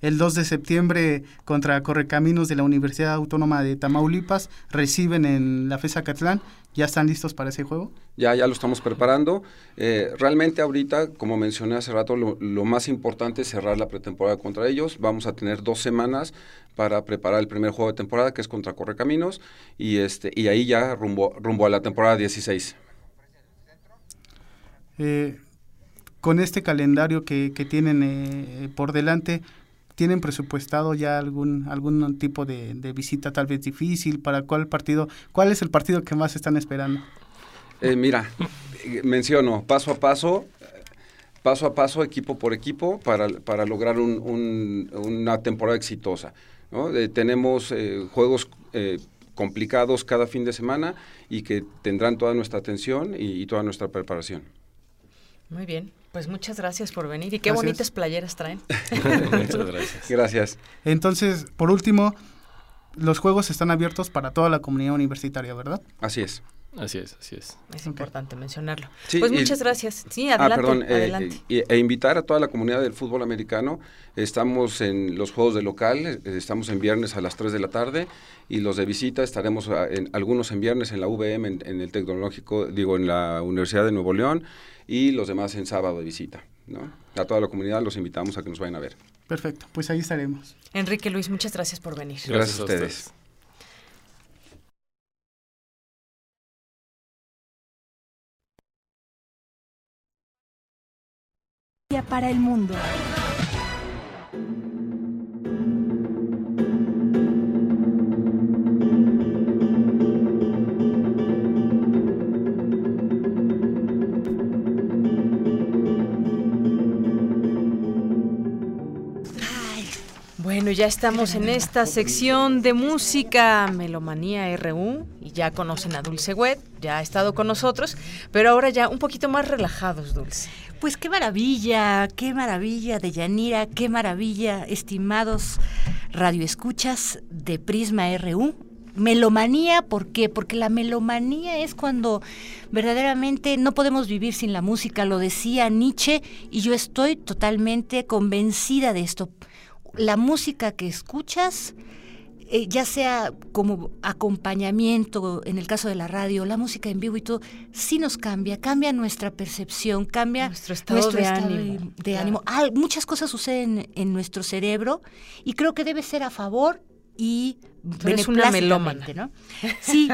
El 2 de septiembre contra Correcaminos de la Universidad Autónoma de Tamaulipas reciben en la FESA Catlán. ¿Ya están listos para ese juego? Ya, ya lo estamos preparando. Eh, realmente ahorita, como mencioné hace rato, lo, más importante es cerrar la pretemporada contra ellos. Vamos a tener dos semanas para preparar el primer juego de temporada, que es contra Correcaminos, y, este, y ahí ya rumbo, rumbo a la temporada 16. Eh, con este calendario que, tienen eh, por delante, ¿tienen presupuestado ya algún, algún tipo de, visita tal vez difícil? ¿Para cuál partido? ¿Cuál es el partido que más están esperando? Eh, mira, menciono paso a paso, paso a paso, equipo por equipo, para, para lograr una temporada exitosa. tenemos juegos complicados cada fin de semana y que tendrán toda nuestra atención y toda nuestra preparación. Muy bien, pues muchas gracias por venir y qué bonitas playeras traen. muchas gracias. Gracias. Entonces, por último, los juegos están abiertos para toda la comunidad universitaria, ¿verdad? Así es. Así es, así es. Es importante mencionarlo. Sí, pues y- muchas gracias. Sí, Ah, adelante. perdón, eh, adelante. e, e invitar a toda la comunidad del fútbol americano. Estamos en los juegos de local, eh, estamos en viernes a las 3 de la tarde y los de visita estaremos ah, en, algunos en viernes en la en, en el Tecnológico, digo, en la Universidad de Nuevo León y los demás en sábado de visita. ¿no? A toda la comunidad los invitamos a que nos vayan a ver. Perfecto, pues ahí estaremos. Enrique Luis, muchas gracias por venir. Gracias, a ustedes. Para el mundo. Bueno, ya estamos en esta sección de música Melomanía RU y ya conocen a Dulce Wet, ya ha estado con nosotros, pero ahora ya un poquito más relajados, Dulce. Pues qué maravilla, qué maravilla de Yanira, qué maravilla, estimados radioescuchas de Prisma RU. Melomanía, ¿por qué? Porque la melomanía es cuando verdaderamente no podemos vivir sin la música, lo decía Nietzsche, y yo estoy totalmente convencida de esto. La música que escuchas, eh, ya sea como acompañamiento, en el caso de la radio, la música en vivo y todo, sí nos cambia, cambia nuestra percepción, cambia Nuestro estado de ánimo, de claro. ánimo. Ah, muchas cosas suceden en nuestro cerebro y creo que debe ser a favor y eres una beneplácitamente, ¿no? Sí,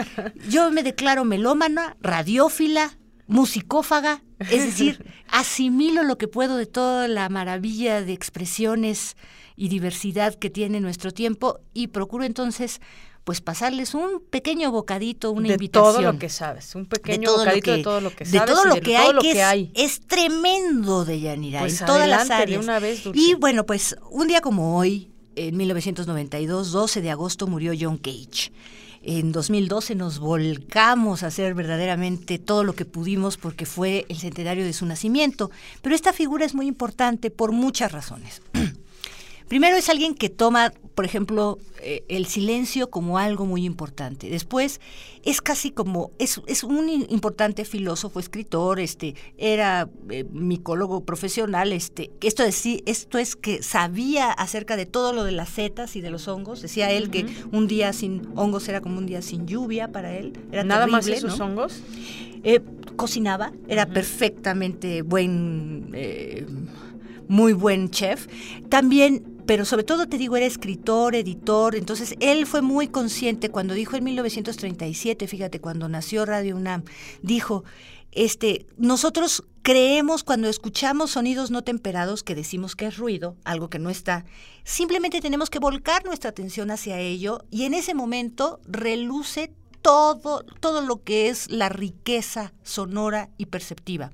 yo me declaro melómana, radiófila, musicófaga, es decir, asimilo lo que puedo de toda la maravilla de expresiones y diversidad que tiene nuestro tiempo y procuro entonces pues pasarles un pequeño bocadito, una de invitación. todo lo que sabes, un pequeño todo bocadito de todo lo que de sabes todo y lo de que todo hay, lo que es, hay. es tremendo de Yanira, Pues en todas las de áreas. una vez, Dulce. y bueno, pues un día como hoy, en 1992, 12 de agosto, murió John Cage. En 2012 nos volcamos a hacer verdaderamente todo lo que pudimos porque fue el centenario de su nacimiento. Pero esta figura es muy importante por muchas razones. Primero es alguien que toma, por ejemplo, eh, el silencio como algo muy importante. Después es casi como, es, es un importante filósofo, escritor, este, era eh, micólogo profesional, este, esto, es, esto es que sabía acerca de todo lo de las setas y de los hongos. Decía él que un día sin hongos era como un día sin lluvia para él. Era Nada más esos ¿no? hongos. Eh, cocinaba, era perfectamente buen, muy buen chef. También, pero sobre todo te digo, era escritor, editor. Entonces, él fue muy consciente cuando dijo en 1937, fíjate, cuando nació Radio UNAM, dijo, este, nosotros creemos cuando escuchamos sonidos no temperados que decimos que es ruido, algo que no está, simplemente tenemos que volcar nuestra atención hacia ello y en ese momento reluce todo, todo lo que es la riqueza sonora y perceptiva.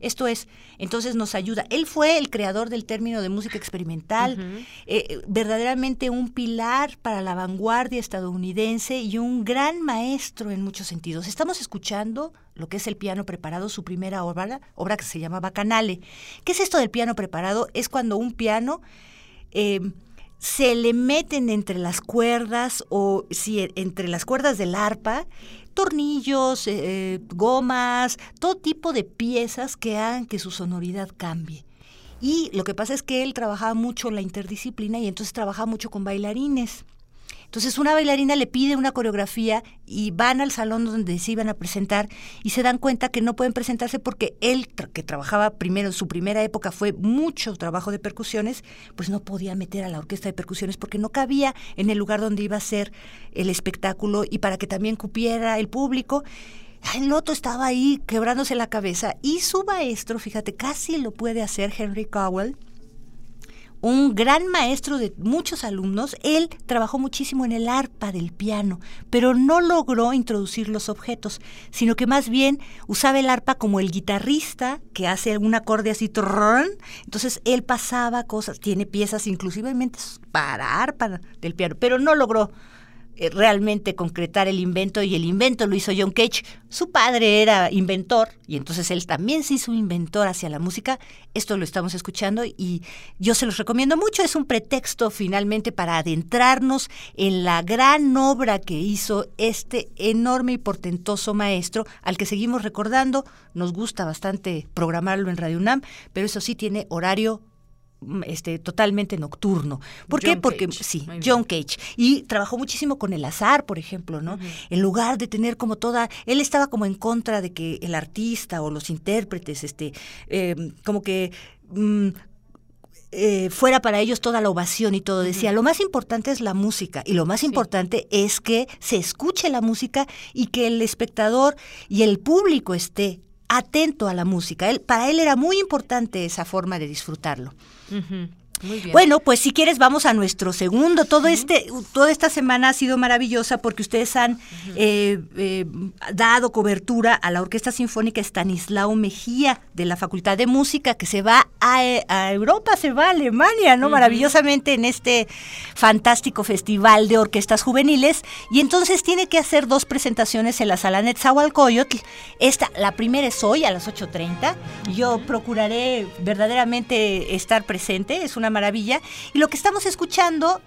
Esto es, entonces nos ayuda. Él fue el creador del término de música experimental, eh, verdaderamente un pilar para la vanguardia estadounidense y un gran maestro en muchos sentidos. Estamos escuchando lo que es el piano preparado, su primera obra, obra que se llama Bacanale. ¿Qué es esto del piano preparado? Es cuando un piano eh, se le meten entre las cuerdas o si entre las cuerdas del arpa tornillos, eh, gomas, todo tipo de piezas que hagan que su sonoridad cambie. Y lo que pasa es que él trabajaba mucho la interdisciplina y entonces trabajaba mucho con bailarines. Entonces una bailarina le pide una coreografía y van al salón donde se iban a presentar y se dan cuenta que no pueden presentarse porque él, que trabajaba primero, su primera época fue mucho trabajo de percusiones, pues no podía meter a la orquesta de percusiones porque no cabía en el lugar donde iba a ser el espectáculo y para que también cupiera el público. El otro estaba ahí quebrándose la cabeza y su maestro, fíjate, casi lo puede hacer Henry Cowell, un gran maestro de muchos alumnos, él trabajó muchísimo en el arpa del piano, pero no logró introducir los objetos, sino que más bien usaba el arpa como el guitarrista que hace un acorde así, trrrrrn. entonces él pasaba cosas, tiene piezas inclusivamente para arpa del piano, pero no logró realmente concretar el invento y el invento lo hizo John Cage. Su padre era inventor y entonces él también se hizo inventor hacia la música. Esto lo estamos escuchando y yo se los recomiendo mucho. Es un pretexto finalmente para adentrarnos en la gran obra que hizo este enorme y portentoso maestro al que seguimos recordando. Nos gusta bastante programarlo en Radio UNAM, pero eso sí tiene horario este, totalmente nocturno. ¿Por qué? Porque sí, John Cage. Y trabajó muchísimo con el azar, por ejemplo, ¿no? En lugar de tener como toda, él estaba como en contra de que el artista o los intérpretes, este, em, como que mm, eh, fuera para ellos toda la ovación y todo. Decía, lo más importante es la música y lo más importante es que se escuche la música y que el espectador y el público esté atento a la música. Él, para él era muy importante esa forma de disfrutarlo. Mm-hmm. Bueno, pues si quieres vamos a nuestro segundo. Todo este, toda esta semana ha sido maravillosa porque ustedes han eh, eh, dado cobertura a la Orquesta Sinfónica Stanislao Mejía de la Facultad de Música que se va a, Europa, se va a Alemania, ¿no? Maravillosamente en este fantástico festival de orquestas juveniles y entonces tiene que hacer dos presentaciones en la sala Netzahualcoyotl. Esta, la primera es hoy a las 8.30. Yo procuraré verdaderamente estar presente. Es una maravilla. Y lo que estamos escuchando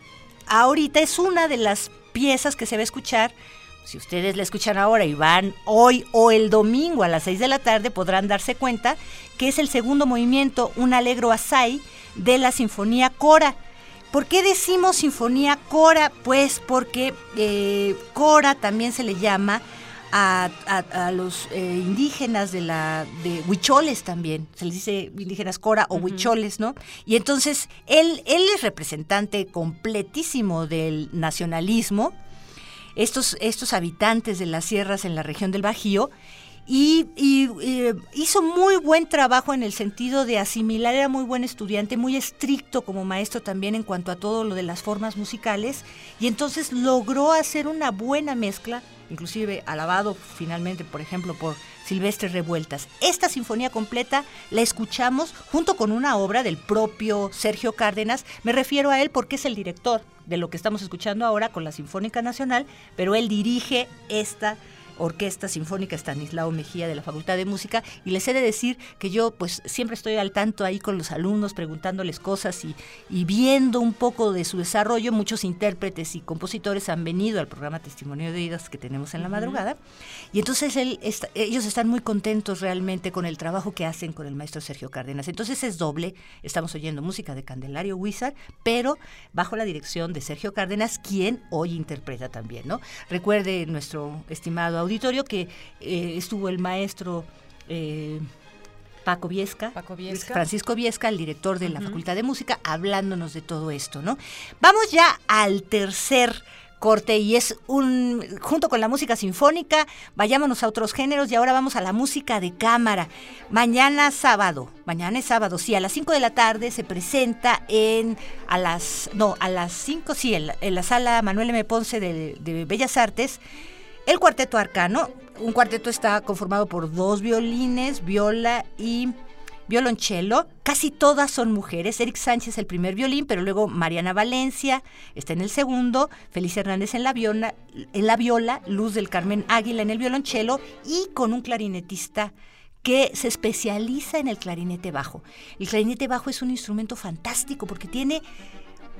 ahorita es una de las piezas que se va a escuchar. Si ustedes la escuchan ahora y van hoy o el domingo a las 6 de la tarde, podrán darse cuenta que es el segundo movimiento, un alegro asai, de la Sinfonía Cora. ¿Por qué decimos Sinfonía Cora? Pues porque eh, Cora también se le llama a, los eh, indígenas de la de huicholes también, se les dice indígenas cora o huicholes, ¿no? Y entonces él, él es representante completísimo del nacionalismo, estos, estos habitantes de las sierras en la región del Bajío, y, hizo muy buen trabajo en el sentido de asimilar, era muy buen estudiante, muy estricto como maestro también en cuanto a todo lo de las formas musicales, y entonces logró hacer una buena mezcla inclusive alabado finalmente, por ejemplo, por Silvestre Revueltas. Esta sinfonía completa la escuchamos junto con una obra del propio Sergio Cárdenas. Me refiero a él porque es el director de lo que estamos escuchando ahora con la Sinfónica Nacional, pero él dirige esta Orquesta Sinfónica Estanislao Mejía de la Facultad de Música y les he de decir que yo pues siempre estoy al tanto ahí con los alumnos preguntándoles cosas y, viendo un poco de su desarrollo. Muchos intérpretes y compositores han venido al programa Testimonio de Oídas que tenemos en la madrugada y entonces él ellos están muy contentos realmente con el trabajo que hacen con el maestro Sergio Cárdenas. Entonces es doble, estamos oyendo música de Candelario Wizard, pero bajo la dirección de Sergio Cárdenas, quien hoy interpreta también, ¿no? Recuerde nuestro estimado auditorio que eh, estuvo el maestro eh, Paco Viesca, Francisco Viesca, el director de la Facultad de Música, hablándonos de todo esto, ¿no? Vamos ya al tercer corte y es un junto con la música sinfónica, vayámonos a otros géneros y ahora vamos a la música de cámara. Mañana sábado, mañana es sábado, sí, a las 5 de la tarde se presenta en a las no, a las 5 sí, en la, sala Manuel M Ponce de, de Bellas Artes el cuarteto arcano, un cuarteto está conformado por dos violines, viola y violonchelo. Casi todas son mujeres. Eric Sánchez el primer violín, pero luego Mariana Valencia está en el segundo, Felicia Hernández en la viola, en la viola Luz del Carmen Águila en el violonchelo y con un clarinetista que se especializa en el clarinete bajo. El clarinete bajo es un instrumento fantástico porque tiene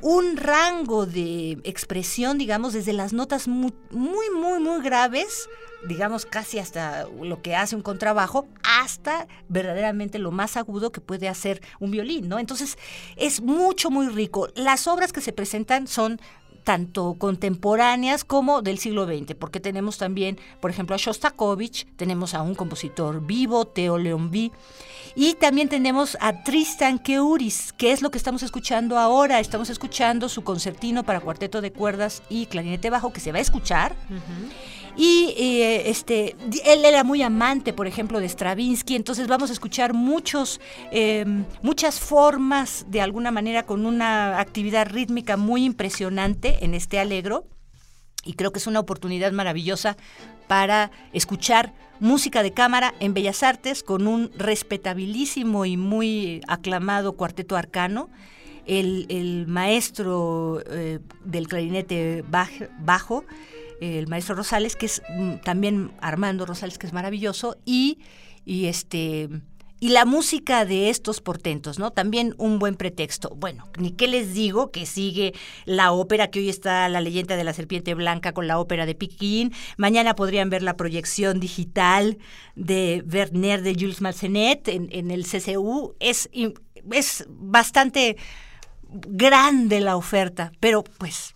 un rango de expresión, digamos, desde las notas muy, muy, muy, muy graves, digamos casi hasta lo que hace un contrabajo, hasta verdaderamente lo más agudo que puede hacer un violín, ¿no? Entonces es mucho, muy rico. Las obras que se presentan son tanto contemporáneas como del siglo XX, porque tenemos también, por ejemplo, a Shostakovich, tenemos a un compositor vivo, Theo Leonby, y también tenemos a Tristan Keuris, que es lo que estamos escuchando ahora. Estamos escuchando su concertino para cuarteto de cuerdas y clarinete bajo, que se va a escuchar. Y eh, este, él era muy amante, por ejemplo, de Stravinsky, entonces vamos a escuchar muchos, em, muchas formas, de alguna manera, con una actividad rítmica muy impresionante en este alegro. Y creo que es una oportunidad maravillosa para escuchar música de cámara en Bellas Artes con un respetabilísimo y muy aclamado cuarteto arcano el, maestro eh, del clarinete bajo, el maestro Rosales, que es mm, también Armando Rosales, que es maravilloso, y, y este y la música de estos portentos, ¿no? También un buen pretexto. Bueno, ni qué les digo que sigue la ópera, que hoy está la leyenda de la serpiente blanca con la ópera de Piquín. Mañana podrían ver la proyección digital de Werner de Jules Massenet en, en el CCU. Es, es bastante grande la oferta, pero pues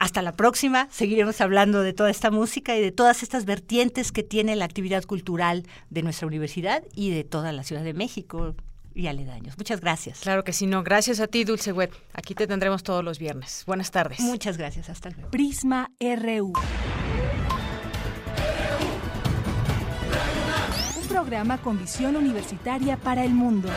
hasta la próxima. Seguiremos hablando de toda esta música y de todas estas vertientes que tiene la actividad cultural de nuestra universidad y de toda la Ciudad de México y aledaños. Muchas gracias. Claro que sí, no. Gracias a ti, Dulce Wet. Aquí te tendremos todos los viernes. Buenas tardes. Muchas gracias. Hasta luego. Prisma RU. Un programa con visión universitaria para el mundo.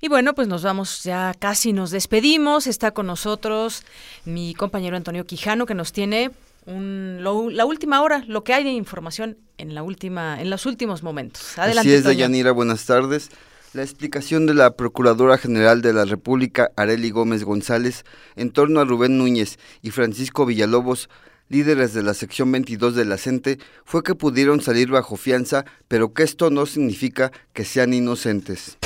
Y bueno, pues nos vamos, ya casi nos despedimos. Está con nosotros mi compañero Antonio Quijano, que nos tiene un, la última hora, lo que hay de información en la última, en los últimos momentos. Adelante. Así es, Dayanira, buenas tardes. La explicación de la Procuradora General de la República, Areli Gómez González, en torno a Rubén Núñez y Francisco Villalobos, líderes de la sección 22 de la CENTE, fue que pudieron salir bajo fianza, pero que esto no significa que sean inocentes.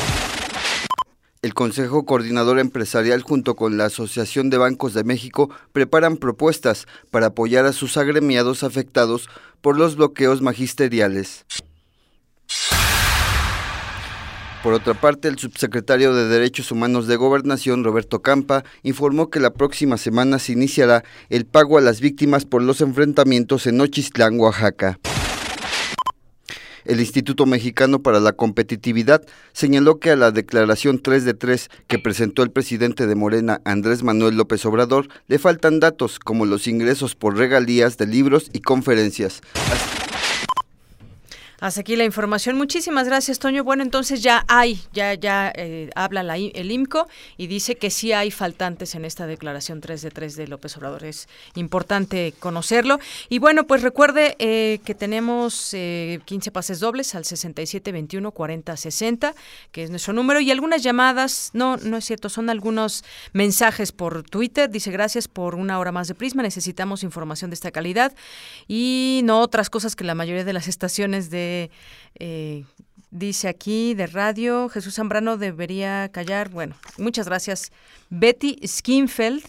El Consejo Coordinador Empresarial junto con la Asociación de Bancos de México preparan propuestas para apoyar a sus agremiados afectados por los bloqueos magisteriales. Por otra parte, el subsecretario de Derechos Humanos de Gobernación, Roberto Campa, informó que la próxima semana se iniciará el pago a las víctimas por los enfrentamientos en Ochistlán, Oaxaca. El Instituto Mexicano para la Competitividad señaló que a la declaración 3 de 3 que presentó el presidente de Morena, Andrés Manuel López Obrador, le faltan datos como los ingresos por regalías de libros y conferencias. Hasta aquí la información. Muchísimas gracias, Toño. Bueno, entonces ya hay, ya, ya eh, habla la, el IMCO y dice que sí hay faltantes en esta declaración 3 de 3 de López Obrador. Es importante conocerlo. Y bueno, pues recuerde eh, que tenemos eh, 15 pases dobles al 6721 4060, que es nuestro número, y algunas llamadas. No, no es cierto, son algunos mensajes por Twitter. Dice gracias por una hora más de Prisma. Necesitamos información de esta calidad y no otras cosas que la mayoría de las estaciones de eh, dice aquí de radio, Jesús Zambrano debería callar. Bueno, muchas gracias. Betty Skinfeld.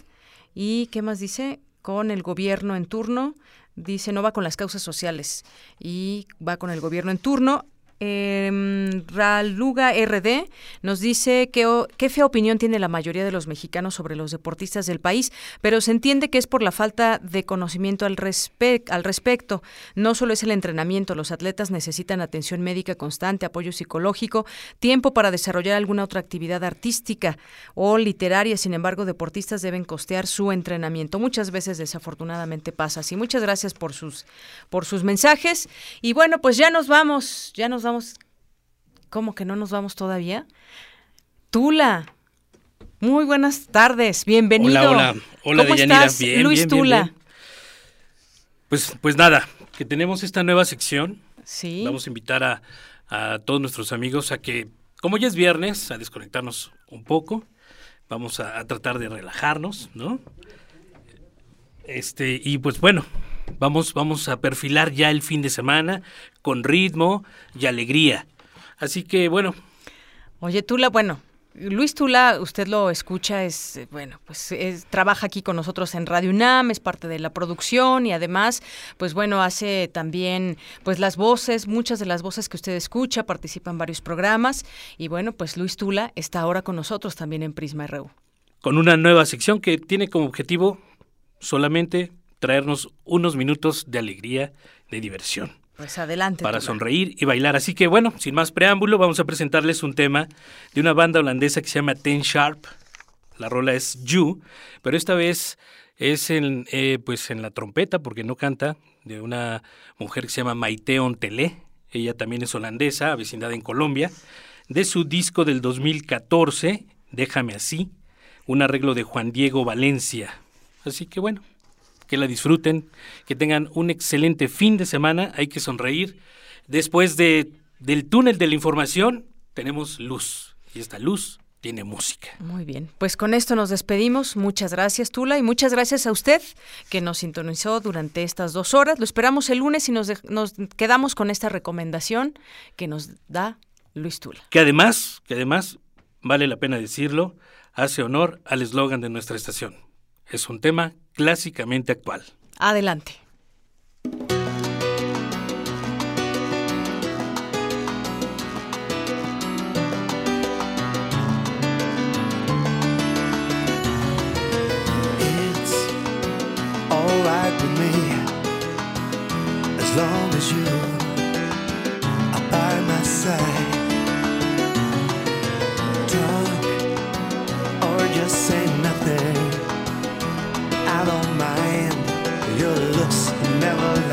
¿Y qué más dice? Con el gobierno en turno. Dice, no va con las causas sociales y va con el gobierno en turno. Eh, Raluga RD nos dice que qué fea opinión tiene la mayoría de los mexicanos sobre los deportistas del país, pero se entiende que es por la falta de conocimiento al, al respecto. No solo es el entrenamiento, los atletas necesitan atención médica constante, apoyo psicológico, tiempo para desarrollar alguna otra actividad artística o literaria. Sin embargo, deportistas deben costear su entrenamiento. Muchas veces desafortunadamente pasa así. Muchas gracias por sus por sus mensajes y bueno, pues ya nos vamos, ya nos vamos ¿Cómo que no nos vamos todavía? Tula. Muy buenas tardes, bienvenido. Hola, hola, hola ¿Cómo estás, Luis Tula? Pues, pues nada, que tenemos esta nueva sección. Sí. Vamos a invitar a, a todos nuestros amigos a que, como ya es viernes, a desconectarnos un poco. Vamos a, a tratar de relajarnos, ¿no? Este, y pues bueno, Vamos, vamos a perfilar ya el fin de semana con ritmo y alegría. Así que bueno. Oye, Tula, bueno, Luis Tula, usted lo escucha, es bueno, pues trabaja aquí con nosotros en Radio UNAM, es parte de la producción y además, pues bueno, hace también pues las voces, muchas de las voces que usted escucha, participa en varios programas y bueno, pues Luis Tula está ahora con nosotros también en Prisma RU. Con una nueva sección que tiene como objetivo solamente traernos unos minutos de alegría, de diversión. Pues adelante. Para sonreír y bailar. Así que bueno, sin más preámbulo, vamos a presentarles un tema de una banda holandesa que se llama Ten Sharp. La rola es You, pero esta vez es en, eh, pues en la trompeta, porque no canta, de una mujer que se llama Maite Ontelé. Ella también es holandesa, vecindad en Colombia. De su disco del 2014, Déjame así, un arreglo de Juan Diego Valencia. Así que bueno, que la disfruten, que tengan un excelente fin de semana, hay que sonreír. Después de, del túnel de la información tenemos luz y esta luz tiene música. Muy bien, pues con esto nos despedimos. Muchas gracias, Tula, y muchas gracias a usted que nos sintonizó durante estas dos horas. Lo esperamos el lunes y nos, nos quedamos con esta recomendación que nos da Luis Tula. Que además, que además, vale la pena decirlo, hace honor al eslogan de nuestra estación. Es un tema clásicamente actual. Adelante. as long as you are by my side. Talk never